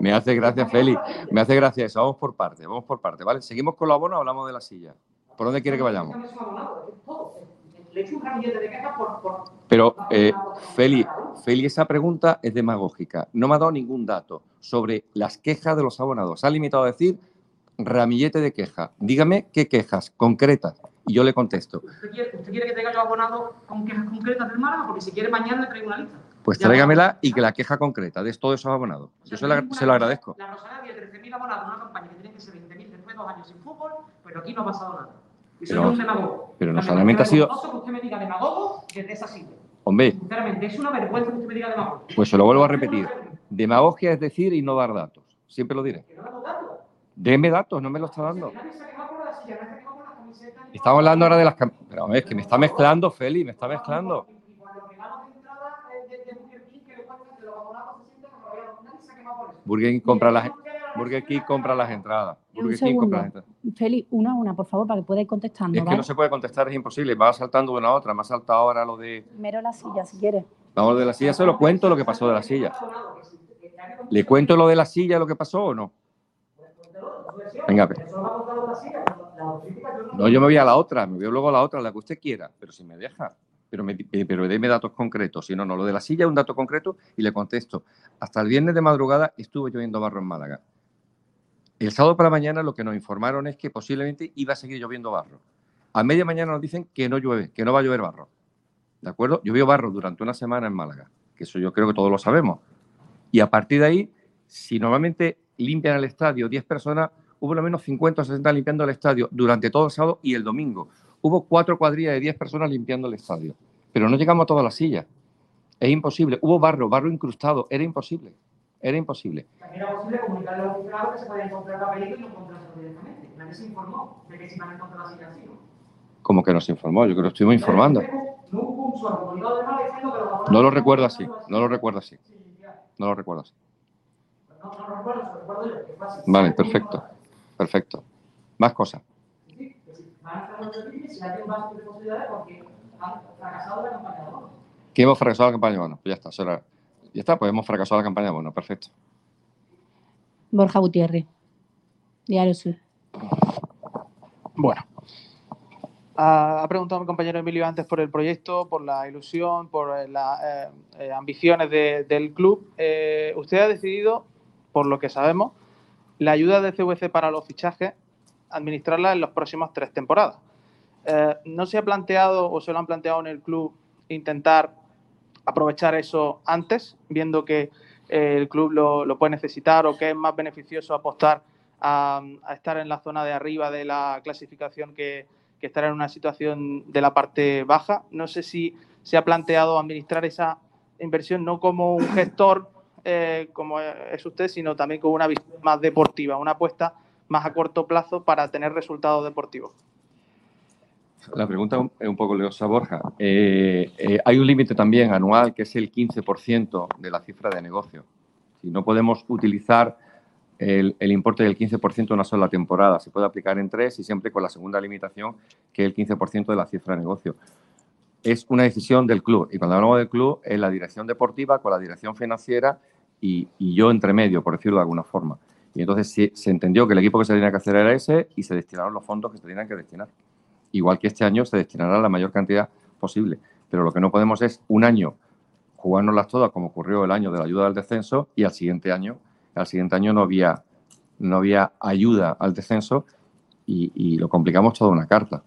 Me hace gracia, Feli. Me hace gracia eso. Vamos por parte, vamos por parte, ¿vale? Seguimos con la abono o hablamos de la silla. ¿Por dónde quiere que vayamos? Pero, eh, Feli, Feli, esa pregunta es demagógica. No me ha dado ningún dato sobre las quejas de los abonados. Se ha limitado a decir ramillete de quejas. Dígame qué quejas concretas y yo le contesto. ¿Usted quiere, usted quiere que tenga yo abonado con quejas concretas del Málaga? Porque si quiere mañana le traigo una lista. Pues tráigamela y que la queja concreta de todos esos abonados. Yo se, la- se lo agradezco. La Rosaleda tiene 13.000 abonados una campaña que tiene que ser 20.000 después de dos años sin fútbol, pero aquí no ha pasado nada. Y soy un demagogo. pero no La solamente ha sido- que usted me diga demagogo desde esa silla. Hombre, Sinceramente, es una vergüenza que usted me diga demagogo. pues se lo vuelvo a repetir. Demagogia es decir y no dar datos. Siempre lo diré. Deme datos, no me lo está dando. Estamos hablando ahora de las Pero es que me está mezclando, Feli, me está mezclando. Burger King compra las, Burger King compra las entradas. Un Burger King compra las entradas. Feli, una a una, por favor, para que pueda ir contestando. Es que no se puede contestar, es imposible. Va saltando de una a otra. Me ha saltado ahora lo de. Primero la silla, si quieres. Vamos de la silla, se lo cuento lo que pasó de la silla. ¿Le cuento lo de la silla, lo que pasó o no? Venga, ve. No, yo me voy a la otra, me voy luego a la otra, la que usted quiera, pero si me deja. Pero, me, eh, pero deme datos concretos. Si no, no, lo de la silla es un dato concreto y le contesto. Hasta el viernes de madrugada estuve lloviendo barro en Málaga. El sábado para mañana lo que nos informaron es que posiblemente iba a seguir lloviendo barro. A media mañana nos dicen que no llueve, que no va a llover barro. ¿De acuerdo? Llovió barro durante una semana en Málaga, que eso yo creo que todos lo sabemos. Y a partir de ahí, si normalmente limpian el estadio 10 personas, hubo lo menos 50 o 60 limpiando el estadio durante todo el sábado y el domingo. Hubo cuatro cuadrillas de 10 personas limpiando el estadio. Pero no llegamos a todas las sillas. Es imposible. Hubo barro, barro incrustado. Era imposible. Era imposible. Era posible comunicarle a los que se podía encontrar papelito y no encontrarlo directamente. Nadie se informó de que se iban a encontrar las sillas así. Como que nos informó. Yo creo que estuvimos informando. No lo recuerdo así. No lo recuerdo así. No lo recuerdo así. No, no lo recuerdo, lo recuerdo yo. que fue así. Vale, perfecto. Perfecto. Más cosas. Que sí. Van a estar los perfiles y hay un vaso de posibilidades porque han fracasado la campaña de bonos. Que hemos fracasado la campaña de bonos. Pues ya está. eso era- Ya está, pues hemos fracasado la campaña de bonos. Perfecto. Borja Gutiérrez, Diario Sur. Bueno. Ha, preguntado mi compañero Emilio antes por el proyecto, por la ilusión, por eh, las eh, eh, ambiciones de- del club. Eh, usted ha decidido, por lo que sabemos, la ayuda de CVC para los fichajes, administrarla en las próximas tres temporadas. Eh, ¿No se ha planteado o se lo han planteado en el club intentar aprovechar eso antes, viendo que eh, el club lo, puede necesitar o que es más beneficioso apostar a, estar en la zona de arriba de la clasificación que, que estar en una situación de la parte baja? No sé si se ha planteado administrar esa inversión no como un gestor eh, como es usted, sino también con una visión más deportiva, una apuesta más a corto plazo para tener resultados deportivos. La pregunta es un poco leosa, Borja. Eh, eh, hay un límite también anual que es el 15% de la cifra de negocio. Si no podemos utilizar el, importe del 15% en una sola temporada, se puede aplicar en tres y siempre con la segunda limitación, que es el 15% de la cifra de negocio. Es una decisión del club y cuando hablamos del club es la dirección deportiva con la dirección financiera y, y yo entre medio, por decirlo de alguna forma. Y entonces se, se entendió que el equipo que se tenía que hacer era ese y se destinaron los fondos que se tenían que destinar igual que este año se destinará la mayor cantidad posible. Pero lo que no podemos es un año jugárnoslas todas como ocurrió el año de la ayuda al descenso y al siguiente año, al siguiente año no había, no había ayuda al descenso y, y lo complicamos toda una carta.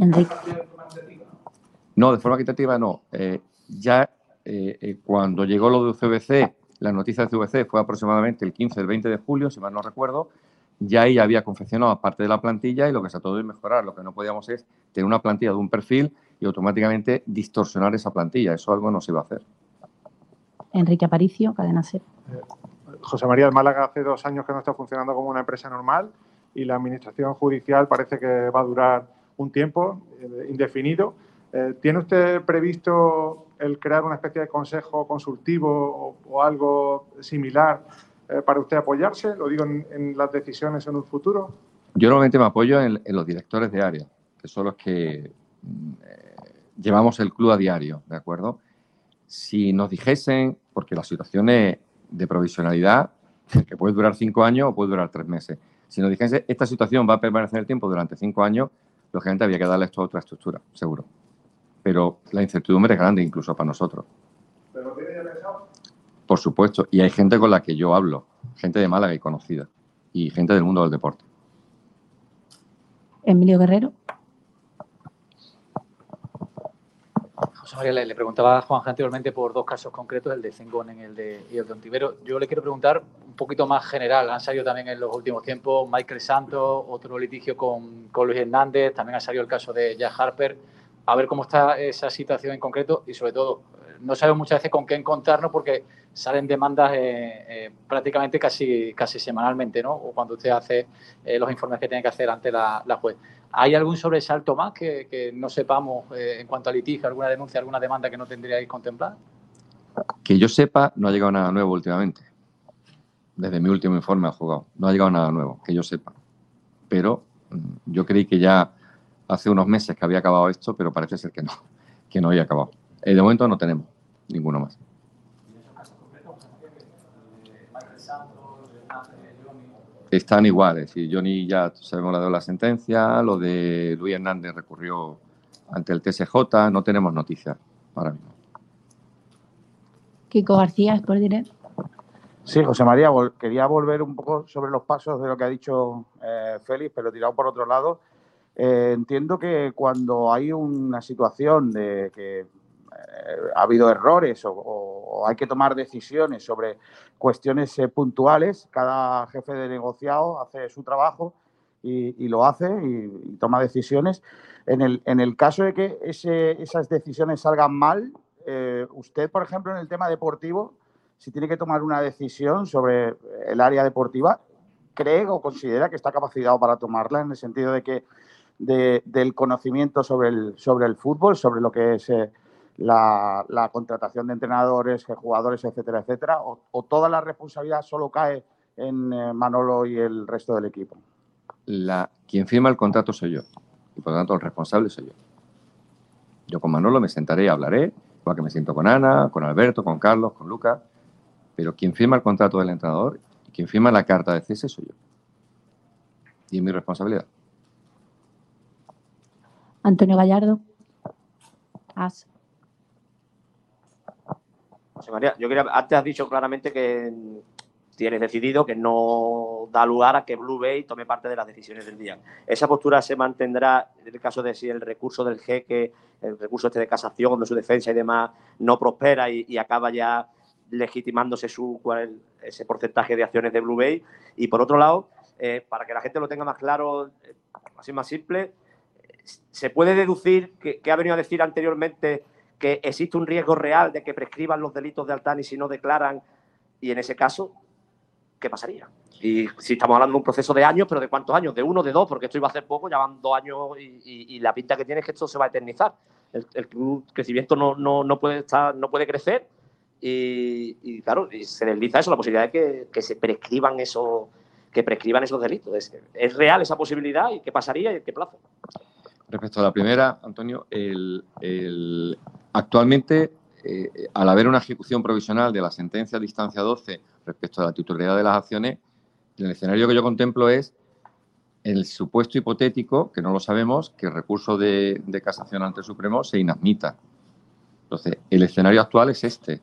Enrique. No, de forma equitativa no. Eh, ya eh, eh, cuando llegó lo de CVC, la noticia de CVC fue aproximadamente el 15, el 20 de julio, si mal no recuerdo, ya ahí había confeccionado parte de la plantilla y lo que se trató de mejorar. Lo que no podíamos es tener una plantilla de un perfil y automáticamente distorsionar esa plantilla. Eso algo no se iba a hacer. Enrique Aparicio, Cadena Ser. José María del Málaga hace dos años que no está funcionando como una empresa normal y la administración judicial parece que va a durar un tiempo eh, indefinido. Eh, ¿Tiene usted previsto el crear una especie de consejo consultivo o, algo similar eh, para usted apoyarse? Lo digo en, las decisiones en un futuro. Yo normalmente me apoyo en, los directores de área, que son los que mm, eh, llevamos el club a diario, ¿de acuerdo? Si nos dijesen, porque la situación es de provisionalidad, (laughs) que puede durar cinco años o puede durar tres meses, si nos dijesen esta situación va a permanecer el tiempo durante cinco años, lógicamente había que darle esto a otra estructura, seguro. Pero la incertidumbre es grande incluso para nosotros. ¿Pero lo tiene ya pensado? Por supuesto, y hay gente con la que yo hablo, gente de Málaga y conocida, y gente del mundo del deporte. Emilio Guerrero. José María, le, preguntaba a Juan anteriormente por dos casos concretos, el de Zengonen y el de, y el de Ontivero. Yo le quiero preguntar un poquito más general. Han salido también en los últimos tiempos Michael Santos, otro litigio con, con Luis Hernández, también ha salido el caso de Jack Harper. A ver cómo está esa situación en concreto y sobre todo, no sabemos muchas veces con qué encontrarnos porque salen demandas eh, eh, prácticamente casi, casi semanalmente, ¿no? O cuando usted hace eh, los informes que tiene que hacer ante la, la juez. ¿Hay algún sobresalto más que, no sepamos en cuanto a litigio, alguna denuncia, alguna demanda que no tendríais contemplada? Que yo sepa, no ha llegado nada nuevo últimamente. Desde mi último informe al juzgado. No ha llegado nada nuevo, que yo sepa. Pero mm, yo creí que ya hace unos meses que había acabado esto, pero parece ser que no, (laughs) que no había acabado. Eh, de momento no tenemos ninguno más. Están iguales. Y Johnny ya sabemos la de la sentencia, lo de Luis Hernández recurrió ante el TSJ, no tenemos noticias ahora mismo. Kiko García, Sport Direct. Sí, José María, vol- quería volver un poco sobre los pasos de lo que ha dicho eh, Félix, pero tirado por otro lado. Eh, entiendo que cuando hay una situación de que eh, ha habido errores o, o- hay que tomar decisiones sobre cuestiones eh, puntuales, cada jefe de negociado hace su trabajo y, y lo hace y, y toma decisiones. En el, en el caso de que ese- esas decisiones salgan mal, eh, usted, por ejemplo, en el tema deportivo, si tiene que tomar una decisión sobre el área deportiva, ¿cree o considera que está capacitado para tomarla en el sentido de que de- del conocimiento sobre el, sobre el fútbol, sobre lo que es eh, la, contratación de entrenadores, eh, jugadores, etcétera, etcétera? ¿O, toda la responsabilidad solo cae en eh, Manolo y el resto del equipo? Quien firma el contrato soy yo. Y por lo tanto, el responsable soy yo. Yo con Manolo me sentaré y hablaré, igual que me siento con Ana, con Alberto, con Carlos, con Lucas. Pero quien firma el contrato del entrenador y quien firma la carta de cese soy yo. Y es mi responsabilidad. Antonio Gallardo. María, yo quería, antes has dicho claramente que tienes decidido que no da lugar a que Blue Bay tome parte de las decisiones del día. ¿Esa postura se mantendrá en el caso de si el recurso del jeque, el recurso este de casación, de su defensa y demás, no prospera y, acaba ya legitimándose su, ese porcentaje de acciones de Blue Bay? Y por otro lado, eh, para que la gente lo tenga más claro, eh, así más simple, ¿se puede deducir que, ha venido a decir anteriormente que existe un riesgo real de que prescriban los delitos de Altani si no declaran? Y en ese caso, ¿qué pasaría? Y si estamos hablando de un proceso de años, pero ¿de cuántos años? ¿De uno, de dos? Porque esto iba a hacer poco, ya van dos años y, la pinta que tiene es que esto se va a eternizar. El, crecimiento no, no, no puede estar, no puede crecer y, y, claro, se desliza eso, la posibilidad de que, que se prescriban esos que prescriban esos delitos. ¿Es, es real esa posibilidad y qué pasaría y en qué plazo? Respecto a la primera, Antonio, actualmente, eh, al haber una ejecución provisional de la sentencia de instancia 12 respecto a la titularidad de las acciones, el escenario que yo contemplo es el supuesto hipotético, que no lo sabemos, que el recurso de, de casación ante el Supremo se inadmita. Entonces, el escenario actual es este.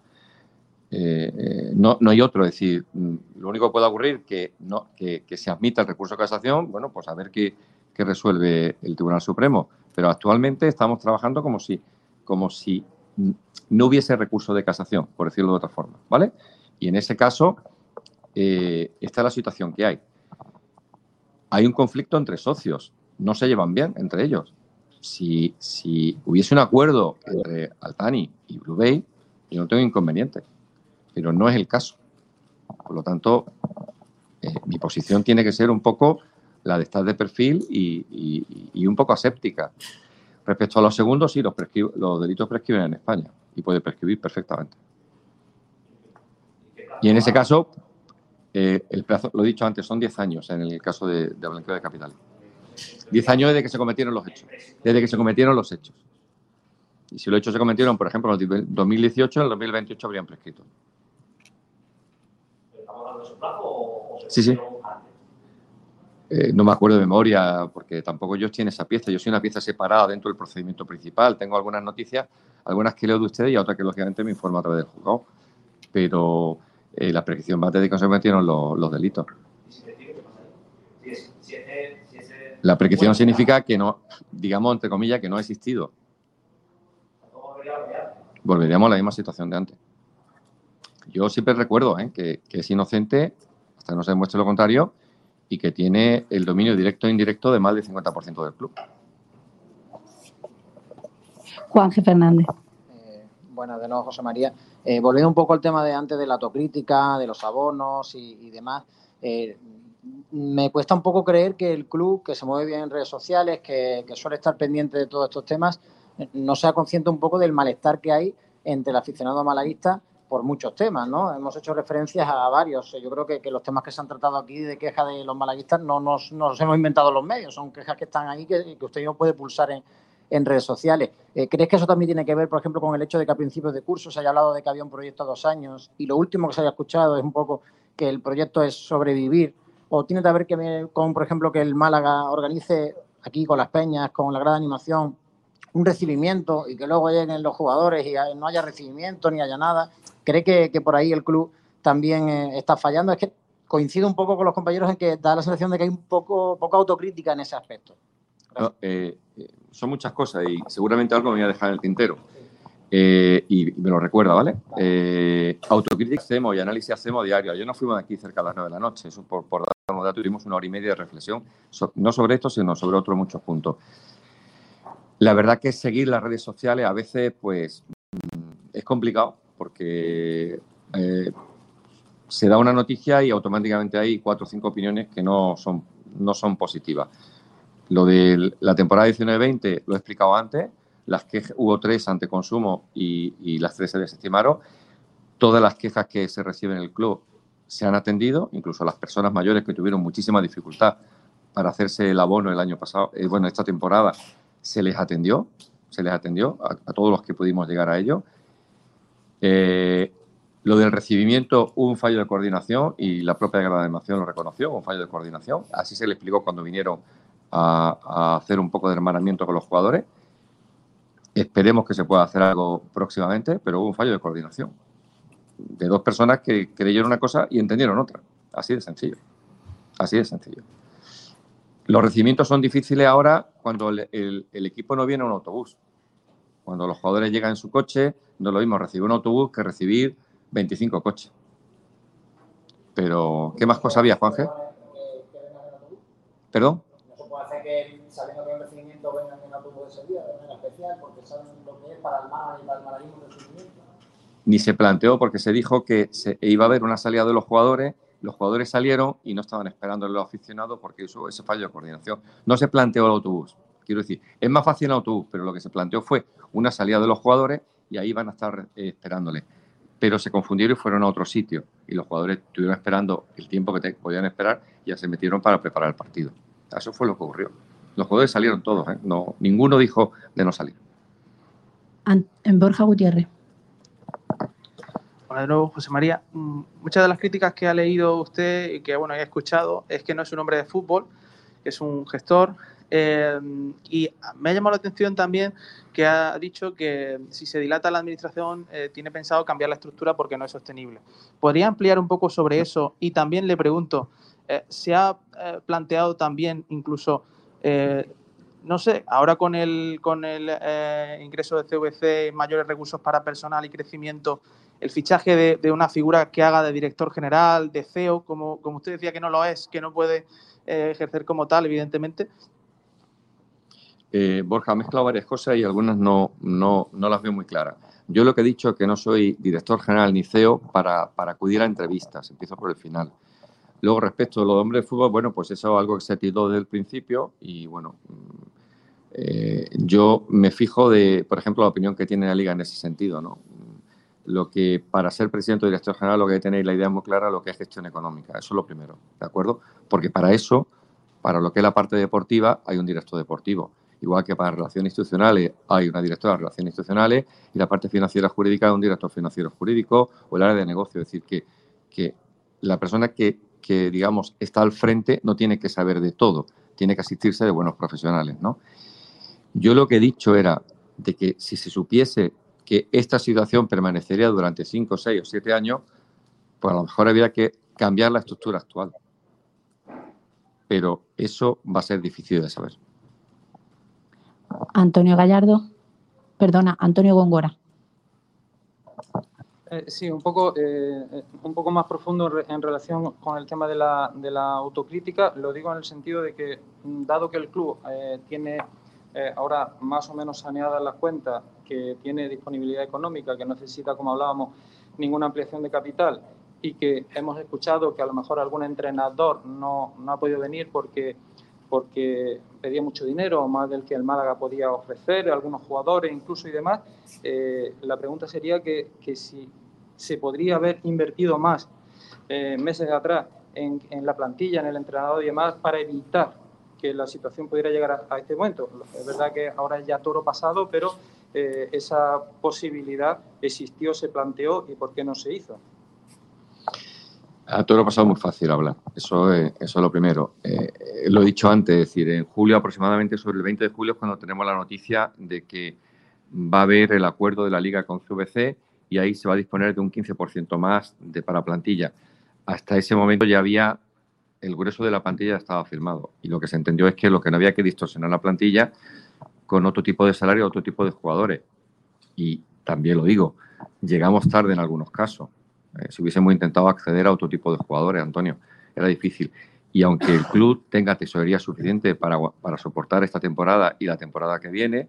Eh, eh, no, no hay otro, es decir, mm, lo único que puede ocurrir que, no, que se admita el recurso de casación, bueno, pues a ver qué, qué resuelve el Tribunal Supremo. Pero actualmente estamos trabajando como si, como si no hubiese recurso de casación, por decirlo de otra forma, ¿vale? Y en ese caso, eh, esta es la situación que hay. Hay un conflicto entre socios, no se llevan bien entre ellos. Si, si hubiese un acuerdo entre Altani y Blue Bay, yo no tengo inconveniente, pero no es el caso. Por lo tanto, eh, mi posición tiene que ser un poco la de estar de perfil y, y- y un poco aséptica. Respecto a los segundos, sí, los, los delitos prescriben en España y puede prescribir perfectamente. Y en ese caso, eh, el plazo, lo he dicho antes, son 10 años en el caso de, de blanqueo de capitales. 10 años desde que se cometieron los hechos. Desde que se cometieron los hechos. Y si los hechos se cometieron, por ejemplo, en el 2018, en el 2028 habrían prescrito. Sí, sí. Eh, no me acuerdo de memoria, porque tampoco yo estoy en esa pieza. Yo soy una pieza separada dentro del procedimiento principal. Tengo algunas noticias, algunas que leo de ustedes y otras que, lógicamente, me informa a través del juzgado. Pero eh, la prescripción desde que se cometieron los, los delitos. La prescripción significa que no, digamos, entre comillas, que no ha existido. Volveríamos a la misma situación de antes. Yo siempre recuerdo ¿eh? que, es inocente hasta no se demuestre lo contrario y que tiene el dominio directo e indirecto de más del 50% del club. Juan G. Fernández. Buenas, de nuevo, José María. Eh, volviendo un poco al tema de antes de la autocrítica, de los abonos y, y demás, eh, me cuesta un poco creer que el club, que se mueve bien en redes sociales, que, que suele estar pendiente de todos estos temas, eh, no sea consciente un poco del malestar que hay entre el aficionado malaguista por muchos temas, ¿no? Hemos hecho referencias a varios. Yo creo que, los temas que se han tratado aquí de quejas de los malaguistas no nos, no nos hemos inventado los medios, son quejas que están ahí que, que usted no puede pulsar en, en redes sociales. Eh, ¿Crees que eso también tiene que ver, por ejemplo, con el hecho de que a principios de curso se haya hablado de que había un proyecto a dos años y lo último que se haya escuchado es un poco que el proyecto es sobrevivir? ¿O tiene que ver que, con, por ejemplo, que el Málaga organice aquí con las peñas, con la gran animación, un recibimiento y que luego lleguen los jugadores y no haya recibimiento ni haya nada? ¿Cree que, que por ahí el club también eh, está fallando. Es que coincido un poco con los compañeros en que da la sensación de que hay un poco poca autocrítica en ese aspecto. Eh, eh, son muchas cosas y seguramente algo me voy a dejar en el tintero. Y me lo recuerda, ¿vale? Autocrítica hacemos y análisis hacemos diario. Ayer nos fuimos de aquí cerca a las 9 de la noche, eso por, por dar unos datos, tuvimos una hora y media de reflexión, no sobre esto, sino sobre otros muchos puntos. La verdad que seguir las redes sociales a veces, pues, mm, es complicado porque eh, se da una noticia y automáticamente hay cuatro o cinco opiniones que no son, no son positivas. Lo de la temporada 19-20 lo he explicado antes, las que hubo tres ante consumo y, y las tres se desestimaron. Todas las quejas que se reciben en el club se han atendido, incluso las personas mayores que tuvieron muchísima dificultad para hacerse el abono el año pasado, eh, bueno, esta temporada se les atendió, se les atendió a, a todos los que pudimos llegar a ello. Eh, lo del recibimiento, un fallo de coordinación y la propia Nación lo reconoció, un fallo de coordinación. Así se le explicó cuando vinieron a, a hacer un poco de hermanamiento con los jugadores. Esperemos que se pueda hacer algo próximamente, pero hubo un fallo de coordinación de dos personas que creyeron una cosa y entendieron otra. Así de sencillo. Así de sencillo. Los recibimientos son difíciles ahora cuando el, el- el equipo no viene en un autobús. Cuando los jugadores llegan en su coche, no es lo mismo recibir un autobús que recibir 25 coches. Pero, ¿qué más cosas había, Juanje? ¿Perdón? No se puede hacer que sabiendo que hay un recibimiento vengan en autobús ese día, de manera especial, porque saben lo que es para el mar y para el malarismo del recibimiento. Ni se planteó porque se dijo que se iba a haber una salida de los jugadores, los jugadores salieron y no estaban esperando a los aficionados porque eso ese fallo de coordinación. No se planteó el autobús. Quiero decir, es más fácil el autobús, pero lo que se planteó fue una salida de los jugadores y ahí van a estar eh, esperándole. Pero se confundieron y fueron a otro sitio y los jugadores estuvieron esperando el tiempo que te- podían esperar y ya se metieron para preparar el partido. Eso fue lo que ocurrió. Los jugadores salieron todos, ¿eh? no, ninguno dijo de no salir. En Borja Gutiérrez. Hola de nuevo, José María. Mm, Muchas de las críticas que ha leído usted y que bueno, he escuchado es que no es un hombre de fútbol, que es un gestor. eh, y me ha llamado la atención también que ha dicho que si se dilata la administración eh, tiene pensado cambiar la estructura porque no es sostenible. ¿Podría ampliar un poco sobre eso? Y también le pregunto, eh, ¿se ha planteado también incluso, no sé, ahora con el, con el ingreso de CVC, mayores recursos para personal y crecimiento, el fichaje de, una figura que haga de director general, de CEO, como, como usted decía que no lo es, que no puede eh, ejercer como tal, evidentemente. Eh, Borja ha mezclado varias cosas y algunas no, no, no las veo muy claras. Yo lo que he dicho es que no soy director general ni CEO para, para acudir a entrevistas. Empiezo por el final. Luego, respecto a los hombres de fútbol, bueno, pues eso es algo que se tituló desde el principio y, bueno, mm, eh, yo me fijo de, por ejemplo, la opinión que tiene la Liga en ese sentido, ¿no? Lo que para ser presidente o director general lo que hay que tener la idea muy clara lo que es gestión económica. Eso es lo primero, ¿de acuerdo? Porque para eso, para lo que es la parte deportiva, hay un director deportivo. Igual que para relaciones institucionales hay una directora de relaciones institucionales y la parte financiera jurídica un director financiero jurídico o el área de negocio. Es decir, que, que la persona que, que, digamos, está al frente no tiene que saber de todo, tiene que asistirse de buenos profesionales, ¿no? Yo lo que he dicho era de que si se supiese que esta situación permanecería durante 5, 6 o 7 años, pues a lo mejor habría que cambiar la estructura actual. Pero eso va a ser difícil de saber. Antonio Gallardo. Perdona, Antonio Góngora. Eh, sí, un poco, eh, un poco más profundo en re- en relación con el tema de la, de la autocrítica. Lo digo en el sentido de que, dado que el club eh, tiene eh, ahora más o menos saneadas las cuentas, que tiene disponibilidad económica, que no necesita, como hablábamos, ninguna ampliación de capital y que hemos escuchado que a lo mejor algún entrenador no, no ha podido venir porque, porque pedía mucho dinero, más del que el Málaga podía ofrecer, algunos jugadores incluso y demás, eh, la pregunta sería que, que si se podría haber invertido más eh, meses atrás en, en la plantilla, en el entrenador y demás, para evitar que la situación pudiera llegar a, a este momento. Es verdad que ahora es ya toro pasado, pero eh, esa posibilidad existió, se planteó y por qué no se hizo. A todo lo pasado muy fácil hablar. Eso es, eso es lo primero. Eh, eh, lo he dicho antes, es decir, en julio aproximadamente, sobre el 20 de julio, es cuando tenemos la noticia de que va a haber el acuerdo de la liga con CVC y ahí se va a disponer de un 15% más de, para plantilla. Hasta ese momento ya había, el grueso de la plantilla estaba firmado y lo que se entendió es que lo que no había que distorsionar la plantilla con otro tipo de salario, otro tipo de jugadores. Y también lo digo, llegamos tarde en algunos casos. Eh, si hubiésemos intentado acceder a otro tipo de jugadores, Antonio, era difícil. Y aunque el club tenga tesorería suficiente para, para soportar esta temporada y la temporada que viene,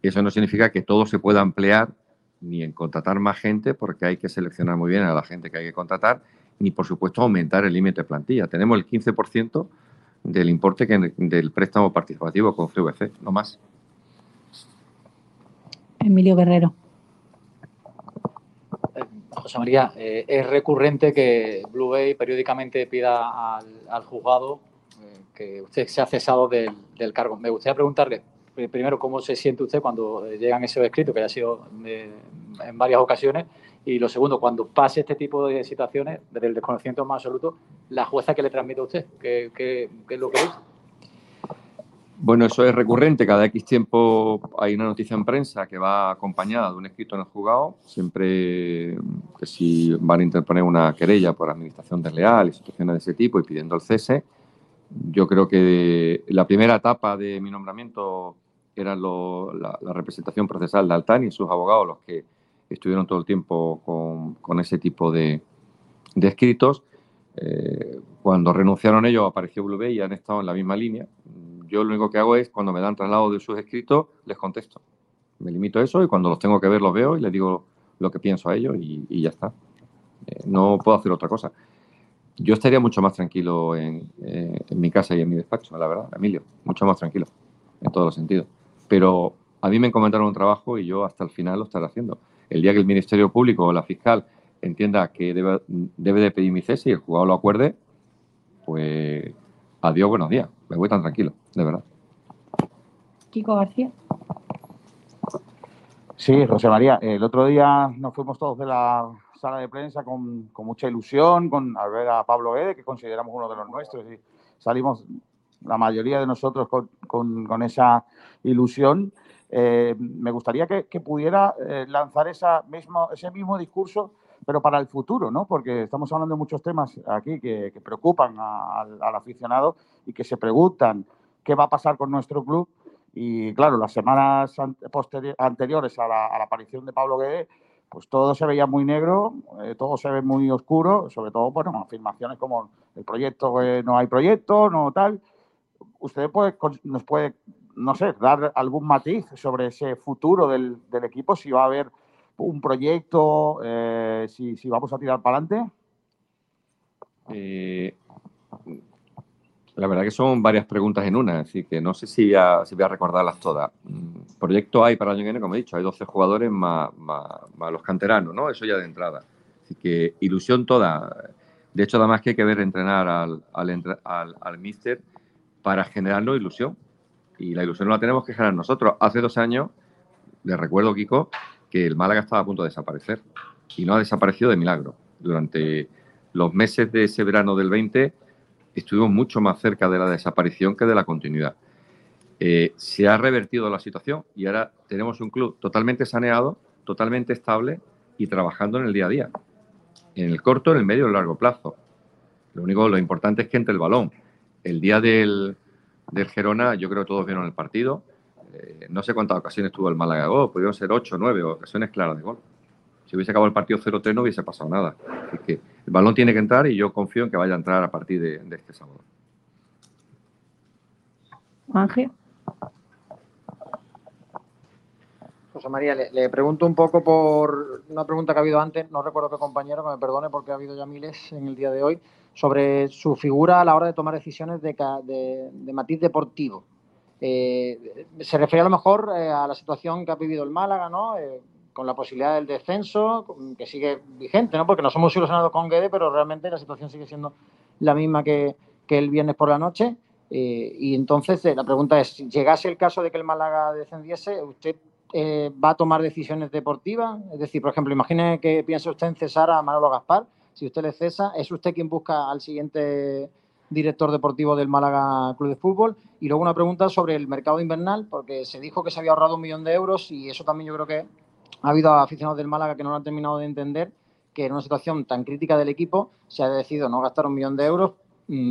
eso no significa que todo se pueda emplear ni en contratar más gente, porque hay que seleccionar muy bien a la gente que hay que contratar, ni por supuesto aumentar el límite de plantilla. Tenemos el 15% del importe que, del préstamo participativo con CVC, no más. Emilio Guerrero. José María, eh, es recurrente que Blue Bay periódicamente pida al, juzgado eh, que usted se ha cesado del, del cargo. Me gustaría preguntarle, eh, primero, cómo se siente usted cuando eh, llegan esos escritos, que ha sido eh, en varias ocasiones, y lo segundo, cuando pase este tipo de situaciones, desde el desconocimiento más absoluto, la jueza que le transmite a usted, ¿qué, es lo que es? Bueno, eso es recurrente. Cada X tiempo hay una noticia en prensa que va acompañada de un escrito en el juzgado, siempre que si van a interponer una querella por administración desleal y situaciones de ese tipo y pidiendo el cese. Yo creo que la primera etapa de mi nombramiento era la, representación procesal de Altani y sus abogados los que estuvieron todo el tiempo con, ese tipo de, escritos. Eh, cuando renunciaron ellos apareció Blue Bay y han estado en la misma línea. Yo lo único que hago es, cuando me dan traslado de sus escritos, les contesto. Me limito a eso y cuando los tengo que ver los veo y les digo lo que pienso a ellos y, ya está. Eh, no puedo hacer otra cosa. Yo estaría mucho más tranquilo en, eh, en mi casa y en mi despacho, la verdad, Emilio, mucho más tranquilo en todos los sentidos pero a mí me encomendaron un trabajo y yo hasta el final lo estaré haciendo. El día que el Ministerio Público o la fiscal entienda que debe, de pedir mi cese y el juzgado lo acuerde, pues adiós, buenos días. Me voy tan tranquilo, de verdad. Kiko García. Sí, José María, el otro día nos fuimos todos de la sala de prensa con, mucha ilusión, con al ver a Pablo Ede, que consideramos uno de los nuestros, y salimos la mayoría de nosotros con, esa ilusión. Eh, me gustaría que, pudiera eh, lanzar esa mismo, ese mismo discurso, pero para el futuro, ¿no? Porque estamos hablando de muchos temas aquí que, preocupan al aficionado y que se preguntan qué va a pasar con nuestro club. Y claro, las semanas anteriores a la, aparición de Pablo Guede, pues todo se veía muy negro, eh, todo se ve muy oscuro, sobre todo, bueno, afirmaciones como el proyecto, no hay proyecto, no tal usted puede, nos puede, no sé, dar algún matiz sobre ese futuro del, equipo, si va a haber un proyecto, eh, si, vamos a tirar para adelante. Eh, la verdad que son varias preguntas en una, así que no sé si, voy a recordarlas todas. Mm, proyecto hay para el año que viene, como he dicho, hay 12 jugadores más, los canteranos, ¿no? Eso ya de entrada. Así que ilusión toda. De hecho, además que hay que ver entrenar al, al, al, al míster para generarnos ilusión. Y la ilusión no la tenemos que generar nosotros. Hace dos años, le recuerdo, Kiko, que el Málaga estaba a punto de desaparecer. Y no ha desaparecido de milagro. Durante los meses de ese verano del 20 estuvimos mucho más cerca de la desaparición que de la continuidad. Eh, se ha revertido la situación y ahora tenemos un club totalmente saneado, totalmente estable y trabajando en el día a día, en el corto, en el medio y en el largo plazo. Lo único, lo importante es que entre el balón el día del, del Gerona, yo creo que todos vieron el partido. Eh, no sé cuántas ocasiones tuvo el Málaga de gol, pudieron ser 8 o 9 ocasiones claras de gol. Si hubiese acabado el partido 0-3 no hubiese pasado nada. Así que el balón tiene que entrar y yo confío en que vaya a entrar a partir de, de este sábado. Ángel. José María, le, pregunto un poco por una pregunta que ha habido antes, no recuerdo qué compañero, que me perdone porque ha habido ya miles en el día de hoy, sobre su figura a la hora de tomar decisiones de, de, matiz deportivo. Eh, se refiere a lo mejor eh, a la situación que ha vivido el Málaga, ¿no? Eh, con la posibilidad del descenso, que sigue vigente, ¿no? Porque nos hemos ilusionado con Guede, pero realmente la situación sigue siendo la misma que, que el viernes por la noche. y entonces la pregunta es, si llegase el caso de que el Málaga descendiese, ¿usted va a tomar decisiones deportivas? Es decir, por ejemplo, imagine que piensa usted en cesar a Manolo Gaspar. Si usted le cesa, ¿es usted quien busca al siguiente director deportivo del Málaga Club de Fútbol? Y luego una pregunta sobre el mercado invernal, porque se dijo que se había ahorrado un millón de euros y eso también yo creo que ha habido aficionados del Málaga que no lo han terminado de entender que en una situación tan crítica del equipo se ha decidido no gastar un millón de euros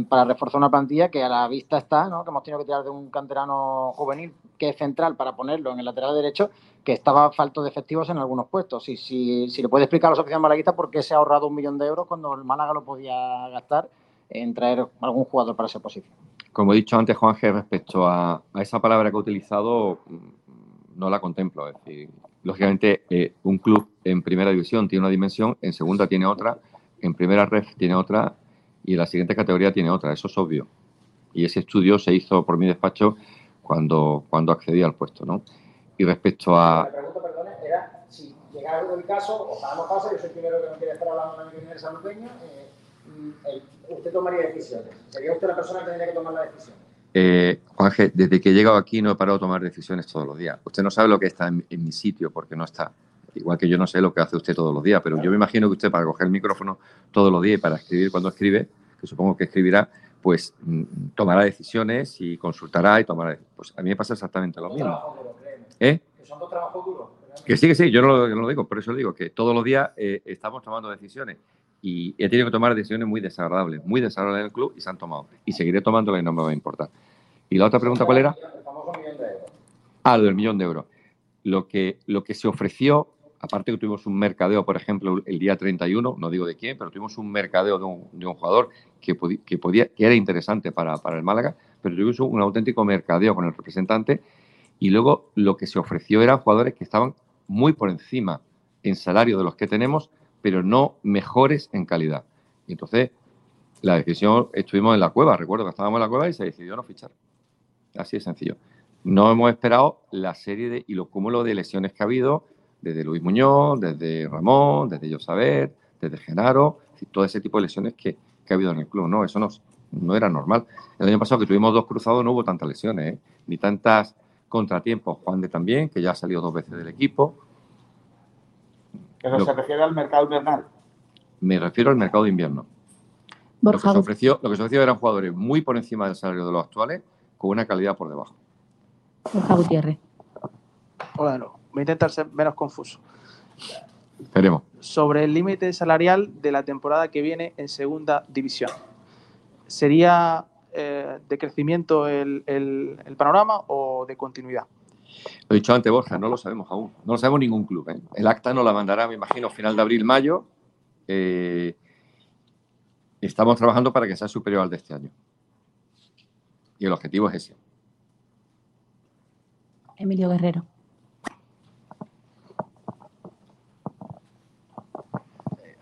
para reforzar una plantilla que a la vista está, ¿no? que hemos tenido que tirar de un canterano juvenil que es central para ponerlo en el lateral derecho, que estaba falto de efectivos en algunos puestos. Y si, si le puede explicar a los aficionados malaguistas por qué se ha ahorrado un millón de euros cuando el Málaga lo podía gastar en traer algún jugador para esa posición. Como he dicho antes, Juanje, respecto a, esa palabra que he utilizado, mm, no la contemplo. Es decir, lógicamente, eh, un club en primera división tiene una dimensión, en segunda tiene otra, en primera red tiene otra y la siguiente categoría tiene otra. Eso es obvio. Y ese estudio se hizo por mi despacho cuando, cuando accedí al puesto. ¿no? Y respecto a. La pregunta, era si llegara el caso, o cada pasa, yo soy el primero que no quiere estar hablando de la Salud eh, usted tomaría decisiones. Sería usted la persona que tendría que tomar la decisión. Eh, Juanje, desde que he llegado aquí no he parado de tomar decisiones todos los días. Usted no sabe lo que está en, en, mi sitio porque no está. Igual que yo no sé lo que hace usted todos los días, pero yo me imagino que usted para coger el micrófono todos los días y para escribir cuando escribe, que supongo que escribirá, pues mm, tomará decisiones y consultará y tomará. Pues a mí me pasa exactamente lo mismo. ¿Eh? Que son dos trabajos duros. Que sí, que sí, yo no lo, yo no lo digo, por eso digo que todos los días eh, estamos tomando decisiones y he tenido que tomar decisiones muy desagradables, muy desagradables en el club y se han tomado. Y seguiré tomándolas y no me va a importar. ¿Y la otra pregunta cuál era? Ah, lo del millón de euros. Lo que, lo que se ofreció, aparte que tuvimos un mercadeo, por ejemplo, el día 31, no digo de quién, pero tuvimos un mercadeo de un, jugador que, podía, que era interesante para, para el Málaga, pero tuvimos un auténtico mercadeo con el representante y luego lo que se ofreció eran jugadores que estaban muy por encima en salario de los que tenemos pero no mejores en calidad. Y entonces, la decisión, estuvimos en la cueva, recuerdo que estábamos en la cueva y se decidió no fichar. Así de sencillo. No hemos esperado la serie de, y los cúmulos de lesiones que ha habido, desde Luis Muñoz, desde Ramón, desde Josabet, desde Genaro, todo ese tipo de lesiones que, que, ha habido en el club. No, eso no, no era normal. El año pasado que tuvimos dos cruzados no hubo tantas lesiones, ¿eh? ni tantas contratiempos. Juan de también, que ya ha salido dos veces del equipo. ¿Pero lo, se refiere al mercado invernal? Me refiero al mercado de invierno. Lo que, se ofreció, lo que se ofreció eran jugadores muy por encima del salario de los actuales, con una calidad por debajo. Borja Gutiérrez. Hola, no. Voy a intentar ser menos confuso. Esperemos. Sobre el límite salarial de la temporada que viene en segunda división. ¿Sería eh, de crecimiento el, el, el panorama o de continuidad? Lo he dicho antes, Borja, no lo sabemos aún. No lo sabemos ningún club. ¿eh? El acta nos la mandará, me imagino, final de abril, mayo. Eh, estamos trabajando para que sea superior al de este año. Y el objetivo es ese. Emilio Guerrero.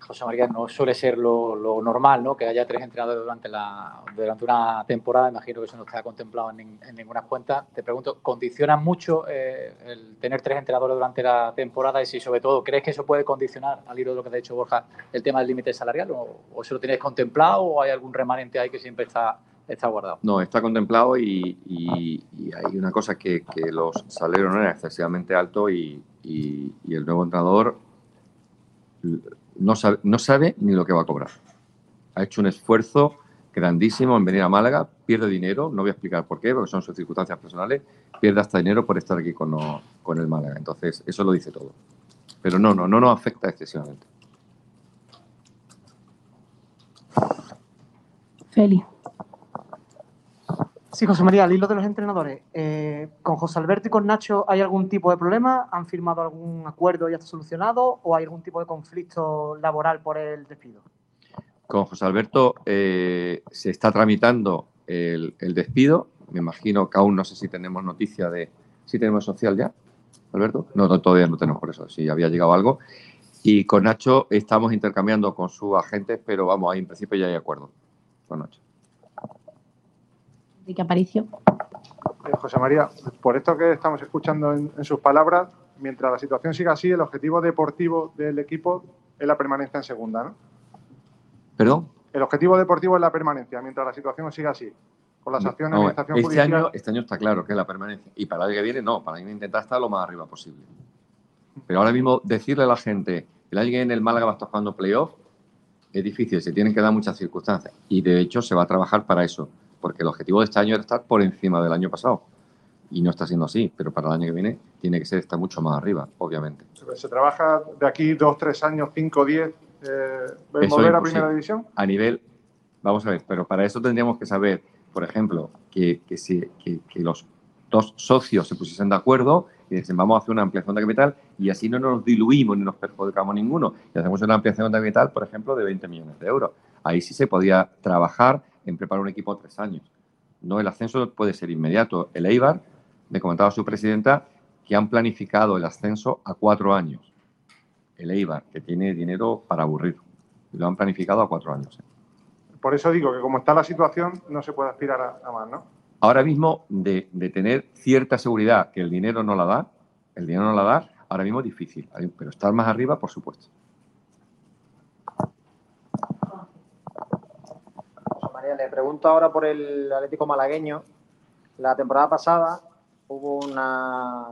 José María, no suele ser lo, normal, ¿no? Que haya tres entrenadores durante, la, durante una temporada. Imagino que eso no está contemplado en, ninguna cuenta. Te pregunto, ¿condiciona mucho eh, el tener tres entrenadores durante la temporada? Y si, sobre todo, ¿crees que eso puede condicionar, al hilo de lo que te ha dicho Borja, el tema del límite salarial? ¿O, ¿O eso lo tienes contemplado o hay algún remanente ahí que siempre está, está guardado? No, está contemplado y, hay una cosa que, que, los salarios no eran excesivamente altos y, y el nuevo entrenador no sabe, no sabe ni lo que va a cobrar. Ha hecho un esfuerzo grandísimo en venir a Málaga, pierde dinero, no voy a explicar por qué, porque son sus circunstancias personales, pierde hasta dinero por estar aquí con, con el Málaga. Entonces, eso lo dice todo. Pero no, no, no nos afecta excesivamente. Feli. Sí, José María, al hilo de los entrenadores, eh, ¿con José Alberto y con Nacho hay algún tipo de problema? ¿Han firmado algún acuerdo y ya está solucionado? ¿O hay algún tipo de conflicto laboral por el despido? Con José Alberto eh, se está tramitando el, despido. Me imagino que aún no sé si tenemos noticia de si tenemos social ya, Alberto. No, todavía no tenemos por eso, si había llegado algo. Y con Nacho estamos intercambiando con sus agentes, pero vamos, ahí en principio ya hay acuerdo con Nacho. Enrique Aparicio. Eh, José María, por esto que estamos escuchando en, en, sus palabras, mientras la situación siga así, el objetivo deportivo del equipo es la permanencia en segunda, ¿no? ¿Perdón? El objetivo deportivo es la permanencia, mientras la situación siga así. Con las acciones no, de administración este judicial. Año, este año está claro que es la permanencia. Y para el año que viene, no. Para el año intentar estar lo más arriba posible. Pero ahora mismo decirle a la gente, el año que viene el Málaga va a estar jugando playoff, es difícil, se tienen que dar muchas circunstancias. Y de hecho se va a trabajar para eso porque el objetivo de este año era estar por encima del año pasado. y no está siendo así, pero para el año que viene tiene que ser estar mucho más arriba, obviamente. ¿Se trabaja de aquí dos, tres años, cinco, diez, eh, volver a primera división? A nivel, vamos a ver, pero para eso tendríamos que saber, por ejemplo, que, que, si- que- que los dos socios se pusiesen de acuerdo y dicen vamos a hacer una ampliación de capital y así no nos diluimos ni nos perjudicamos ninguno. Y hacemos una ampliación de capital, por ejemplo, de 20 millones de euros. Ahí sí se podía trabajar en preparar un equipo a tres años. No, el ascenso puede ser inmediato. El Eibar, me comentaba su presidenta, que han planificado el ascenso a cuatro años. El Eibar, que tiene dinero para aburrir. Lo han planificado a cuatro años. ¿eh? Por eso digo que como está la situación, no se puede aspirar a, a más, ¿no? Ahora mismo, de, de tener cierta seguridad que el dinero no la da, el dinero no la da, ahora mismo es difícil. Pero estar más arriba, por supuesto. José María, le pregunto ahora por el Atlético malagueño. La temporada pasada hubo una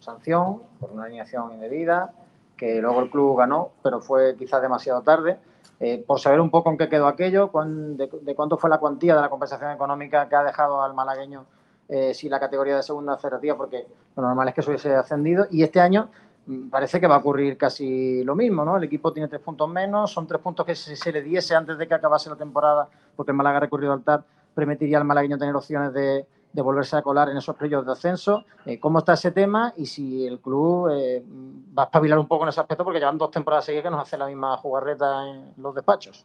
sanción por una alineación indebida que luego el club ganó, pero fue quizás demasiado tarde. Eh, por saber un poco en qué quedó aquello, cuán- de, de cuánto fue la cuantía de la compensación económica que ha dejado al malagueño eh, si la categoría de segunda federativa, porque lo normal es que se hubiese ascendido. Y este año mm, parece que va a ocurrir casi lo mismo, ¿no? El equipo tiene tres puntos menos, son tres puntos que si se le diese antes de que acabase la temporada, porque el Málaga ha recurrido al TAR, permitiría al malagueño tener opciones de, de volverse a colar en esos playoffs de ascenso. Eh, ¿Cómo está ese tema? Y si el club eh, va a espabilar un poco en ese aspecto, porque llevan dos temporadas seguidas que nos hace la misma jugarreta en los despachos.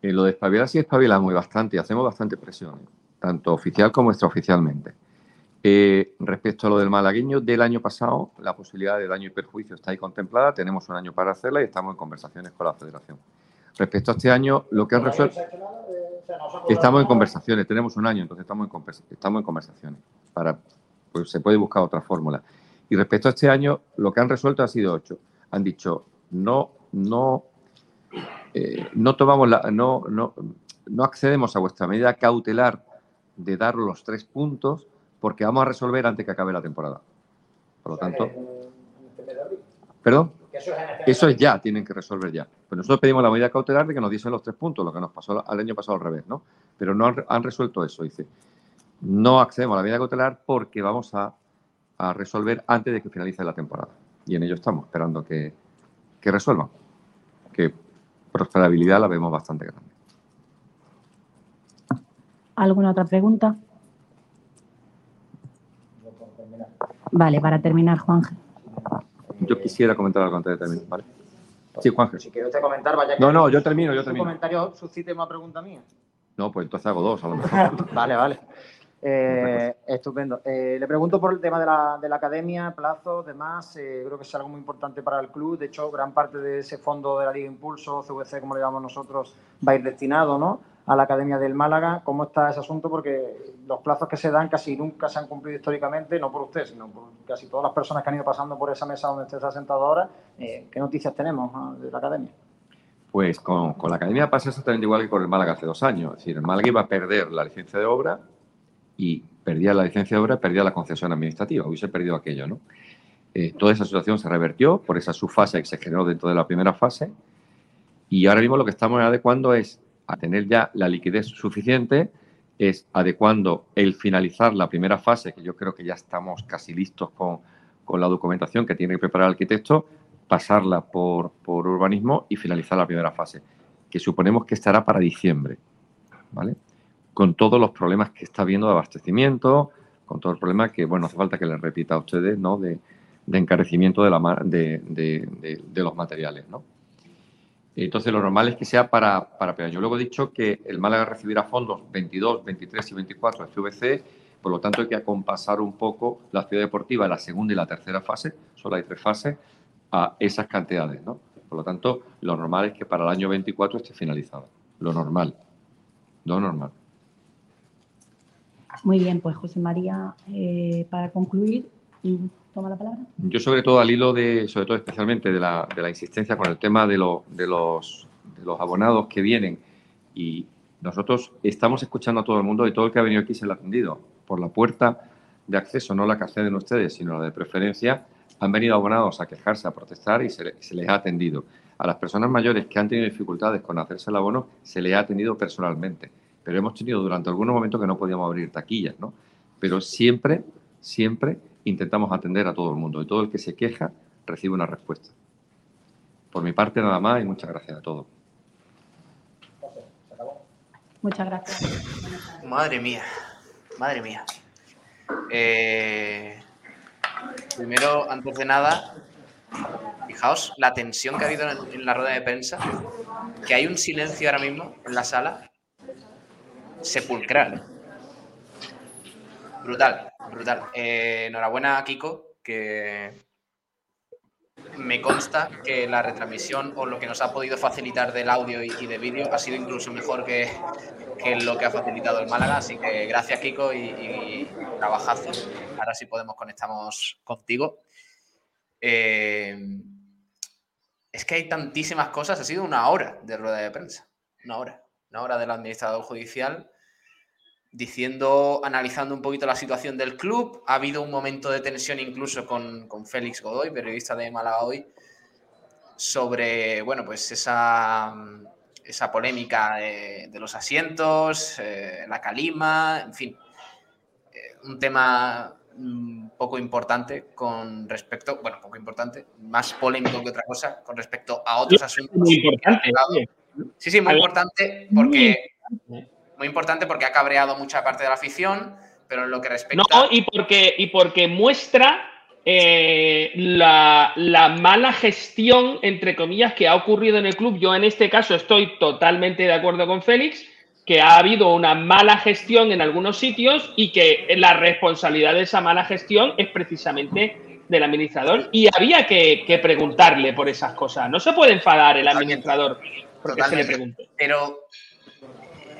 Eh, lo de espabilar sí espabilamos y bastante y hacemos bastante presión, tanto oficial como extraoficialmente. Eh, respecto a lo del malagueño del año pasado, la posibilidad de daño y perjuicio está ahí contemplada, tenemos un año para hacerla y estamos en conversaciones con la federación. Respecto a este año, lo que han resuelto... Estamos en conversaciones, tenemos un año, entonces estamos en, convers- estamos en conversaciones. Para, pues se puede buscar otra fórmula. Y respecto a este año, lo que han resuelto ha sido ocho. Han dicho, no, no, eh, no tomamos la, no, no, no accedemos a vuestra medida cautelar de dar los tres puntos porque vamos a resolver antes que acabe la temporada. Por lo tanto, perdón. Eso es ya, tienen que resolver ya. Pues nosotros pedimos la medida cautelar de que nos diesen los tres puntos, lo que nos pasó al año pasado al revés, ¿no? Pero no han, han resuelto eso, dice. No accedemos a la medida cautelar porque vamos a, a resolver antes de que finalice la temporada. Y en ello estamos, esperando que, que resuelvan. Que prosperabilidad la vemos bastante grande. ¿Alguna otra pregunta? Vale, para terminar, Juan. Yo quisiera comentar algo antes de terminar, ¿vale? Sí, Juanje. Si quiere usted comentar, vaya que No, no, yo termino, yo termino. comentario suscite una pregunta mía. No, pues entonces hago dos a lo mejor. (laughs) Vale, vale. (laughs) Eh, estupendo. Eh, le pregunto por el tema de la, de la academia, plazos, demás. eh, creo que es algo muy importante para el club. De hecho, gran parte de ese fondo de la Liga Impulso, CVC, como le llamamos nosotros, va a ir destinado ¿no? A la Academia del Málaga. ¿Cómo está ese asunto? Porque los plazos que se dan casi nunca se han cumplido históricamente, no por usted, sino por casi todas las personas que han ido pasando por esa mesa donde usted está sentado ahora. Eh, ¿Qué noticias tenemos ah, de la Academia? Pues con, con la academia pasa exactamente igual que con el Málaga hace dos años. Es decir, el Málaga iba a perder la licencia de obra y perdía la licencia de obra, perdía la concesión administrativa. Hubiese perdido aquello, ¿no? Eh, toda esa situación se revertió por esa subfase que se generó dentro de la primera fase. Y ahora mismo lo que estamos adecuando es a tener ya la liquidez suficiente, es adecuando el finalizar la primera fase, que yo creo que ya estamos casi listos con, con la documentación que tiene que preparar el arquitecto, pasarla por, por urbanismo y finalizar la primera fase, que suponemos que estará para diciembre, ¿vale? Con todos los problemas que está habiendo de abastecimiento, con todo el problema que, bueno, hace falta que les repita a ustedes, ¿no? De, de encarecimiento de, la, de- de los materiales, ¿no? Entonces, lo normal es que sea para, para pequeño. Luego he dicho que el Málaga recibirá fondos 22, 23 y 24 de CVC, por lo tanto hay que acompasar un poco la ciudad deportiva, la segunda y la tercera fase, solo hay tres fases, a esas cantidades, ¿no? Por lo tanto, lo normal es que para el año 24 esté finalizada. Lo normal. Lo normal. Muy bien, pues José María, eh, para concluir, toma la palabra. Yo sobre todo al hilo de, sobre todo especialmente de la, de la insistencia con el tema de, lo- los, de los abonados que vienen y nosotros estamos escuchando a todo el mundo y todo el que ha venido aquí se le ha atendido. Por la puerta de acceso, no la que acceden ustedes, sino la de preferencia, han venido abonados a quejarse, a protestar y se les ha atendido. A las personas mayores que han tenido dificultades con hacerse el abono, se les ha atendido personalmente. Pero hemos tenido durante algunos momentos que no podíamos abrir taquillas, ¿no? Pero siempre siempre intentamos atender a todo el mundo y todo el que se queja recibe una respuesta. Por mi parte nada más y muchas gracias a todos. Muchas gracias. Madre mía, madre mía. Eh, primero, antes de nada, fijaos la tensión que ha habido en, en la rueda de prensa, que hay un silencio ahora mismo en la sala sepulcral. Brutal, brutal. Eh, enhorabuena, Kiko, que me consta que la retransmisión o lo que nos ha podido facilitar del audio y, y de vídeo ha sido incluso mejor que, que lo que ha facilitado el Málaga. Así que gracias, Kiko, y, y trabajazo. Ahora sí podemos conectamos contigo. Eh, es que hay tantísimas cosas. Ha sido una hora de rueda de prensa. Una hora. Una hora del administrador judicial diciendo, analizando un poquito la situación del club. Ha habido un momento de tensión incluso con, con Félix Godoy, periodista de Málaga hoy, sobre, bueno, pues esa, esa polémica de, de los asientos, eh, la calima, en fin. Eh, un tema mm, poco importante con respecto, bueno, poco importante, más polémico que otra cosa, con respecto a otros asuntos. Muy importante. Sí, sí, muy importante porque muy importante porque ha cabreado mucha parte de la afición, pero en lo que respecta No, y porque, y porque muestra eh, la, la mala gestión, entre comillas, que ha ocurrido en el club. Yo en este caso estoy totalmente de acuerdo con Félix, que ha habido una mala gestión en algunos sitios y que la responsabilidad de esa mala gestión es precisamente del administrador. Y había que, que preguntarle por esas cosas. No se puede enfadar el administrador porque se le pregunte. Pero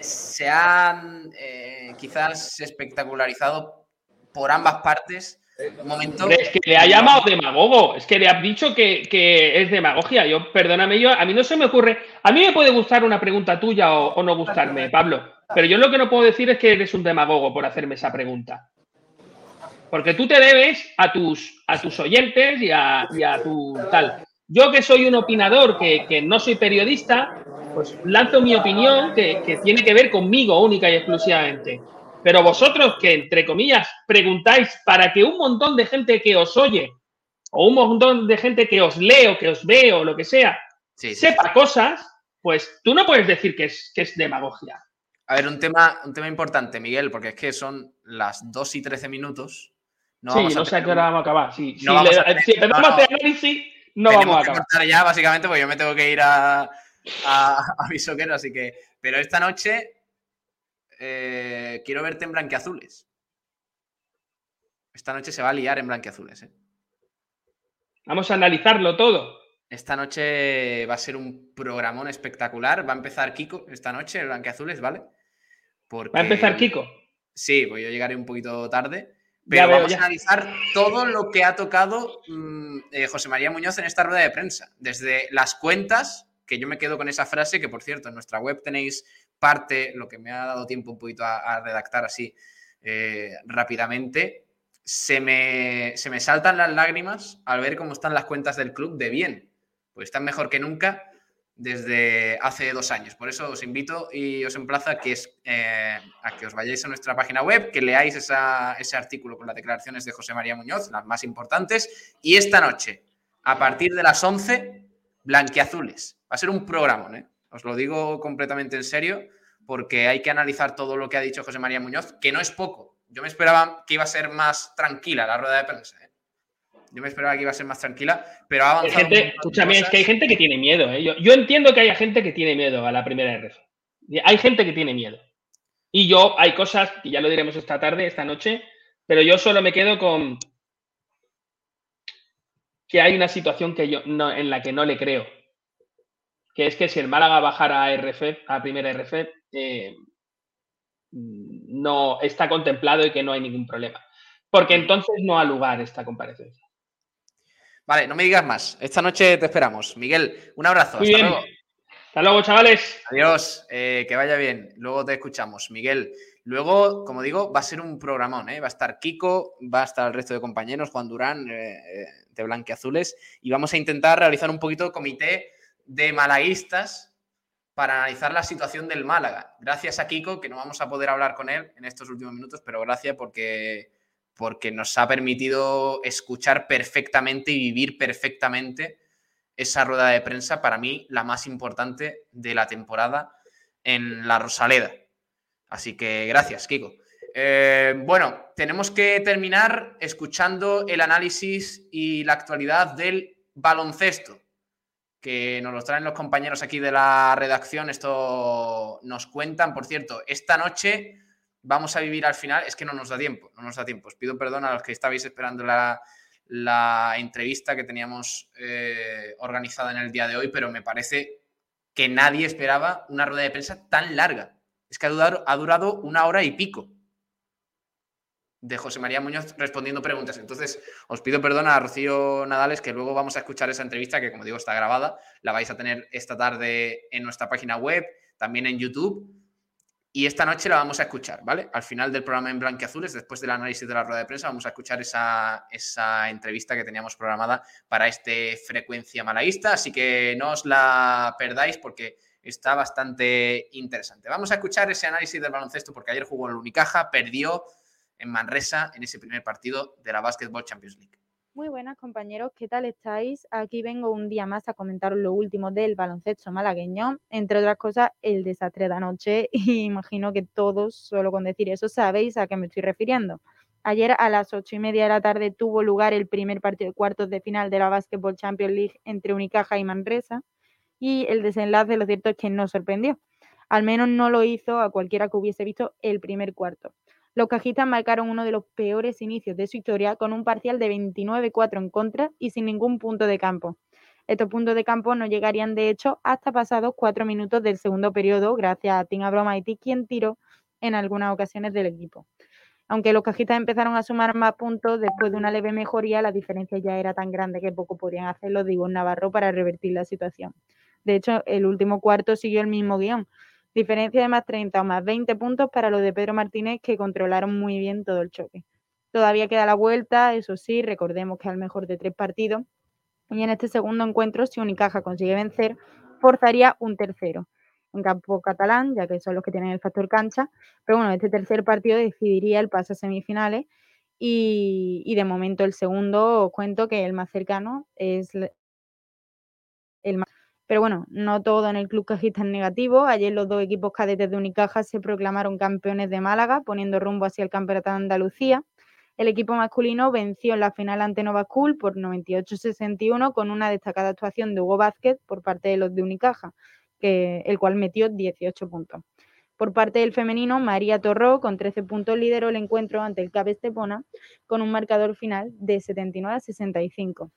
se han eh, quizás espectacularizado por ambas partes. Es que le ha llamado demagogo, es que le ha dicho que, que es demagogia. Yo, perdóname, yo, a mí no se me ocurre. A mí me puede gustar una pregunta tuya o, o no gustarme, Pablo, pero yo lo que no puedo decir es que eres un demagogo por hacerme esa pregunta. Porque tú te debes a tus, a tus oyentes y a, y a tu tal. Yo que soy un opinador, que, que no soy periodista, pues lanzo mi opinión que, que tiene que ver conmigo única y exclusivamente. Pero vosotros que, entre comillas, preguntáis para que un montón de gente que os oye o un montón de gente que os lee o que os ve o lo que sea, sepa cosas, pues tú no puedes decir que es, que es demagogia. A ver, un tema, un tema importante, Miguel, porque es que son las 2 y 13 minutos. No sí, vamos a no sé a qué hora vamos a acabar. Sí, no si, vamos le- a tener- si empezamos no, a hacer no. análisis, no vamos a que acabar. cortar ya, básicamente, porque yo me tengo que ir a, a, a mi soquero, así que. Pero esta noche eh, quiero verte en blanqueazules. Esta noche se va a liar en blanqueazules, ¿eh? Vamos a analizarlo todo. Esta noche va a ser un programón espectacular. Va a empezar Kiko esta noche, el blanqueazules, ¿vale? Porque... Va a empezar Kiko. Sí, pues yo llegaré un poquito tarde. Pero veo, vamos ya. a analizar todo lo que ha tocado mm, eh, José María Muñoz en esta rueda de prensa. Desde las cuentas, que yo me quedo con esa frase, que por cierto, en nuestra web tenéis parte, lo que me ha dado tiempo un poquito a, redactar así eh, rápidamente. Se me, se me saltan las lágrimas al ver cómo están las cuentas del club de bien. Pues están mejor que nunca desde hace dos años. Por eso os invito y os emplazo a que, es, eh, a que os vayáis a nuestra página web, que leáis esa- ese artículo con las declaraciones de José María Muñoz, las más importantes. Y esta noche, a partir de las 11, blanquiazules. Va a ser un programa, ¿eh? Os lo digo completamente en serio, porque hay que analizar todo lo que ha dicho José María Muñoz, que no es poco. Yo me esperaba que iba a ser más tranquila la rueda de prensa. ¿eh? Yo me esperaba que iba a ser más tranquila, pero ha Hay avanzado. un gente, escúchame, es que hay gente que tiene miedo. ¿eh? Yo, yo entiendo que haya gente que tiene miedo a la primera RF. Hay gente que tiene miedo. Y yo, hay cosas, que ya lo diremos esta tarde, esta noche, pero yo solo me quedo con que hay una situación que yo no, en la que no le creo. Que es que si el Málaga bajara a RF, a primera RF, eh, no está contemplado y que no hay ningún problema. Porque entonces no ha lugar esta comparecencia. Vale, no me digas más. Esta noche te esperamos. Miguel, un abrazo. Muy hasta bien. luego. Hasta luego, chavales. Adiós, eh, que vaya bien. Luego te escuchamos, Miguel. Luego, como digo, va a ser un programón, ¿eh? Va a estar Kiko, va a estar el resto de compañeros, Juan Durán, eh, eh, de Blanqueazules, y vamos a intentar realizar un poquito comité de malaguistas para analizar la situación del Málaga. Gracias a Kiko, que no vamos a poder hablar con él en estos últimos minutos, pero gracias porque porque nos ha permitido escuchar perfectamente y vivir perfectamente esa rueda de prensa, para mí la más importante de la temporada en la Rosaleda. Así que gracias, Kiko. Eh, bueno, tenemos que terminar escuchando el análisis y la actualidad del baloncesto, que nos lo traen los compañeros aquí de la redacción. Esto nos cuentan, por cierto, esta noche vamos a vivir al final, es que no nos da tiempo, no nos da tiempo. Os pido perdón a los que estabais esperando la, la entrevista que teníamos eh, organizada en el día de hoy, pero me parece que nadie esperaba una rueda de prensa tan larga. Es que ha durado, ha durado una hora y pico de José María Muñoz respondiendo preguntas. Entonces, os pido perdón a Rocío Nadales, que luego vamos a escuchar esa entrevista, que como digo está grabada, la vais a tener esta tarde en nuestra página web, también en YouTube. Y esta noche la vamos a escuchar, ¿vale? Al final del programa en Blanquiazules, después del análisis de la rueda de prensa, vamos a escuchar esa, esa entrevista que teníamos programada para este Frecuencia Malaísta. Así que no os la perdáis porque está bastante interesante. Vamos a escuchar ese análisis del baloncesto porque ayer jugó el Unicaja, perdió en Manresa en ese primer partido de la Basketball Champions League. Muy buenas compañeros, ¿qué tal estáis? Aquí vengo un día más a comentaros lo último del baloncesto malagueño, entre otras cosas el desastre de anoche (laughs) y imagino que todos, solo con decir eso, sabéis a qué me estoy refiriendo. Ayer a las ocho y media de la tarde tuvo lugar el primer partido de cuartos de final de la Basketball Champions League entre Unicaja y Manresa y el desenlace, lo cierto es que no sorprendió. Al menos no lo hizo a cualquiera que hubiese visto el primer cuarto. Los cajistas marcaron uno de los peores inicios de su historia con un parcial de 29-4 en contra y sin ningún punto de campo. Estos puntos de campo no llegarían, de hecho, hasta pasados cuatro minutos del segundo periodo, gracias a Tim Abromaiti, quien tiró en algunas ocasiones del equipo. Aunque los cajistas empezaron a sumar más puntos después de una leve mejoría, la diferencia ya era tan grande que poco podían hacer los Divos Navarro para revertir la situación. De hecho, el último cuarto siguió el mismo guion, Diferencia de más 30 o más 20 puntos para los de Pedro Martínez que controlaron muy bien todo el choque. Todavía queda la vuelta, eso sí, recordemos que el mejor de tres partidos. Y en este segundo encuentro, si Unicaja consigue vencer, forzaría un tercero en campo catalán, ya que son los que tienen el factor cancha. Pero bueno, este tercer partido decidiría el paso a semifinales. Y, y de momento el segundo, os cuento que el más cercano es el más pero bueno, no todo en el club cajista es negativo. Ayer los dos equipos cadetes de Unicaja se proclamaron campeones de Málaga, poniendo rumbo hacia el campeonato de Andalucía. El equipo masculino venció en la final ante Nova School por 98-61 con una destacada actuación de Hugo Vázquez por parte de los de Unicaja, el cual metió 18 puntos. Por parte del femenino, María Torró, con 13 puntos, lideró el encuentro ante el CAP Estepona con un marcador final de 79-65.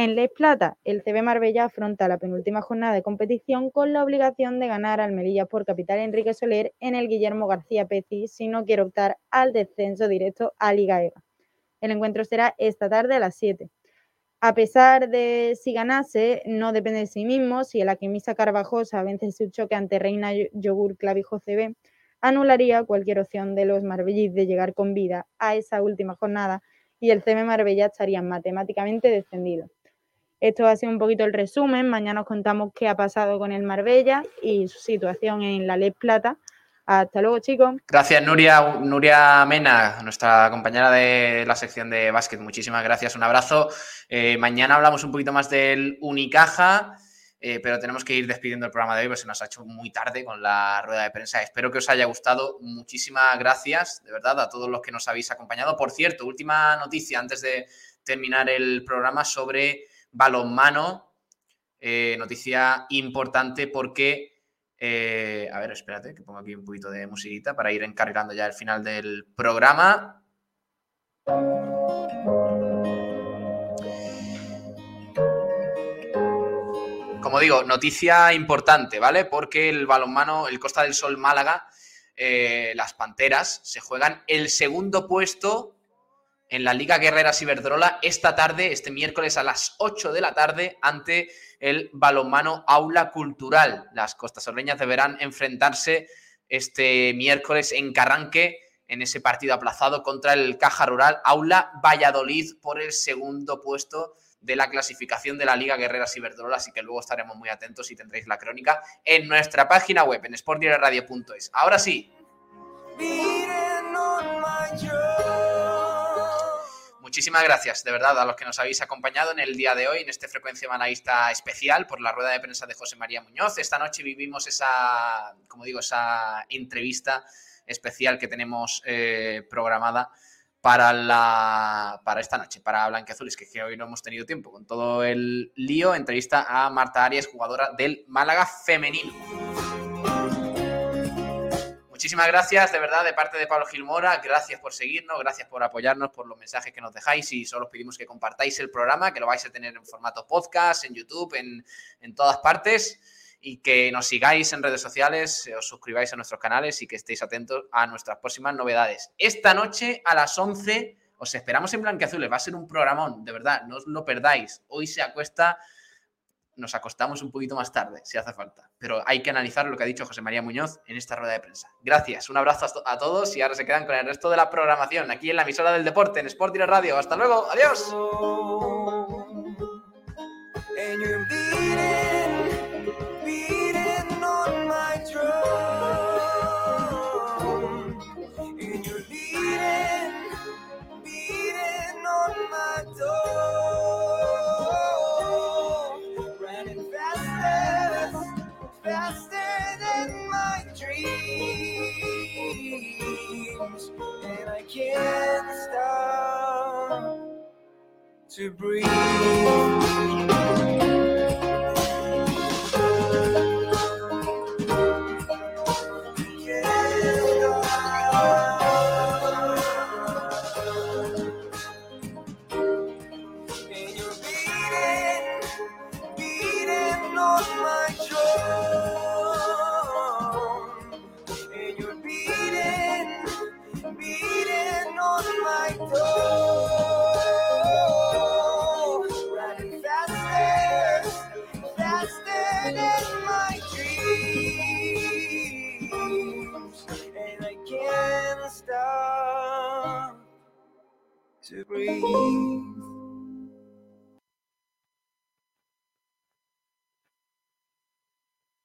En Les Plata, el CB Marbella afronta la penúltima jornada de competición con la obligación de ganar al Melilla por capital Enrique Soler en el Guillermo García Peci si no quiere optar al descenso directo a Liga EVA. El encuentro será esta tarde a las 7. A pesar de si ganase, no depende de sí mismo. Si el Aquimisa Carvajosa vence su choque ante Reina Yogur Clavijo CB, anularía cualquier opción de los marbellis de llegar con vida a esa última jornada y el CB Marbella estaría matemáticamente descendido. Esto ha sido un poquito el resumen. Mañana os contamos qué ha pasado con el Marbella y su situación en la Les Plata. Hasta luego, chicos. Gracias, Nuria, Nuria Mena, nuestra compañera de la sección de básquet. Muchísimas gracias, un abrazo. Eh, mañana hablamos un poquito más del Unicaja, eh, pero tenemos que ir despidiendo el programa de hoy, porque se nos ha hecho muy tarde con la rueda de prensa. Espero que os haya gustado. Muchísimas gracias, de verdad, a todos los que nos habéis acompañado. Por cierto, última noticia antes de terminar el programa sobre balonmano, eh, noticia importante porque, eh, a ver, espérate, que pongo aquí un poquito de musiquita para ir encargando ya el final del programa. Como digo, noticia importante, ¿vale? Porque el balonmano, el Costa del Sol Málaga, eh, las Panteras, se juegan el segundo puesto en la Liga Guerrera Ciberdrola esta tarde, este miércoles a las 8 de la tarde, ante el balonmano Aula Cultural. Las costasorreñas deberán enfrentarse este miércoles en Carranque en ese partido aplazado contra el Caja Rural Aula Valladolid por el segundo puesto de la clasificación de la Liga Guerrera Ciberdrola, así que luego estaremos muy atentos y tendréis la crónica en nuestra página web en sportdirectradio.es. Ahora sí. Muchísimas gracias, de verdad, a los que nos habéis acompañado en el día de hoy, en este Frecuencia Malaguista especial por la rueda de prensa de José María Muñoz. Esta noche vivimos esa, como digo, esa entrevista especial que tenemos eh, programada para, la, para esta noche, para Blanqueazules, que, que hoy no hemos tenido tiempo. Con todo el lío, entrevista a Marta Arias, jugadora del Málaga femenino. Muchísimas gracias, de verdad, de parte de Pablo Gilmora. Gracias por seguirnos, gracias por apoyarnos, por los mensajes que nos dejáis y solo os pedimos que compartáis el programa, que lo vais a tener en formato podcast, en YouTube, en, en todas partes y que nos sigáis en redes sociales, os suscribáis a nuestros canales y que estéis atentos a nuestras próximas novedades. Esta noche a las 11 os esperamos en Blanqueazules, va a ser un programón, de verdad, no os lo perdáis. Hoy se acuesta nos acostamos un poquito más tarde, si hace falta. Pero hay que analizar lo que ha dicho José María Muñoz en esta rueda de prensa. Gracias, un abrazo a todos y ahora se quedan con el resto de la programación aquí en la emisora del deporte, en Sport y Radio. Hasta luego, adiós. To breathe.